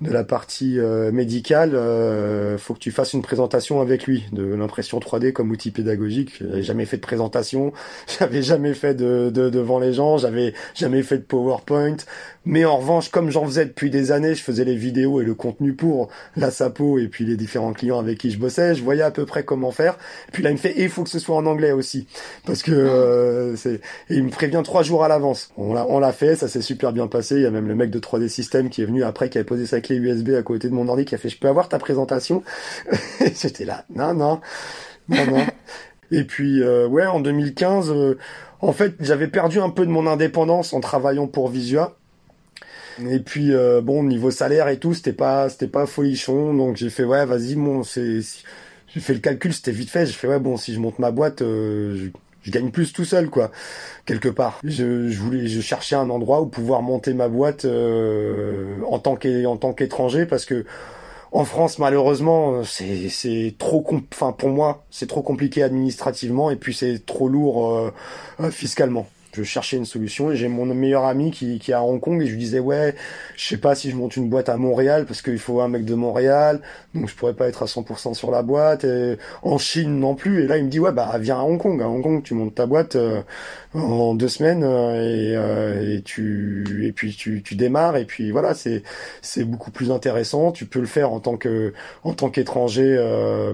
de la partie euh, médicale, euh, faut que tu fasses une présentation avec lui de l'impression 3D comme outil pédagogique. J'avais jamais fait de présentation, j'avais jamais fait de, de devant les gens, j'avais jamais fait de PowerPoint. Mais en revanche, comme j'en faisais depuis des années, je faisais les vidéos et le contenu pour la Sapo et puis les différents clients avec qui je bossais, je voyais à peu près comment faire. Puis là, il me fait, il faut que ce soit en anglais aussi, parce que euh, c'est. Et il me prévient trois jours à l'avance. On l'a, on l'a fait, ça s'est super bien passé. Il y a même le mec de 3D System qui est venu après, qui avait posé sa clé USB à côté de mon ordi, qui a fait, je peux avoir ta présentation? J'étais là, non, non, non, non. Et puis, euh, ouais, en 2015, euh, en fait, j'avais perdu un peu de mon indépendance en travaillant pour Visua. Et puis euh, bon niveau salaire et tout c'était pas c'était pas folichon donc j'ai fait ouais vas-y bon c'est j'ai fait le calcul c'était vite fait j'ai fait ouais bon si je monte ma boîte je gagne plus tout seul quoi quelque part je, je voulais je cherchais un endroit où pouvoir monter ma boîte euh, en tant qu'étranger parce que en France, malheureusement, c'est c'est trop enfin pour moi, c'est trop compliqué administrativement et puis c'est trop lourd euh, euh, fiscalement. Je cherchais une solution. Et j'ai mon meilleur ami qui, qui est à Hong Kong et je lui disais ouais, je sais pas si je monte une boîte à Montréal parce qu'il faut un mec de Montréal, donc je pourrais pas être à 100% sur la boîte. Et en Chine non plus. Et là il me dit ouais bah viens à Hong Kong, à Hong Kong tu montes ta boîte euh, en deux semaines euh, et, euh, et tu et puis tu, tu démarres et puis voilà c'est c'est beaucoup plus intéressant. Tu peux le faire en tant que en tant qu'étranger euh,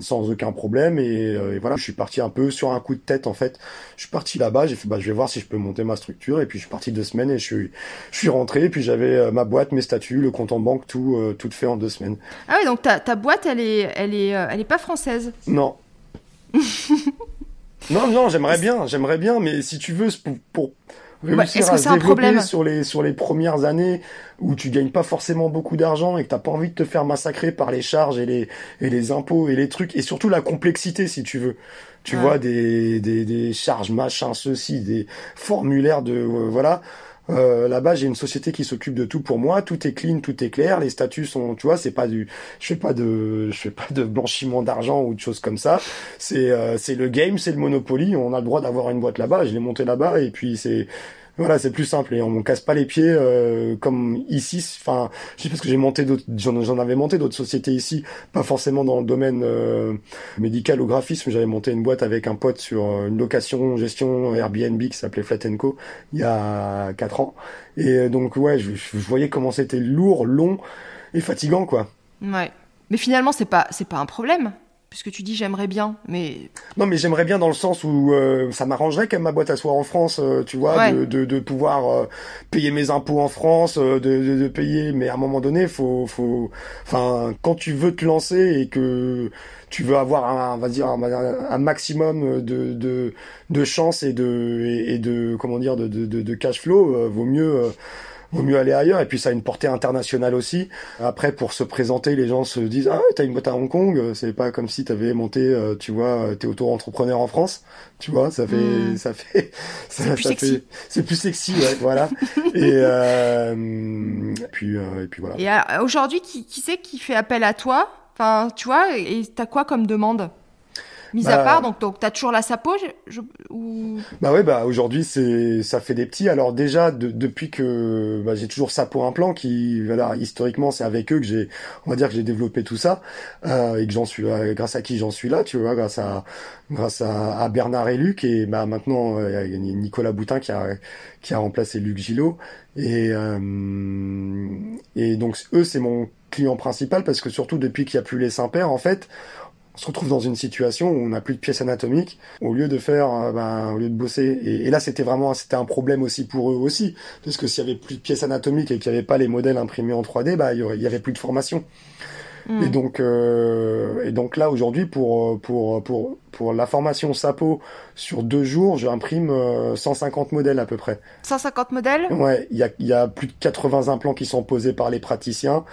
sans aucun problème et, euh, et voilà je suis parti un peu sur un coup de tête en fait. Je suis parti là-bas, j'ai fait bah je vais voir si je peux monter ma structure et puis je suis parti deux semaines et je suis je suis rentré et puis j'avais euh, ma boîte, mes statuts, le compte en banque, tout euh, tout fait en deux semaines. Ah ouais, donc ta, ta boîte, elle est, elle, est, elle est pas française? Non. non, non, j'aimerais bien, j'aimerais bien, mais si tu veux, pour, pour réussir est-ce que à c'est se un développer problème sur les, sur les premières années où tu gagnes pas forcément beaucoup d'argent et que t'as pas envie de te faire massacrer par les charges et les, et les impôts et les trucs, et surtout la complexité, si tu veux. Tu Ouais. vois, des, des, des charges, machin, ceci, des formulaires de, euh, voilà. Euh, là-bas, j'ai une société qui s'occupe de tout pour moi. Tout est clean, tout est clair. Les statuts sont, tu vois, c'est pas du, je fais pas de, je fais pas de blanchiment d'argent ou de choses comme ça. C'est, euh, c'est le game, c'est le Monopoly. On a le droit d'avoir une boîte là-bas. Je l'ai montée là-bas et puis c'est, voilà, c'est plus simple et on casse pas les pieds euh, comme ici. Enfin, je sais parce que j'ai monté d'autres, j'en, avais monté d'autres sociétés ici, pas forcément dans le domaine euh, médical ou graphisme. J'avais monté une boîte avec un pote sur euh, une location, gestion Airbnb qui s'appelait Flat Co. il y a quatre ans. Et donc ouais, je, je voyais comment c'était lourd, long et fatigant quoi. Ouais. Mais finalement, c'est pas, c'est pas un problème. Puisque tu dis j'aimerais bien, mais Non, mais j'aimerais bien dans le sens où euh, ça m'arrangerait que ma boîte elle soit en France, euh, tu vois, Ouais. de, de, de pouvoir euh, payer mes impôts en France, euh, de, de, de payer. Mais à un moment donné, faut, faut, enfin, quand tu veux te lancer et que tu veux avoir un, on va dire, un, un maximum de, de, de chance et de, et, et de, comment dire, de, de, cash flow, euh, vaut mieux. Vaut mieux aller ailleurs et puis ça a une portée internationale aussi. Après pour se présenter, les gens se disent ah ouais, t'as une boîte à Hong Kong, c'est pas comme si t'avais monté, euh, tu vois, euh, t'es auto-entrepreneur en France, tu vois, ça fait, Mm. ça fait, ça, plus ça sexy. fait- c'est plus sexy, ouais, voilà. et euh, puis euh, et puis voilà. et euh, aujourd'hui, qui, qui c'est qui fait appel à toi? Enfin, tu vois, et t'as quoi comme demande? Mis Bah, à part, donc, donc t'as toujours la sapo je- je- ou... Bah ouais, bah aujourd'hui c'est ça fait des petits. Alors déjà de- depuis que bah, j'ai toujours ça pour un plan qui voilà historiquement c'est avec eux que j'ai on va dire que j'ai développé tout ça euh, et que j'en suis euh, grâce à qui j'en suis là, tu vois, grâce à grâce à, à Bernard et Luc et bah maintenant euh, il y a Nicolas Boutin qui a qui a remplacé Luc Gillot et euh, et donc eux c'est mon client principal parce que surtout depuis qu'il y a plus les Saint-Pères en fait on se retrouve dans une situation où on n'a plus de pièces anatomiques au lieu de faire euh, ben, au lieu de bosser et, et là c'était vraiment c'était un problème aussi pour eux aussi parce que s'il y avait plus de pièces anatomiques et qu'il n'y avait pas les modèles imprimés en 3D bah il y, aurait, il y avait plus de formation Mm. et donc euh, et donc là aujourd'hui pour pour pour pour la formation Sapo sur deux jours j'imprime euh, 150 modèles à peu près 150 modèles? Ouais, il y a, y a plus de 80 implants qui sont posés par les praticiens.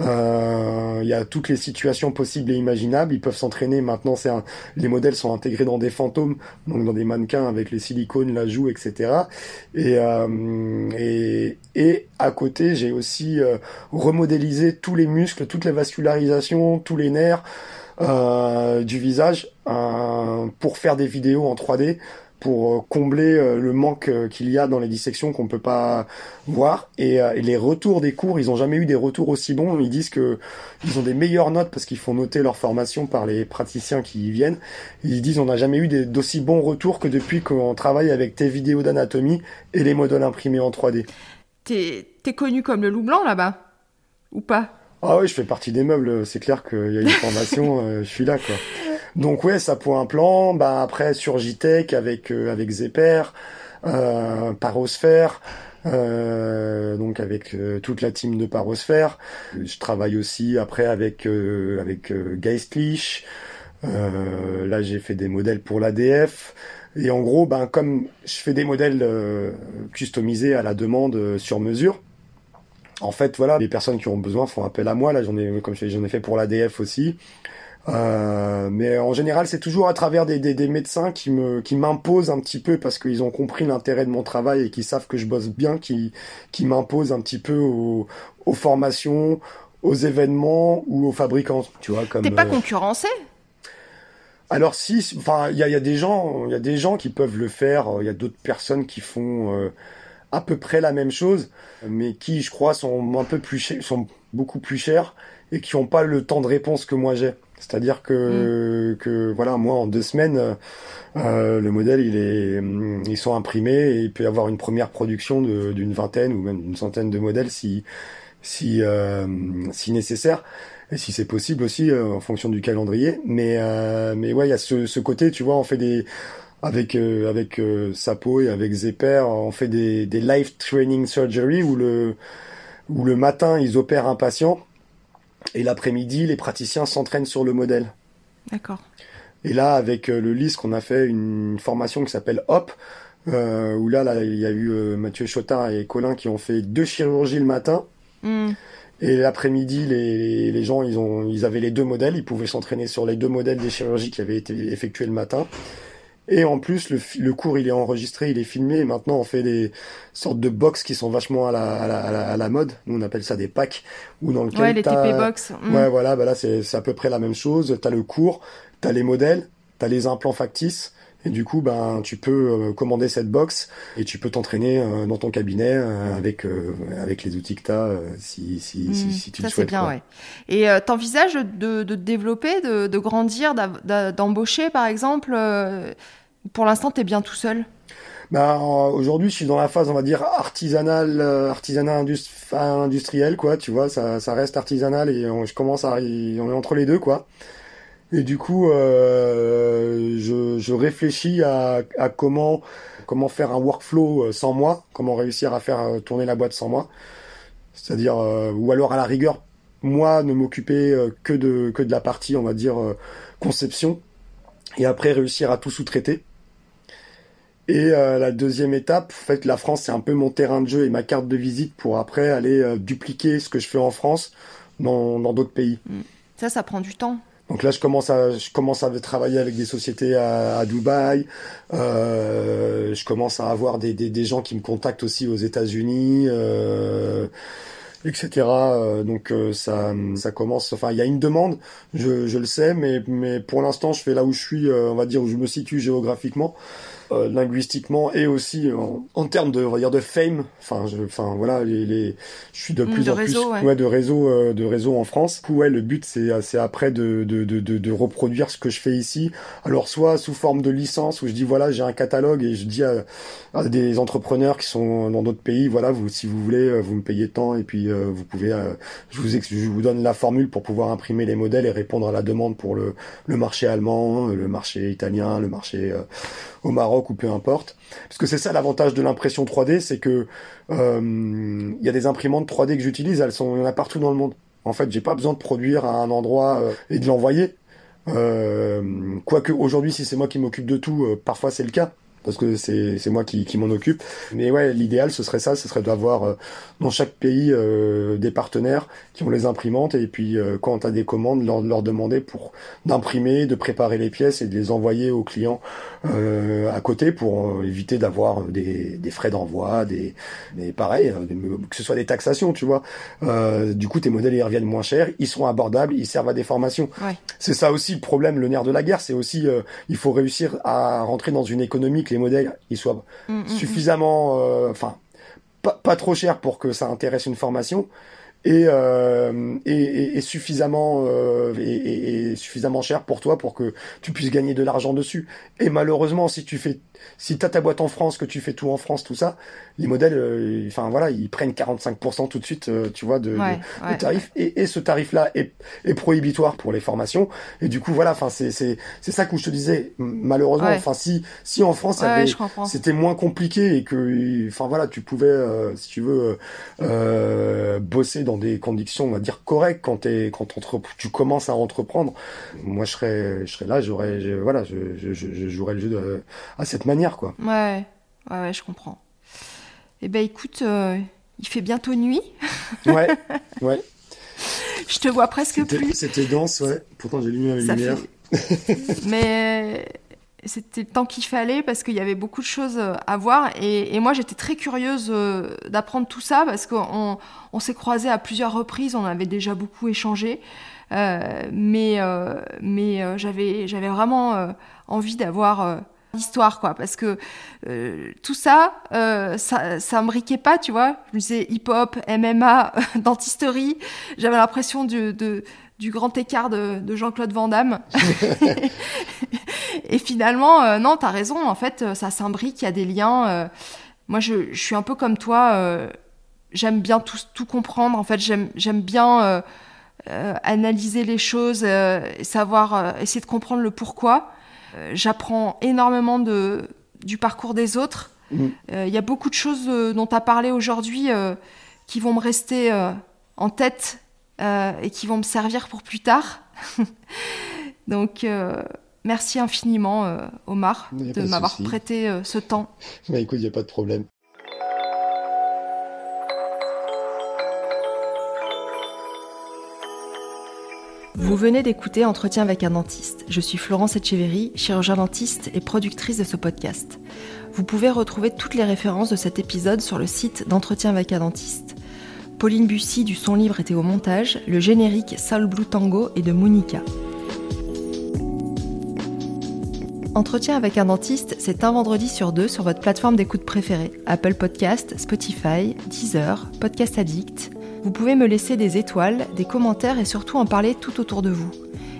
Euh, il y a toutes les situations possibles et imaginables. Ils peuvent s'entraîner. Maintenant, c'est un- les modèles sont intégrés dans des fantômes, donc dans des mannequins avec les silicones, la joue, etc. Et, euh, et, et à côté, j'ai aussi euh, remodélisé tous les muscles, toutes les vascularisations, tous les nerfs euh, du visage euh, pour faire des vidéos en 3D pour euh, combler euh, le manque euh, qu'il y a dans les dissections qu'on peut pas voir. Et, euh, les retours des cours ils ont jamais eu des retours aussi bons. Ils disent que ils ont des meilleures notes parce qu'ils font noter leur formation par les praticiens qui y viennent. Ils disent on n'a jamais eu d'aussi bons retours que depuis qu'on travaille avec tes vidéos d'anatomie et les modèles imprimés en 3D T'es t'es connu comme le loup blanc là-bas Ou pas? Ah ouais, je fais partie des meubles. C'est clair qu'il y a une formation, euh, je suis là, quoi. Donc ouais, ça pour un plan. Bah après sur JTech avec euh, avec euh, Parosphère. euh, donc avec euh, toute la team de Parosphère. Je travaille aussi après avec euh, avec Geistlich. Là, j'ai fait des modèles pour l'ADF. Et en gros, ben comme je fais des modèles customisés à la demande sur mesure, en fait, voilà, les personnes qui ont besoin font appel à moi. Là, j'en ai, comme je j'en ai fait pour l'ADF aussi. Euh, mais en général, c'est toujours à travers des, des, des médecins qui me, qui m'imposent un petit peu parce qu'ils ont compris l'intérêt de mon travail et qui savent que je bosse bien, qui, qui m'imposent un petit peu aux, aux formations, aux événements ou aux fabricants. Tu vois, comme. T'es pas euh, concurrencé? Alors si, enfin, il y a, y a des gens, il y a des gens qui peuvent le faire. Il y a d'autres personnes qui font euh, à peu près la même chose, mais qui, je crois, sont un peu plus chers, sont beaucoup plus chers et qui n'ont pas le temps de réponse que moi j'ai. C'est-à-dire que, que voilà, moi en deux semaines, euh, euh, le modèle il est, hum, ils sont imprimés et il peut y avoir une première production d'une vingtaine ou même une centaine de modèles si si euh, si nécessaire et si c'est possible aussi euh, en fonction du calendrier. Mais euh, mais ouais, il y a ce, ce côté, tu vois, on fait des avec euh, avec euh, Sapo et avec Zepper, on fait des des live training surgery où le où le matin ils opèrent un patient et l'après-midi les praticiens s'entraînent sur le modèle. D'accord. Et là, avec euh, le LISC, on a fait une formation qui s'appelle HOP, euh, où là, là, il y a eu Mathieu Chotard et Colin qui ont fait deux chirurgies le matin. Hmm. Et l'après-midi, les, les gens, ils, ont, ils avaient les deux modèles, ils pouvaient s'entraîner sur les deux modèles des chirurgies qui avaient été effectuées le matin. Et en plus, le, le cours, il est enregistré, il est filmé, et maintenant, on fait des sortes de box qui sont vachement à la, à la, à la, à la mode. Nous, on appelle ça des packs, ou dans lequel Ouais, les TP box. Mm. Ouais, voilà, bah là, c'est c'est à peu près la même chose. T'as le cours, t'as les modèles, t'as les implants factices, et du coup, ben, tu peux euh, commander cette box et tu peux t'entraîner euh, dans ton cabinet euh, avec avec les outils que t'as, euh, si si, si Hmm, si tu ça le c'est souhaites. bien, ouais. Et euh, t'envisages de, de te développer, de, de grandir, d'embaucher par exemple Pour l'instant, t'es bien tout seul? Bah, aujourd'hui, je suis dans la phase, on va dire, artisanale, euh, artisanat industriel, quoi, tu vois, ça, ça reste artisanal et on, je commence à, on est entre les deux, quoi. Et du coup, euh, je, réfléchis à, comment, faire un workflow euh, sans moi, comment réussir à faire euh, tourner la boîte sans moi. C'est-à-dire, ou alors à la rigueur, moi, ne m'occuper que de, la partie, on va dire, conception, et après réussir à tout sous-traiter. Et la deuxième étape, en fait, la France, c'est un peu mon terrain de jeu et ma carte de visite pour après aller dupliquer ce que je fais en France dans dans d'autres pays. Ça, ça prend du temps. Donc là, je commence à je commence à travailler avec des sociétés à, Dubaï. Euh, je commence à avoir des, des gens qui me contactent aussi aux États-Unis. Euh, etc. Euh, donc ça, ça commence. Enfin, il y a une demande, je, je le sais, mais mais pour l'instant, je fais là où je suis, on va dire où je me situe géographiquement. Euh, linguistiquement et aussi en, en, termes de on va dire de fame. Enfin je enfin voilà les, les je suis de Mm, plus de en réseau, plus ouais. ouais, de réseau euh, de réseau en France. Ouais le but c'est c'est après de, de de de de reproduire ce que je fais ici. Alors soit sous forme de licence où je dis voilà j'ai un catalogue et je dis à, à des entrepreneurs qui sont dans d'autres pays voilà vous si vous voulez euh, vous me payez tant et puis euh, vous pouvez euh, je vous ex- je vous donne la formule pour pouvoir imprimer les modèles et répondre à la demande pour le le marché allemand le marché italien le marché euh, au Maroc ou peu importe. Parce que c'est ça l'avantage de l'impression 3D, c'est que euh, il y a des imprimantes 3D que j'utilise, elles sont, il y en a partout dans le monde. En fait, j'ai pas besoin de produire à un endroit euh, et de l'envoyer. Euh, quoique aujourd'hui, si c'est moi qui m'occupe de tout, euh, parfois c'est le cas parce que c'est c'est moi qui, qui m'en occupe. Mais ouais, l'idéal ce serait ça, ce serait d'avoir euh, dans chaque pays euh, des partenaires qui ont les imprimantes et puis euh, quand tu as des commandes, leur, leur demander pour d'imprimer, de préparer les pièces et de les envoyer aux clients euh, à côté pour éviter d'avoir des, des frais d'envoi, des mais pareil, que ce soit des taxations, tu vois. Euh, du coup, tes modèles ils reviennent moins chers, ils sont abordables, ils servent à des formations. Ouais. C'est ça aussi le problème, le nerf de la guerre, c'est aussi euh, il faut réussir à rentrer dans une économie que les modèles ils soient Mm, mm, mm. suffisamment, euh, enfin pas, pas trop cher pour que ça intéresse une formation et, euh, et, et- et suffisamment euh, et suffisamment cher pour toi pour que tu puisses gagner de l'argent dessus. Et malheureusement, si tu fais si t'as ta boîte en France, que tu fais tout en France, tout ça, les modèles, euh, enfin voilà, ils prennent 45% tout de suite, euh, tu vois, de, de- Ouais, de ouais, tarif. Et, et ce tarif-là est, est prohibitoire pour les formations. Et du coup, voilà, enfin c'est c'est c'est ça que je te disais. Malheureusement, enfin si si en France, c'était moins compliqué et que, enfin voilà, tu pouvais, euh, si tu veux, euh, bosser dans des conditions, on va dire correctes quand t'es quand entre- tu commences à entreprendre. Moi, je serais je serais là, j'aurais, voilà, je, je, je, je jouerais le jeu de- à cette manière, quoi. Ouais, ouais, ouais, je comprends. Eh ben écoute, euh, il fait bientôt nuit. Ouais, ouais. Je te vois presque C'était- plus. C'était dense, ouais. Pourtant, j'ai allumé la Ça lumière. Mais c'était le temps qu'il fallait parce qu'il y avait beaucoup de choses à voir. Et, et moi, j'étais très curieuse euh, d'apprendre tout ça parce qu'on on s'est croisés à plusieurs reprises, on avait déjà beaucoup échangé. Euh, mais euh, mais euh, j'avais j'avais vraiment euh, envie d'avoir euh, l'histoire quoi parce que euh, tout ça euh, ça ça me pas tu vois. Je me disais hip hop MMA dentisterie. J'avais l'impression du de, du grand écart de, de Jean-Claude Van Damme. Et finalement euh, non t'as raison en fait ça s'imbrique il y a des liens euh, moi je, je suis un peu comme toi euh, j'aime bien tout, tout comprendre en fait j'aime bien analyser les choses, savoir, essayer de comprendre le pourquoi. Euh, J'apprends énormément de, du parcours des autres. Mm. Euh, Il y a beaucoup de choses euh, dont tu as parlé aujourd'hui euh, qui vont me rester euh, en tête euh, et qui vont me servir pour plus tard. Donc, euh, merci infiniment, euh, Omar, Il de m'avoir prêté euh, ce temps. Bah écoute, il y a pas de problème. Vous venez d'écouter Entretien avec un dentiste. Je suis Florence Etcheverry, chirurgien dentiste et productrice de ce podcast. Vous pouvez retrouver toutes les références de cet épisode sur le site d'Entretien avec un dentiste. Pauline Bussy du son libre était au montage, le générique Soul Blue Tango est de Monica. Entretien avec un dentiste, c'est un vendredi sur deux sur votre plateforme d'écoute préférée. Apple Podcast, Spotify, Deezer, Podcast Addict. Vous pouvez me laisser des étoiles, des commentaires et surtout en parler tout autour de vous.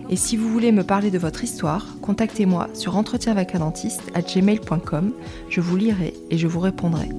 Et si vous voulez me parler de votre histoire, contactez-moi sur entretienvacadentiste@gmail.com. Je vous lirai et je vous répondrai.